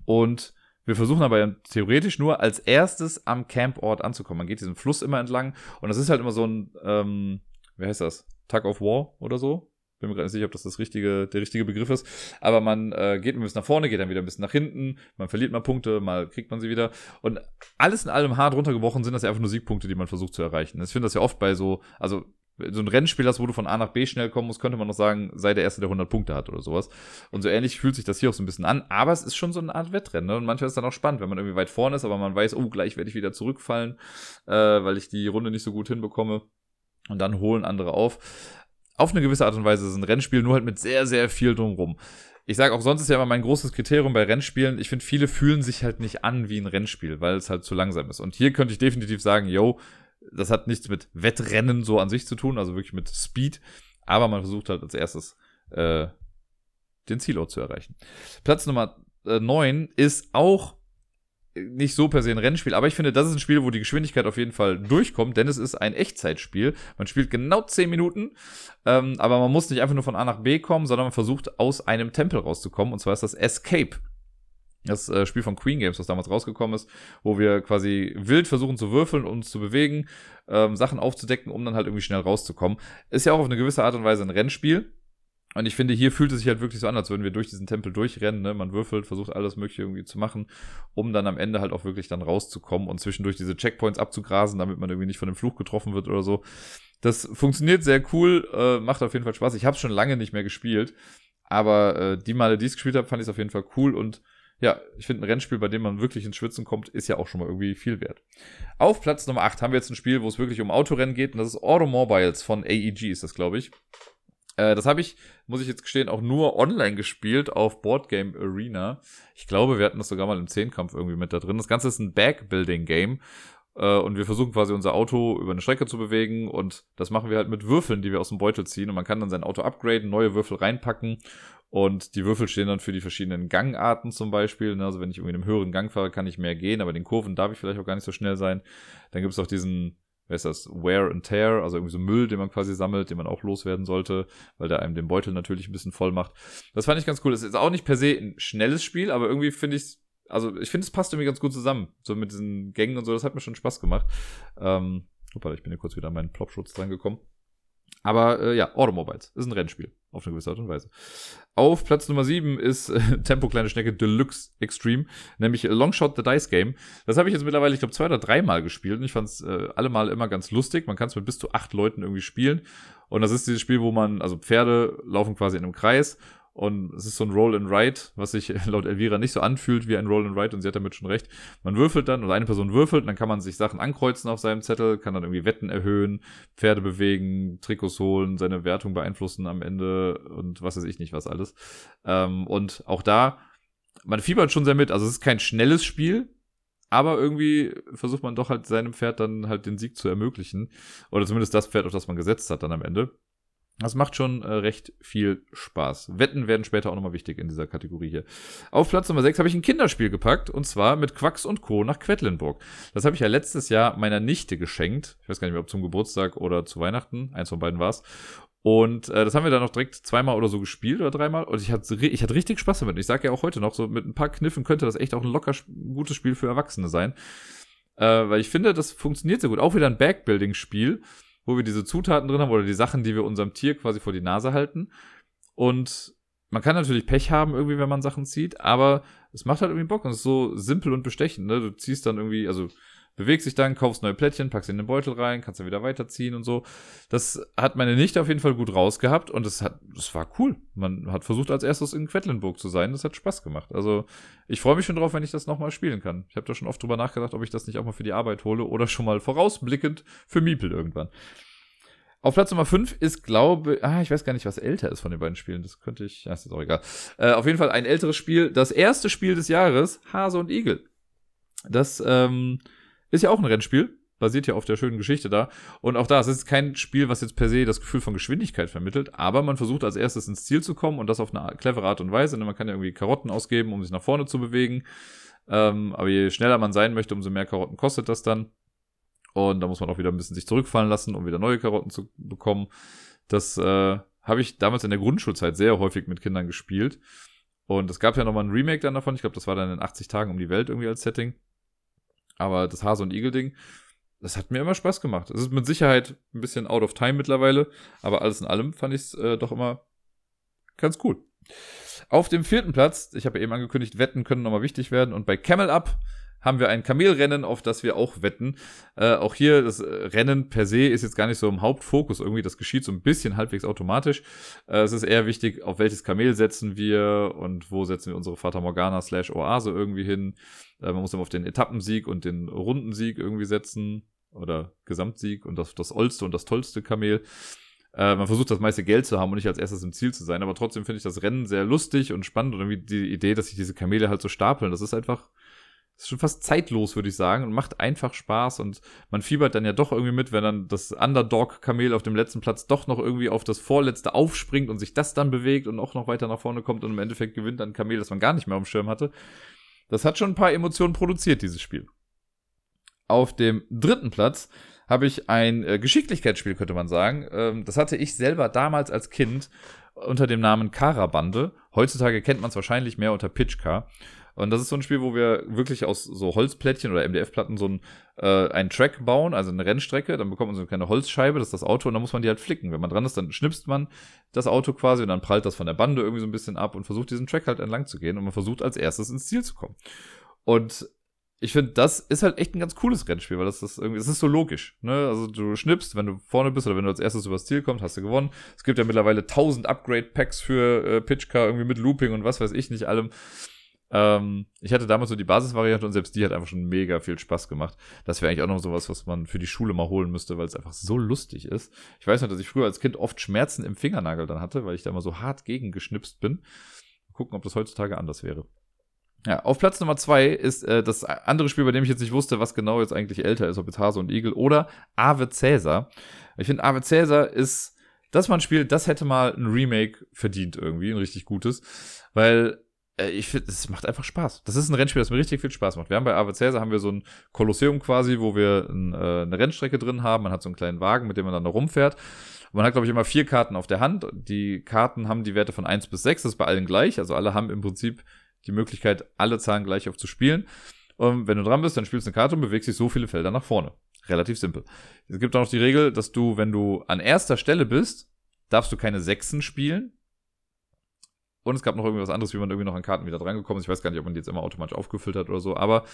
Und wir versuchen aber theoretisch nur als erstes am Camport anzukommen. Man geht diesen Fluss immer entlang und das ist halt immer so ein, ähm, wie heißt das? Tug of War oder so? Bin mir gerade nicht sicher, ob das, das richtige, der richtige Begriff ist. Aber man äh, geht ein bisschen nach vorne, geht dann wieder ein bisschen nach hinten. Man verliert mal Punkte, mal kriegt man sie wieder. Und alles in allem hart runtergebrochen sind das ja einfach nur Siegpunkte, die man versucht zu erreichen. Ich finde das ja oft bei so, also so ein Rennspiel hast, wo du von A nach B schnell kommen musst, könnte man noch sagen, sei der Erste, der 100 Punkte hat oder sowas. Und so ähnlich fühlt sich das hier auch so ein bisschen an. Aber es ist schon so eine Art Wettrennen. Ne? Und manchmal ist es dann auch spannend, wenn man irgendwie weit vorne ist, aber man weiß, oh, gleich werde ich wieder zurückfallen, äh, weil ich die Runde nicht so gut hinbekomme. Und dann holen andere auf auf eine gewisse Art und Weise ist ein Rennspiel, nur halt mit sehr, sehr viel drumrum. Ich sage auch, sonst ist ja immer mein großes Kriterium bei Rennspielen, ich finde, viele fühlen sich halt nicht an wie ein Rennspiel, weil es halt zu langsam ist. Und hier könnte ich definitiv sagen, yo, das hat nichts mit Wettrennen so an sich zu tun, also wirklich mit Speed, aber man versucht halt als erstes äh, den Zielort zu erreichen. Platz Nummer äh, 9 ist auch nicht so per se ein Rennspiel, aber ich finde, das ist ein Spiel, wo die Geschwindigkeit auf jeden Fall durchkommt, denn es ist ein Echtzeitspiel. Man spielt genau 10 Minuten, ähm, aber man muss nicht einfach nur von A nach B kommen, sondern man versucht aus einem Tempel rauszukommen, und zwar ist das Escape. Das äh, Spiel von Queen Games, was damals rausgekommen ist, wo wir quasi wild versuchen zu würfeln, uns zu bewegen, ähm, Sachen aufzudecken, um dann halt irgendwie schnell rauszukommen. Ist ja auch auf eine gewisse Art und Weise ein Rennspiel. Und ich finde, hier fühlt es sich halt wirklich so an, als würden wir durch diesen Tempel durchrennen. Ne? Man würfelt, versucht alles Mögliche irgendwie zu machen, um dann am Ende halt auch wirklich dann rauszukommen und zwischendurch diese Checkpoints abzugrasen, damit man irgendwie nicht von dem Fluch getroffen wird oder so. Das funktioniert sehr cool, äh, macht auf jeden Fall Spaß. Ich habe schon lange nicht mehr gespielt, aber äh, die Male, die ich gespielt habe, fand ich auf jeden Fall cool und ja, ich finde ein Rennspiel, bei dem man wirklich ins Schwitzen kommt, ist ja auch schon mal irgendwie viel wert. Auf Platz Nummer 8 haben wir jetzt ein Spiel, wo es wirklich um Autorennen geht und das ist Automobiles von AEG ist das, glaube ich. Äh, das habe ich, muss ich jetzt gestehen, auch nur online gespielt auf Boardgame Arena. Ich glaube, wir hatten das sogar mal im Zehnkampf irgendwie mit da drin. Das Ganze ist ein Backbuilding-Game. Äh, und wir versuchen quasi unser Auto über eine Strecke zu bewegen und das machen wir halt mit Würfeln, die wir aus dem Beutel ziehen und man kann dann sein Auto upgraden, neue Würfel reinpacken und die Würfel stehen dann für die verschiedenen Gangarten zum Beispiel. Ne? Also wenn ich irgendwie in einem höheren Gang fahre, kann ich mehr gehen, aber in den Kurven darf ich vielleicht auch gar nicht so schnell sein. Dann gibt es auch diesen wer ist das, Wear and Tear, also irgendwie so Müll, den man quasi sammelt, den man auch loswerden sollte, weil der einem den Beutel natürlich ein bisschen voll macht. Das fand ich ganz cool. Das ist auch nicht per se ein schnelles Spiel, aber irgendwie finde ich also ich finde, es passt irgendwie ganz gut zusammen. So mit diesen Gängen und so, das hat mir schon Spaß gemacht. Ähm, Hoppala, ich bin hier kurz wieder an meinen Plopschutz dran gekommen. Aber äh, ja, Automobiles ist ein Rennspiel, auf eine gewisse Art und Weise. Auf Platz Nummer 7 ist äh, Tempo Kleine Schnecke Deluxe Extreme, nämlich Longshot the Dice Game. Das habe ich jetzt mittlerweile, ich glaube, zwei oder dreimal gespielt und ich fand es äh, allemal immer ganz lustig. Man kann es mit bis zu acht Leuten irgendwie spielen. Und das ist dieses Spiel, wo man, also Pferde laufen quasi in einem Kreis und es ist so ein Roll and Write, was sich laut Elvira nicht so anfühlt wie ein Roll and Write und sie hat damit schon recht. Man würfelt dann, oder eine Person würfelt, und dann kann man sich Sachen ankreuzen auf seinem Zettel, kann dann irgendwie Wetten erhöhen, Pferde bewegen, Trikots holen, seine Wertung beeinflussen am Ende und was weiß ich nicht, was alles. Ähm, und auch da, man fiebert schon sehr mit. Also es ist kein schnelles Spiel, aber irgendwie versucht man doch halt seinem Pferd dann halt den Sieg zu ermöglichen. Oder zumindest das Pferd, auf das man gesetzt hat dann am Ende. Das macht schon äh, recht viel Spaß. Wetten werden später auch nochmal wichtig in dieser Kategorie hier. Auf Platz Nummer 6 habe ich ein Kinderspiel gepackt und zwar mit Quacks und Co. nach Quedlinburg. Das habe ich ja letztes Jahr meiner Nichte geschenkt. Ich weiß gar nicht mehr, ob zum Geburtstag oder zu Weihnachten. Eins von beiden war's. Und äh, das haben wir dann noch direkt zweimal oder so gespielt oder dreimal. Und ich hatte, ich hatte richtig Spaß damit. Ich sage ja auch heute noch, so mit ein paar Kniffen könnte das echt auch ein locker gutes Spiel für Erwachsene sein. Äh, weil ich finde, das funktioniert sehr gut. Auch wieder ein Backbuilding-Spiel wo wir diese Zutaten drin haben oder die Sachen, die wir unserem Tier quasi vor die Nase halten. Und man kann natürlich Pech haben, irgendwie, wenn man Sachen zieht, aber es macht halt irgendwie Bock und es ist so simpel und bestechend. Ne? Du ziehst dann irgendwie, also bewegst dich dann, kaufst neue Plättchen, packst in den Beutel rein, kannst dann wieder weiterziehen und so. Das hat meine Nichte auf jeden Fall gut rausgehabt und es hat, das war cool. Man hat versucht als erstes in Quedlinburg zu sein. Das hat Spaß gemacht. Also ich freue mich schon drauf, wenn ich das nochmal spielen kann. Ich habe da schon oft drüber nachgedacht, ob ich das nicht auch mal für die Arbeit hole oder schon mal vorausblickend für Miepel irgendwann. Auf Platz Nummer 5 ist, glaube ah, ich weiß gar nicht, was älter ist von den beiden Spielen. Das könnte ich, ja, ist auch egal. Äh, auf jeden Fall ein älteres Spiel. Das erste Spiel des Jahres, Hase und Igel. Das ähm, ist ja auch ein Rennspiel. Basiert ja auf der schönen Geschichte da. Und auch da, es ist kein Spiel, was jetzt per se das Gefühl von Geschwindigkeit vermittelt, aber man versucht als erstes ins Ziel zu kommen und das auf eine clevere Art und Weise. Man kann ja irgendwie Karotten ausgeben, um sich nach vorne zu bewegen. Ähm, aber je schneller man sein möchte, umso mehr Karotten kostet das dann. Und da muss man auch wieder ein bisschen sich zurückfallen lassen, um wieder neue Karotten zu bekommen. Das äh, habe ich damals in der Grundschulzeit sehr häufig mit Kindern gespielt. Und es gab ja nochmal ein Remake dann davon. Ich glaube, das war dann in 80 Tagen um die Welt irgendwie als Setting. Aber das Hase- und Igel-Ding, das hat mir immer Spaß gemacht. Es ist mit Sicherheit ein bisschen out of time mittlerweile, aber alles in allem fand ich es äh, doch immer ganz cool. Auf dem vierten Platz, ich habe ja eben angekündigt, Wetten können nochmal wichtig werden. Und bei Camel Up haben wir ein Kamelrennen, auf das wir auch wetten. Äh, auch hier, das äh, Rennen per se ist jetzt gar nicht so im Hauptfokus irgendwie. Das geschieht so ein bisschen halbwegs automatisch. Äh, es ist eher wichtig, auf welches Kamel setzen wir und wo setzen wir unsere Fata Morgana slash Oase irgendwie hin. Äh, man muss immer auf den Etappensieg und den Rundensieg irgendwie setzen. Oder Gesamtsieg und das, das oldste und das tollste Kamel. Äh, man versucht das meiste Geld zu haben und nicht als erstes im Ziel zu sein. Aber trotzdem finde ich das Rennen sehr lustig und spannend. Und irgendwie die Idee, dass sich diese Kamele halt so stapeln, das ist einfach ist schon fast zeitlos, würde ich sagen, und macht einfach Spaß und man fiebert dann ja doch irgendwie mit, wenn dann das Underdog-Kamel auf dem letzten Platz doch noch irgendwie auf das vorletzte aufspringt und sich das dann bewegt und auch noch weiter nach vorne kommt und im Endeffekt gewinnt dann ein Kamel, das man gar nicht mehr auf dem Schirm hatte. Das hat schon ein paar Emotionen produziert, dieses Spiel. Auf dem dritten Platz habe ich ein äh, Geschicklichkeitsspiel, könnte man sagen. Ähm, das hatte ich selber damals als Kind unter dem Namen Karabande. Heutzutage kennt man es wahrscheinlich mehr unter Pitchcar. Und das ist so ein Spiel, wo wir wirklich aus so Holzplättchen oder MDF-Platten so ein, äh, einen Track bauen, also eine Rennstrecke. Dann bekommt man so eine kleine Holzscheibe, das ist das Auto, und dann muss man die halt flicken. Wenn man dran ist, dann schnipst man das Auto quasi und dann prallt das von der Bande irgendwie so ein bisschen ab und versucht diesen Track halt entlang zu gehen und man versucht als erstes ins Ziel zu kommen. Und ich finde, das ist halt echt ein ganz cooles Rennspiel, weil das ist irgendwie, es ist so logisch, ne? Also du schnippst, wenn du vorne bist oder wenn du als erstes übers Ziel kommst, hast du gewonnen. Es gibt ja mittlerweile 1000 Upgrade-Packs für äh, Pitchcar irgendwie mit Looping und was weiß ich nicht allem. Ähm, ich hatte damals so die Basisvariante und selbst die hat einfach schon mega viel Spaß gemacht. Das wäre eigentlich auch noch sowas, was man für die Schule mal holen müsste, weil es einfach so lustig ist. Ich weiß noch, dass ich früher als Kind oft Schmerzen im Fingernagel dann hatte, weil ich da immer so hart gegengeschnipst bin. Mal gucken, ob das heutzutage anders wäre. Ja, auf Platz Nummer zwei ist äh, das andere Spiel, bei dem ich jetzt nicht wusste, was genau jetzt eigentlich älter ist, ob jetzt Hase und Igel oder Ave Cäsar. Ich finde, Ave Cäsar ist das mal ein Spiel, das hätte mal ein Remake verdient irgendwie, ein richtig gutes, weil ich finde, es macht einfach Spaß. Das ist ein Rennspiel, das mir richtig viel Spaß macht. Wir haben bei Ave Caesar haben wir so ein Kolosseum quasi, wo wir ein, äh, eine Rennstrecke drin haben. Man hat so einen kleinen Wagen, mit dem man dann da rumfährt. Man hat, glaube ich, immer vier Karten auf der Hand. Die Karten haben die Werte von eins bis sechs. Das ist bei allen gleich. Also alle haben im Prinzip die Möglichkeit, alle Zahlen gleich auf zu spielen. Und wenn du dran bist, dann spielst du eine Karte und bewegst dich so viele Felder nach vorne. Relativ simpel. Es gibt auch noch die Regel, dass du, wenn du an erster Stelle bist, darfst du keine Sechsen spielen. Und es gab noch irgendwas anderes, wie man irgendwie noch an Karten wieder drangekommen ist. Ich weiß gar nicht, ob man die jetzt immer automatisch aufgefüllt hat oder so. Aber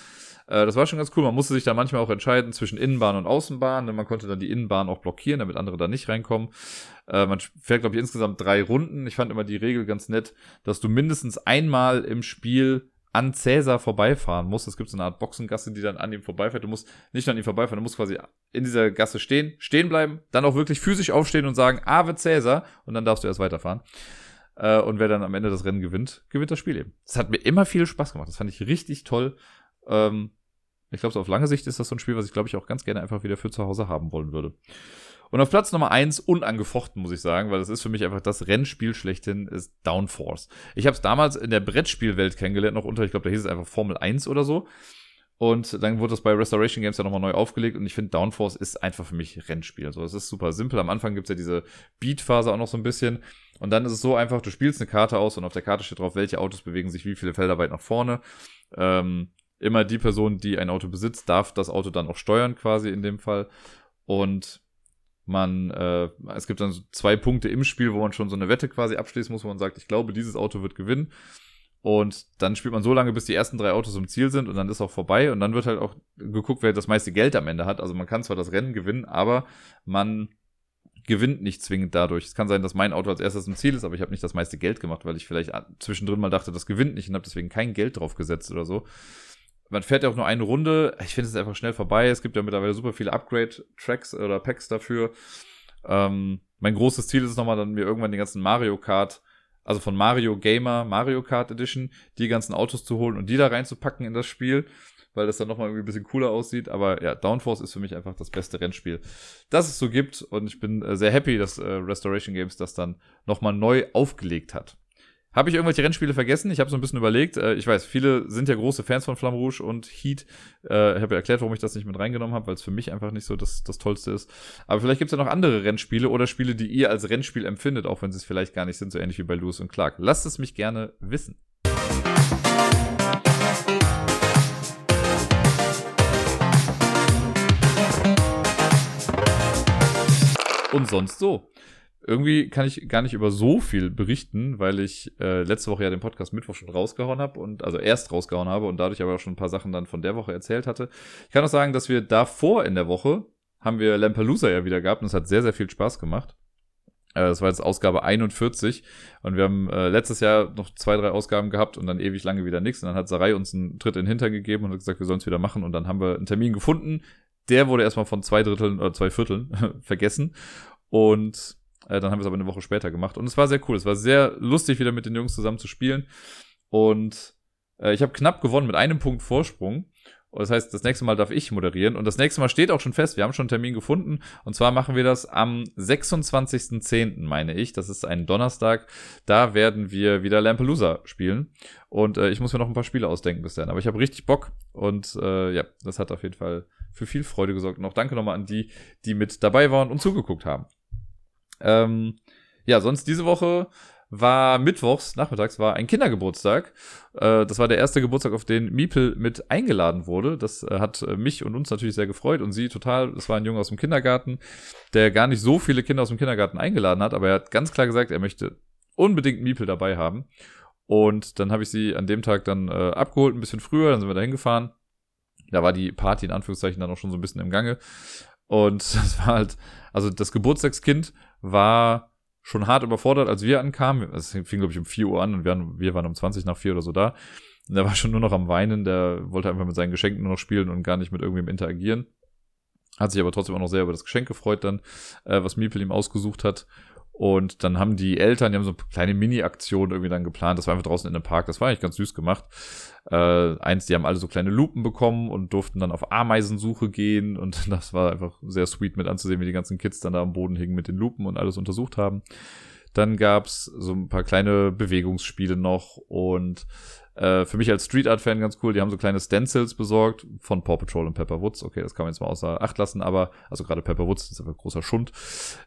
äh, das war schon ganz cool. Man musste sich da manchmal auch entscheiden zwischen Innenbahn und Außenbahn. Denn man konnte dann die Innenbahn auch blockieren, damit andere da nicht reinkommen. Äh, man fährt, glaube ich, insgesamt drei Runden. Ich fand immer die Regel ganz nett, dass du mindestens einmal im Spiel an Cäsar vorbeifahren musst. Es gibt so eine Art Boxengasse, die dann an ihm vorbeifährt. Du musst nicht an ihm vorbeifahren, du musst quasi in dieser Gasse stehen, stehen bleiben, dann auch wirklich physisch aufstehen und sagen, Ave Cäsar, und dann darfst du erst weiterfahren. Äh, und wer dann am Ende das Rennen gewinnt, gewinnt das Spiel eben. Das hat mir immer viel Spaß gemacht. Das fand ich richtig toll. Ähm, Ich glaube, so auf lange Sicht ist das so ein Spiel, was ich, glaube ich, auch ganz gerne einfach wieder für zu Hause haben wollen würde. Und auf Platz Nummer eins unangefochten, muss ich sagen, weil das ist für mich einfach das Rennspiel schlechthin, ist Downforce. Ich habe es damals in der Brettspielwelt kennengelernt, noch unter, ich glaube, da hieß es einfach Formel 1 oder so. Und dann wurde das bei Restoration Games ja nochmal neu aufgelegt und ich finde, Downforce ist einfach für mich Rennspiel. Also es ist super simpel. Am Anfang gibt's ja diese Beat-Phase auch noch so ein bisschen. Und dann ist es so einfach, du spielst eine Karte aus und auf der Karte steht drauf, welche Autos bewegen sich wie viele Felder weit nach vorne. Ähm, immer die Person, die ein Auto besitzt, darf das Auto dann auch steuern, quasi in dem Fall. Und man, äh, es gibt dann so zwei Punkte im Spiel, wo man schon so eine Wette quasi abschließen muss, wo man sagt, ich glaube, dieses Auto wird gewinnen. Und dann spielt man so lange, bis die ersten drei Autos im Ziel sind und dann ist auch vorbei. Und dann wird halt auch geguckt, wer das meiste Geld am Ende hat. Also man kann zwar das Rennen gewinnen, aber man gewinnt nicht zwingend dadurch. Es kann sein, dass mein Auto als erstes im Ziel ist, aber ich habe nicht das meiste Geld gemacht, weil ich vielleicht zwischendrin mal dachte, das gewinnt nicht und habe deswegen kein Geld drauf gesetzt oder so. Man fährt ja auch nur eine Runde. Ich finde es einfach schnell vorbei. Es gibt ja mittlerweile super viele Upgrade-Tracks oder Packs dafür. Ähm, mein großes Ziel ist es nochmal, dann mir irgendwann den ganzen Mario Kart, also von Mario Gamer, Mario Kart Edition, die ganzen Autos zu holen und die da reinzupacken in das Spiel, weil das dann nochmal irgendwie ein bisschen cooler aussieht. Aber ja, Downforce ist für mich einfach das beste Rennspiel, das es so gibt. Und ich bin äh, sehr happy, dass äh, Restoration Games das dann nochmal neu aufgelegt hat. Habe ich irgendwelche Rennspiele vergessen? Ich habe so ein bisschen überlegt. Äh, ich weiß, viele sind ja große Fans von Flamme Rouge und Heat. Äh, ich habe ja erklärt, warum ich das nicht mit reingenommen habe, weil es für mich einfach nicht so das, das Tollste ist. Aber vielleicht gibt es ja noch andere Rennspiele oder Spiele, die ihr als Rennspiel empfindet, auch wenn sie es vielleicht gar nicht sind, so ähnlich wie bei Lewis und Clark. Lasst es mich gerne wissen. Und sonst so irgendwie kann ich gar nicht über so viel berichten, weil ich äh, letzte Woche ja den Podcast Mittwoch schon rausgehauen habe und also erst rausgehauen habe und dadurch aber auch schon ein paar Sachen dann von der Woche erzählt hatte. Ich kann auch sagen, dass wir davor in der Woche haben wir Lampalooza ja wieder gehabt und es hat sehr, sehr viel Spaß gemacht. Äh, das war jetzt Ausgabe 41 und wir haben äh, letztes Jahr noch zwei, drei Ausgaben gehabt und dann ewig lange wieder nichts und dann hat Sarai uns einen Tritt in den Hintern gegeben und hat gesagt, wir sollen es wieder machen und dann haben wir einen Termin gefunden. Der wurde erstmal von zwei Dritteln oder zwei Vierteln vergessen und äh, dann haben wir es aber eine Woche später gemacht. Und es war sehr cool. Es war sehr lustig, wieder mit den Jungs zusammen zu spielen. Und äh, ich habe knapp gewonnen mit einem Punkt Vorsprung. Das heißt, das nächste Mal darf ich moderieren. Und das nächste Mal steht auch schon fest. Wir haben schon einen Termin gefunden. Und zwar machen wir das am 26.10., meine ich. Das ist ein Donnerstag. Da werden wir wieder Lampelusa spielen. Und äh, ich muss mir noch ein paar Spiele ausdenken bis dann. Aber ich habe richtig Bock. Und äh, ja, das hat auf jeden Fall für viel Freude gesorgt. Und auch danke nochmal an die, die mit dabei waren und zugeguckt haben. Ähm, ja, sonst diese Woche war mittwochs, nachmittags war ein Kindergeburtstag. Äh, das war der erste Geburtstag, auf den Miepel mit eingeladen wurde. Das äh, hat äh, mich und uns natürlich sehr gefreut und sie total. Das war ein Junge aus dem Kindergarten, der gar nicht so viele Kinder aus dem Kindergarten eingeladen hat, aber er hat ganz klar gesagt, er möchte unbedingt Miepel dabei haben. Und dann habe ich sie an dem Tag dann äh, abgeholt, ein bisschen früher, dann sind wir da hingefahren. Da war die Party in Anführungszeichen dann auch schon so ein bisschen im Gange. Und das war halt, also das Geburtstagskind war schon hart überfordert, als wir ankamen. Es fing, glaube ich, um 4 Uhr an und wir waren, wir waren um 20 nach 4 oder so da. Und der war schon nur noch am Weinen, der wollte einfach mit seinen Geschenken nur noch spielen und gar nicht mit irgendwem interagieren. Hat sich aber trotzdem auch noch sehr über das Geschenk gefreut dann, äh, was Miepel ihm ausgesucht hat. Und dann haben die Eltern, die haben so kleine Mini-Aktionen irgendwie dann geplant. Das war einfach draußen in einem Park. Das war eigentlich ganz süß gemacht. Äh, eins, die haben alle so kleine Lupen bekommen und durften dann auf Ameisensuche gehen. Und das war einfach sehr sweet mit anzusehen, wie die ganzen Kids dann da am Boden hingen mit den Lupen und alles untersucht haben. Dann gab's so ein paar kleine Bewegungsspiele noch und äh, für mich als Street Art Fan ganz cool. Die haben so kleine Stencils besorgt von Paw Patrol und Pepper Woods. Okay, das kann man jetzt mal außer Acht lassen, aber also gerade Pepper Woods ist einfach großer Schund.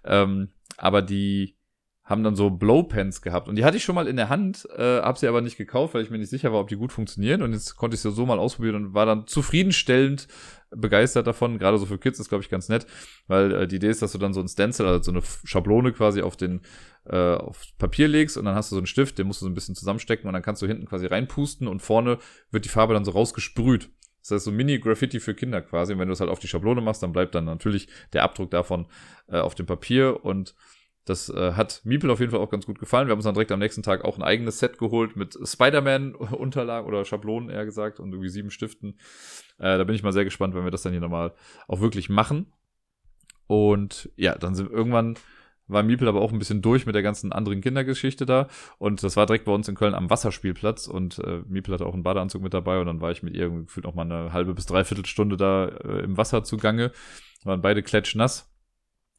Ähm, aber die haben dann so Blowpens gehabt und die hatte ich schon mal in der Hand, äh, habe sie aber nicht gekauft, weil ich mir nicht sicher war, ob die gut funktionieren und jetzt konnte ich sie so mal ausprobieren und war dann zufriedenstellend begeistert davon. Gerade so für Kids ist glaube ich ganz nett, weil äh, die Idee ist, dass du dann so ein Stencil, also so eine Schablone quasi auf den äh, auf Papier legst und dann hast du so einen Stift, den musst du so ein bisschen zusammenstecken und dann kannst du hinten quasi reinpusten und vorne wird die Farbe dann so rausgesprüht. Das heißt so Mini-Graffiti für Kinder quasi. Und wenn du es halt auf die Schablone machst, dann bleibt dann natürlich der Abdruck davon äh, auf dem Papier und das äh, hat Miepel auf jeden Fall auch ganz gut gefallen. Wir haben uns dann direkt am nächsten Tag auch ein eigenes Set geholt mit Spider-Man-Unterlagen oder Schablonen eher gesagt und irgendwie sieben Stiften. Äh, da bin ich mal sehr gespannt, wenn wir das dann hier nochmal auch wirklich machen. Und ja, dann sind irgendwann war Miepel aber auch ein bisschen durch mit der ganzen anderen Kindergeschichte da. Und das war direkt bei uns in Köln am Wasserspielplatz. Und äh, Miepel hatte auch einen Badeanzug mit dabei. Und dann war ich mit ihr gefühlt noch mal eine halbe bis dreiviertel Stunde da äh, im Wasser zugange. Waren beide klatschnass.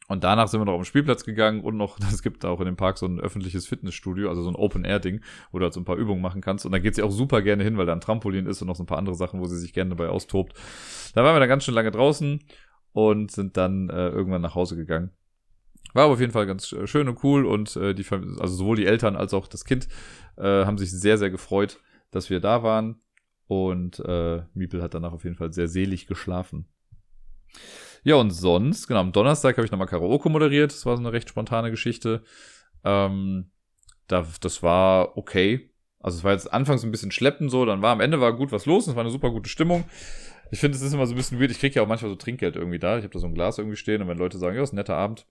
Und danach sind wir noch auf den Spielplatz gegangen und noch, es gibt auch in dem Park so ein öffentliches Fitnessstudio, also so ein Open-Air-Ding, wo du halt so ein paar Übungen machen kannst. Und da geht sie auch super gerne hin, weil da ein Trampolin ist und noch so ein paar andere Sachen, wo sie sich gerne dabei austobt. Da waren wir dann ganz schön lange draußen und sind dann äh, irgendwann nach Hause gegangen. War aber auf jeden Fall ganz äh, schön und cool und äh, die, also sowohl die Eltern als auch das Kind äh, haben sich sehr, sehr gefreut, dass wir da waren. Und äh, Miepel hat danach auf jeden Fall sehr selig geschlafen. Ja, und sonst, genau, am Donnerstag habe ich nochmal Karaoke moderiert. Das war so eine recht spontane Geschichte. Ähm, da, das war okay. Also es war jetzt anfangs ein bisschen schleppend so, dann war am Ende war gut was los, es war eine super gute Stimmung. Ich finde, es ist immer so ein bisschen weird. Ich kriege ja auch manchmal so Trinkgeld irgendwie da. Ich habe da so ein Glas irgendwie stehen und wenn Leute sagen, ja, ist ein netter Abend,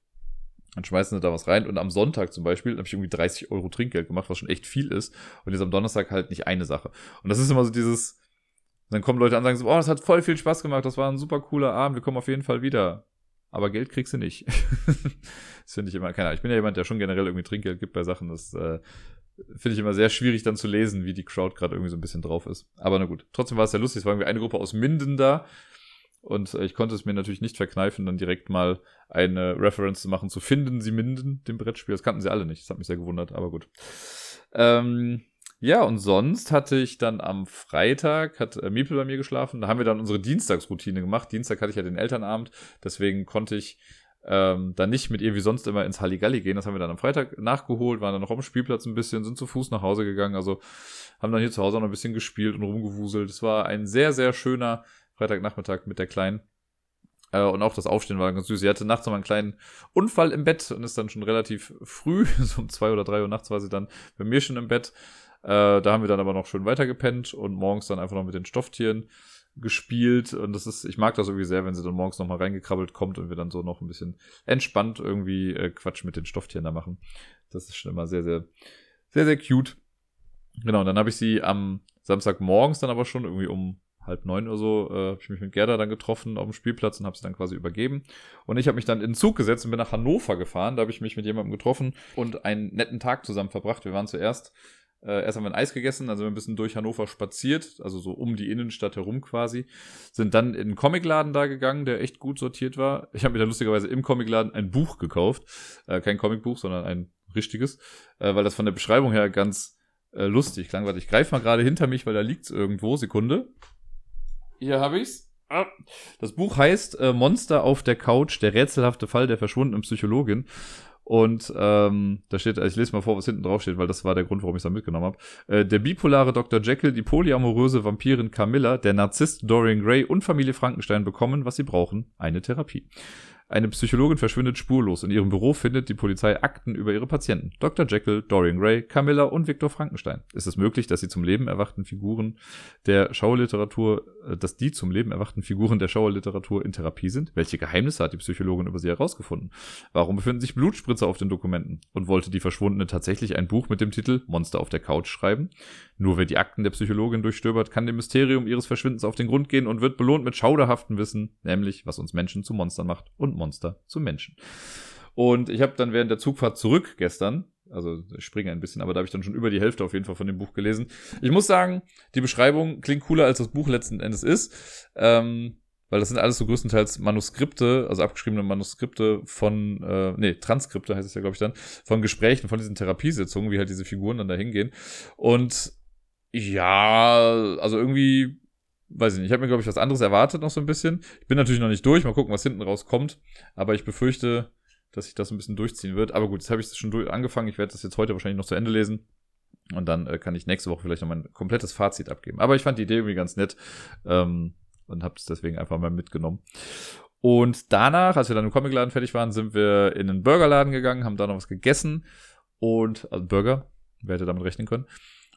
dann schmeißen sie da was rein. Und am Sonntag zum Beispiel habe ich irgendwie 30 Euro Trinkgeld gemacht, was schon echt viel ist. Und jetzt am Donnerstag halt nicht eine Sache. Und das ist immer so dieses, dann kommen Leute an und sagen so, oh, das hat voll viel Spaß gemacht, das war ein super cooler Abend, wir kommen auf jeden Fall wieder. Aber Geld kriegst du nicht. das finde ich immer, keine Ahnung. Ich bin ja jemand, der schon generell irgendwie Trinkgeld gibt bei Sachen. Das äh, finde ich immer sehr schwierig dann zu lesen, wie die Crowd gerade irgendwie so ein bisschen drauf ist. Aber na gut, trotzdem war es sehr lustig. Es war irgendwie eine Gruppe aus Minden da. Und äh, ich konnte es mir natürlich nicht verkneifen, dann direkt mal eine Reference zu machen zu Finden Sie Minden, dem Brettspiel. Das kannten sie alle nicht. Das hat mich sehr gewundert, aber gut. Ähm, ja, und sonst hatte ich dann am Freitag, hat äh, Miepel bei mir geschlafen. Da haben wir dann unsere Dienstagsroutine gemacht. Dienstag hatte ich ja den Elternabend, deswegen konnte ich ähm, dann nicht mit ihr wie sonst immer ins Halligalli gehen. Das haben wir dann am Freitag nachgeholt, waren dann noch am Spielplatz ein bisschen, sind zu Fuß nach Hause gegangen. Also haben dann hier zu Hause noch ein bisschen gespielt und rumgewuselt. Es war ein sehr, sehr schöner Freitagnachmittag mit der Kleinen. Äh, und auch das Aufstehen war ganz süß. Sie hatte nachts noch mal einen kleinen Unfall im Bett und ist dann schon relativ früh, so um zwei oder drei Uhr nachts war sie dann bei mir schon im Bett. Äh, da haben wir dann aber noch schön weitergepennt und morgens dann einfach noch mit den Stofftieren gespielt. Und das ist, ich mag das irgendwie sehr, wenn sie dann morgens nochmal reingekrabbelt kommt und wir dann so noch ein bisschen entspannt irgendwie äh, Quatsch mit den Stofftieren da machen. Das ist schon immer sehr, sehr, sehr, sehr cute. Genau, und dann habe ich sie am Samstagmorgens dann aber schon irgendwie um halb neun oder so, äh, habe ich mich mit Gerda dann getroffen auf dem Spielplatz und habe sie dann quasi übergeben. Und ich habe mich dann in den Zug gesetzt und bin nach Hannover gefahren. Da habe ich mich mit jemandem getroffen und einen netten Tag zusammen verbracht. Wir waren zuerst, äh, erst haben wir ein Eis gegessen, also ein bisschen durch Hannover spaziert, also so um die Innenstadt herum quasi. Sind dann in einen Comicladen da gegangen, der echt gut sortiert war. Ich habe mir dann lustigerweise im Comicladen ein Buch gekauft. Äh, kein Comicbuch, sondern ein richtiges, äh, weil das von der Beschreibung her ganz äh, lustig klang. Warte, ich greife mal gerade hinter mich, weil da liegt's irgendwo. Sekunde. Hier habe ich's. Ah. Das Buch heißt äh, Monster auf der Couch, der rätselhafte Fall der verschwundenen Psychologin. Und ähm, da steht, ich lese mal vor, was hinten drauf steht, weil das war der Grund, warum ich es da mitgenommen habe. Äh, der bipolare Dr. Jekyll, die polyamoröse Vampirin Camilla, der Narzisst Dorian Gray und Familie Frankenstein bekommen, was sie brauchen, eine Therapie. Eine Psychologin verschwindet spurlos. In ihrem Büro findet die Polizei Akten über ihre Patienten. Dr. Jekyll, Dorian Gray, Camilla und Viktor Frankenstein. Ist es möglich, dass sie zum Leben erwachten Figuren der Schauerliteratur, äh, dass die zum Leben erwachten Figuren der Schauerliteratur in Therapie sind? Welche Geheimnisse hat die Psychologin über sie herausgefunden? Warum befinden sich Blutspritzer auf den Dokumenten? Und wollte die Verschwundene tatsächlich ein Buch mit dem Titel Monster auf der Couch schreiben? Nur wer die Akten der Psychologin durchstöbert, kann dem Mysterium ihres Verschwindens auf den Grund gehen und wird belohnt mit schauderhaftem Wissen, nämlich was uns Menschen zu Monstern macht und Monster zu Menschen. Und ich habe dann während der Zugfahrt zurück gestern, also ich springe ein bisschen, aber da habe ich dann schon über die Hälfte auf jeden Fall von dem Buch gelesen. Ich muss sagen, die Beschreibung klingt cooler, als das Buch letzten Endes ist. Ähm, weil das sind alles so größtenteils Manuskripte, also abgeschriebene Manuskripte von, äh, nee, Transkripte heißt es ja, glaube ich dann, von Gesprächen, von diesen Therapiesitzungen, wie halt diese Figuren dann da hingehen. Und ja, also irgendwie weiß ich nicht, ich habe mir, glaube ich, was anderes erwartet noch so ein bisschen. Ich bin natürlich noch nicht durch, mal gucken, was hinten rauskommt. Aber ich befürchte, dass sich das ein bisschen durchziehen wird. Aber gut, jetzt habe ich es schon angefangen. Ich werde das jetzt heute wahrscheinlich noch zu Ende lesen. Und dann äh, kann ich nächste Woche vielleicht noch mein komplettes Fazit abgeben. Aber ich fand die Idee irgendwie ganz nett ähm, und habe es deswegen einfach mal mitgenommen. Und danach, als wir dann im Comicladen fertig waren, sind wir in den Burgerladen gegangen, haben da noch was gegessen und also Burger, wer hätte damit rechnen können.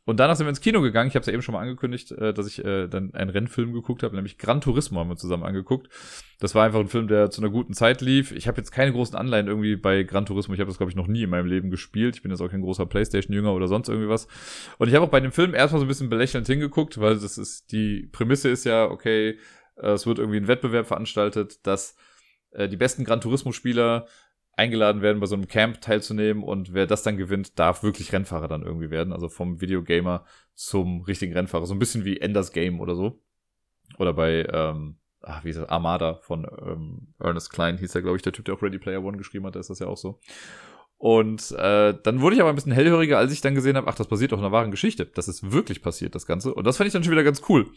Und danach sind wir ins Kino gegangen. Ich habe es ja eben schon mal angekündigt, äh, dass ich äh, dann einen Rennfilm geguckt habe, nämlich Gran Turismo haben wir zusammen angeguckt. Das war einfach ein Film, der zu einer guten Zeit lief. Ich habe jetzt keine großen Anleihen irgendwie bei Gran Turismo. Ich habe das, glaube ich, noch nie in meinem Leben gespielt. Ich bin jetzt auch kein großer Playstation-Jünger oder sonst irgendwie was. Und ich habe auch bei dem Film erstmal so ein bisschen belächelnd hingeguckt, weil das ist, die Prämisse ist ja, okay, äh, es wird irgendwie ein Wettbewerb veranstaltet, dass äh, die besten Gran Turismo-Spieler eingeladen werden, bei so einem Camp teilzunehmen und wer das dann gewinnt, darf wirklich Rennfahrer dann irgendwie werden. Also vom Videogamer zum richtigen Rennfahrer. So ein bisschen wie Enders Game oder so. Oder bei, ähm, ach, wie ist das, Armada von ähm, Ernest Klein hieß ja, glaube ich, der Typ, der auch Ready Player One geschrieben hat, da ist das ja auch so. Und äh, dann wurde ich aber ein bisschen hellhöriger, als ich dann gesehen habe, ach, das basiert auf einer wahren Geschichte. Das ist wirklich passiert, das Ganze. Und das fand ich dann schon wieder ganz cool.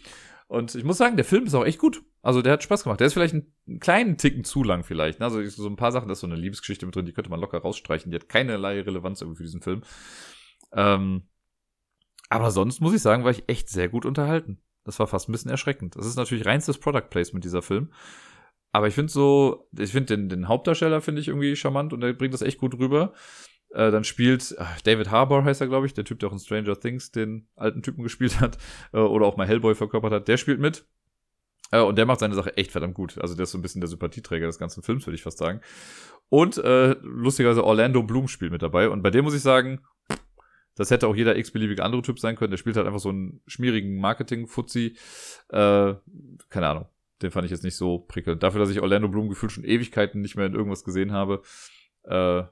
Und ich muss sagen, der Film ist auch echt gut. Also der hat Spaß gemacht. Der ist vielleicht einen kleinen Ticken zu lang vielleicht. Ne? Also so ein paar Sachen, da ist so eine Liebesgeschichte mit drin, die könnte man locker rausstreichen. Die hat keinerlei Relevanz irgendwie für diesen Film. Ähm, aber sonst muss ich sagen, war ich echt sehr gut unterhalten. Das war fast ein bisschen erschreckend. Das ist natürlich reinstes Product Placement, dieser Film. Aber ich finde so, ich finde den, den Hauptdarsteller finde ich irgendwie charmant und der bringt das echt gut rüber. Äh, dann spielt ach, David Harbour heißt er, glaube ich, der Typ, der auch in Stranger Things den alten Typen gespielt hat äh, oder auch mal Hellboy verkörpert hat. Der spielt mit. Äh, und der macht seine Sache echt verdammt gut. Also der ist so ein bisschen der Sympathieträger des ganzen Films, würde ich fast sagen. Und äh, lustigerweise Orlando Bloom spielt mit dabei. Und bei dem muss ich sagen, das hätte auch jeder x-beliebige andere Typ sein können. Der spielt halt einfach so einen schmierigen Marketing-Fuzzi. Äh, keine Ahnung. Den fand ich jetzt nicht so prickelnd. Dafür, dass ich Orlando Bloom gefühlt schon Ewigkeiten nicht mehr in irgendwas gesehen habe, äh,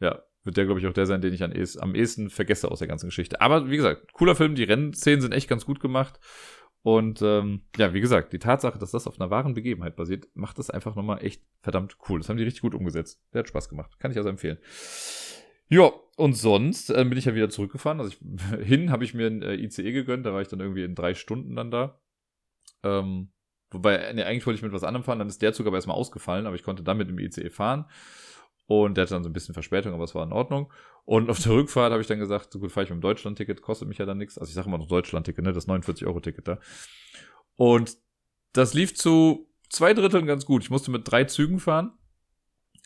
ja, wird der, glaube ich, auch der sein, den ich am ehesten vergesse aus der ganzen Geschichte. Aber wie gesagt, cooler Film, die Rennszenen sind echt ganz gut gemacht. Und ähm, ja, wie gesagt, die Tatsache, dass das auf einer wahren Begebenheit basiert, macht das einfach nochmal echt verdammt cool. Das haben die richtig gut umgesetzt. Der hat Spaß gemacht. Kann ich also empfehlen. Ja, und sonst äh, bin ich ja wieder zurückgefahren. Also ich, hin habe ich mir ein äh, ICE gegönnt, da war ich dann irgendwie in drei Stunden dann da. Ähm, Wobei, nee, eigentlich wollte ich mit was anderem fahren, dann ist der Zug aber erstmal ausgefallen, aber ich konnte dann mit dem ICE fahren. Und der hatte dann so ein bisschen Verspätung, aber es war in Ordnung. Und auf der Rückfahrt habe ich dann gesagt, so gut, fahre ich mit dem Deutschland-Ticket, kostet mich ja dann nichts. Also ich sage immer noch Deutschland-Ticket, ne, das 49-Euro-Ticket da. Und das lief zu zwei Dritteln ganz gut. Ich musste mit drei Zügen fahren,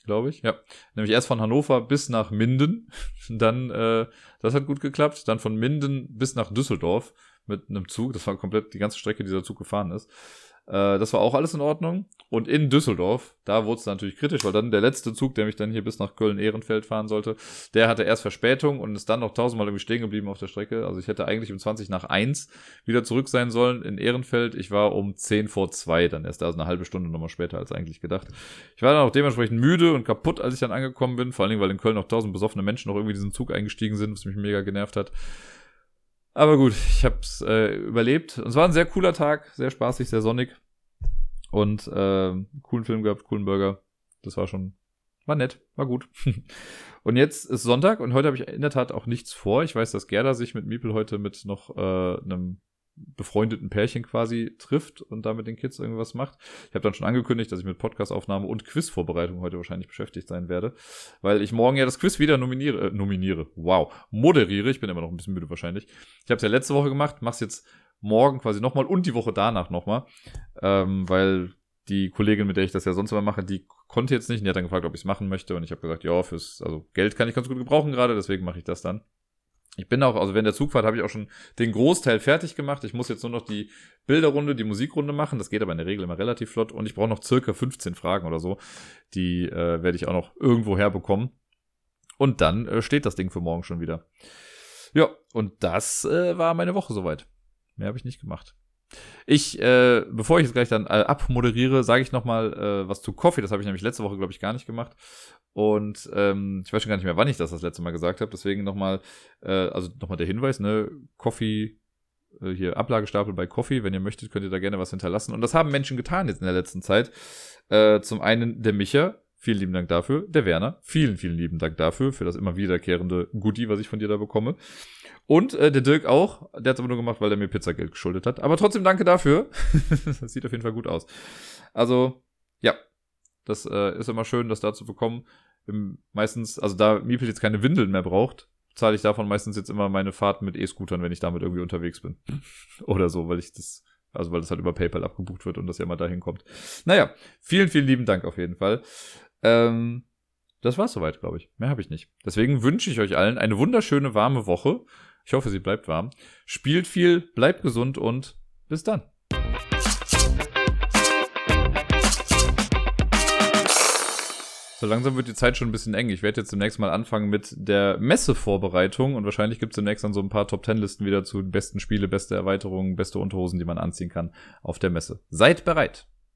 glaube ich. Ja, nämlich erst von Hannover bis nach Minden. Dann, äh, das hat gut geklappt. Dann von Minden bis nach Düsseldorf mit einem Zug. Das war komplett die ganze Strecke, die dieser Zug gefahren ist. Äh, das war auch alles in Ordnung. Und in Düsseldorf, da wurde es natürlich kritisch, weil dann der letzte Zug, der mich dann hier bis nach Köln-Ehrenfeld fahren sollte, der hatte erst Verspätung und ist dann noch tausendmal irgendwie stehen geblieben auf der Strecke. Also ich hätte eigentlich um 20 nach 1 wieder zurück sein sollen in Ehrenfeld. Ich war um 10 vor 2 dann erst, also eine halbe Stunde nochmal später als eigentlich gedacht. Ich war dann auch dementsprechend müde und kaputt, als ich dann angekommen bin, vor allen Dingen, weil in Köln noch tausend besoffene Menschen noch irgendwie diesen Zug eingestiegen sind, was mich mega genervt hat. Aber gut, ich habe es äh, überlebt. Und es war ein sehr cooler Tag, sehr spaßig, sehr sonnig. Und äh, coolen Film gehabt, coolen Burger. Das war schon, war nett, war gut. und jetzt ist Sonntag und heute habe ich in der Tat auch nichts vor. Ich weiß, dass Gerda sich mit Miepel heute mit noch äh, einem befreundeten Pärchen quasi trifft und da mit den Kids irgendwas macht. Ich habe dann schon angekündigt, dass ich mit Podcastaufnahme und Quizvorbereitung heute wahrscheinlich beschäftigt sein werde, weil ich morgen ja das Quiz wieder nominiere, äh, nominiere, wow, moderiere. Ich bin immer noch ein bisschen müde wahrscheinlich. Ich habe es ja letzte Woche gemacht, mach's jetzt morgen quasi nochmal und die Woche danach nochmal, ähm, weil die Kollegin, mit der ich das ja sonst immer mache, die konnte jetzt nicht und die hat dann gefragt, ob ich es machen möchte und ich habe gesagt, ja, fürs also Geld kann ich ganz gut gebrauchen gerade, deswegen mache ich das dann. Ich bin auch, also während der Zugfahrt habe ich auch schon den Großteil fertig gemacht. Ich muss jetzt nur noch die Bilderrunde, die Musikrunde machen. Das geht aber in der Regel immer relativ flott. Und ich brauche noch circa 15 Fragen oder so. Die äh, werde ich auch noch irgendwo herbekommen. Und dann äh, steht das Ding für morgen schon wieder. Ja, und das äh, war meine Woche soweit. Mehr habe ich nicht gemacht. Ich, äh, bevor ich jetzt gleich dann äh, abmoderiere, sage ich nochmal äh, was zu Coffee. Das habe ich nämlich letzte Woche, glaube ich, gar nicht gemacht. Und ähm, ich weiß schon gar nicht mehr, wann ich das das letzte Mal gesagt habe. Deswegen nochmal, äh, also nochmal der Hinweis, ne, Coffee, äh, hier Ablagestapel bei Coffee. Wenn ihr möchtet, könnt ihr da gerne was hinterlassen. Und das haben Menschen getan jetzt in der letzten Zeit. Äh, zum einen der Micha, Vielen lieben Dank dafür. Der Werner, vielen, vielen lieben Dank dafür, für das immer wiederkehrende Goodie, was ich von dir da bekomme. Und äh, der Dirk auch. Der hat es aber nur gemacht, weil er mir Pizzageld geschuldet hat. Aber trotzdem danke dafür. das sieht auf jeden Fall gut aus. Also, ja. Das äh, ist immer schön, das da zu bekommen. Im, meistens, also da Miepel jetzt keine Windeln mehr braucht, zahle ich davon meistens jetzt immer meine Fahrten mit E-Scootern, wenn ich damit irgendwie unterwegs bin. Oder so, weil ich das also weil das halt über PayPal abgebucht wird und das ja mal dahin kommt. Naja, vielen, vielen lieben Dank auf jeden Fall. Ähm, das war's soweit, glaube ich. Mehr habe ich nicht. Deswegen wünsche ich euch allen eine wunderschöne, warme Woche. Ich hoffe, sie bleibt warm. Spielt viel, bleibt gesund und bis dann. So langsam wird die Zeit schon ein bisschen eng. Ich werde jetzt demnächst mal anfangen mit der Messevorbereitung und wahrscheinlich gibt es demnächst dann so ein paar Top Ten Listen wieder zu besten Spiele, beste Erweiterungen, beste Unterhosen, die man anziehen kann auf der Messe. Seid bereit!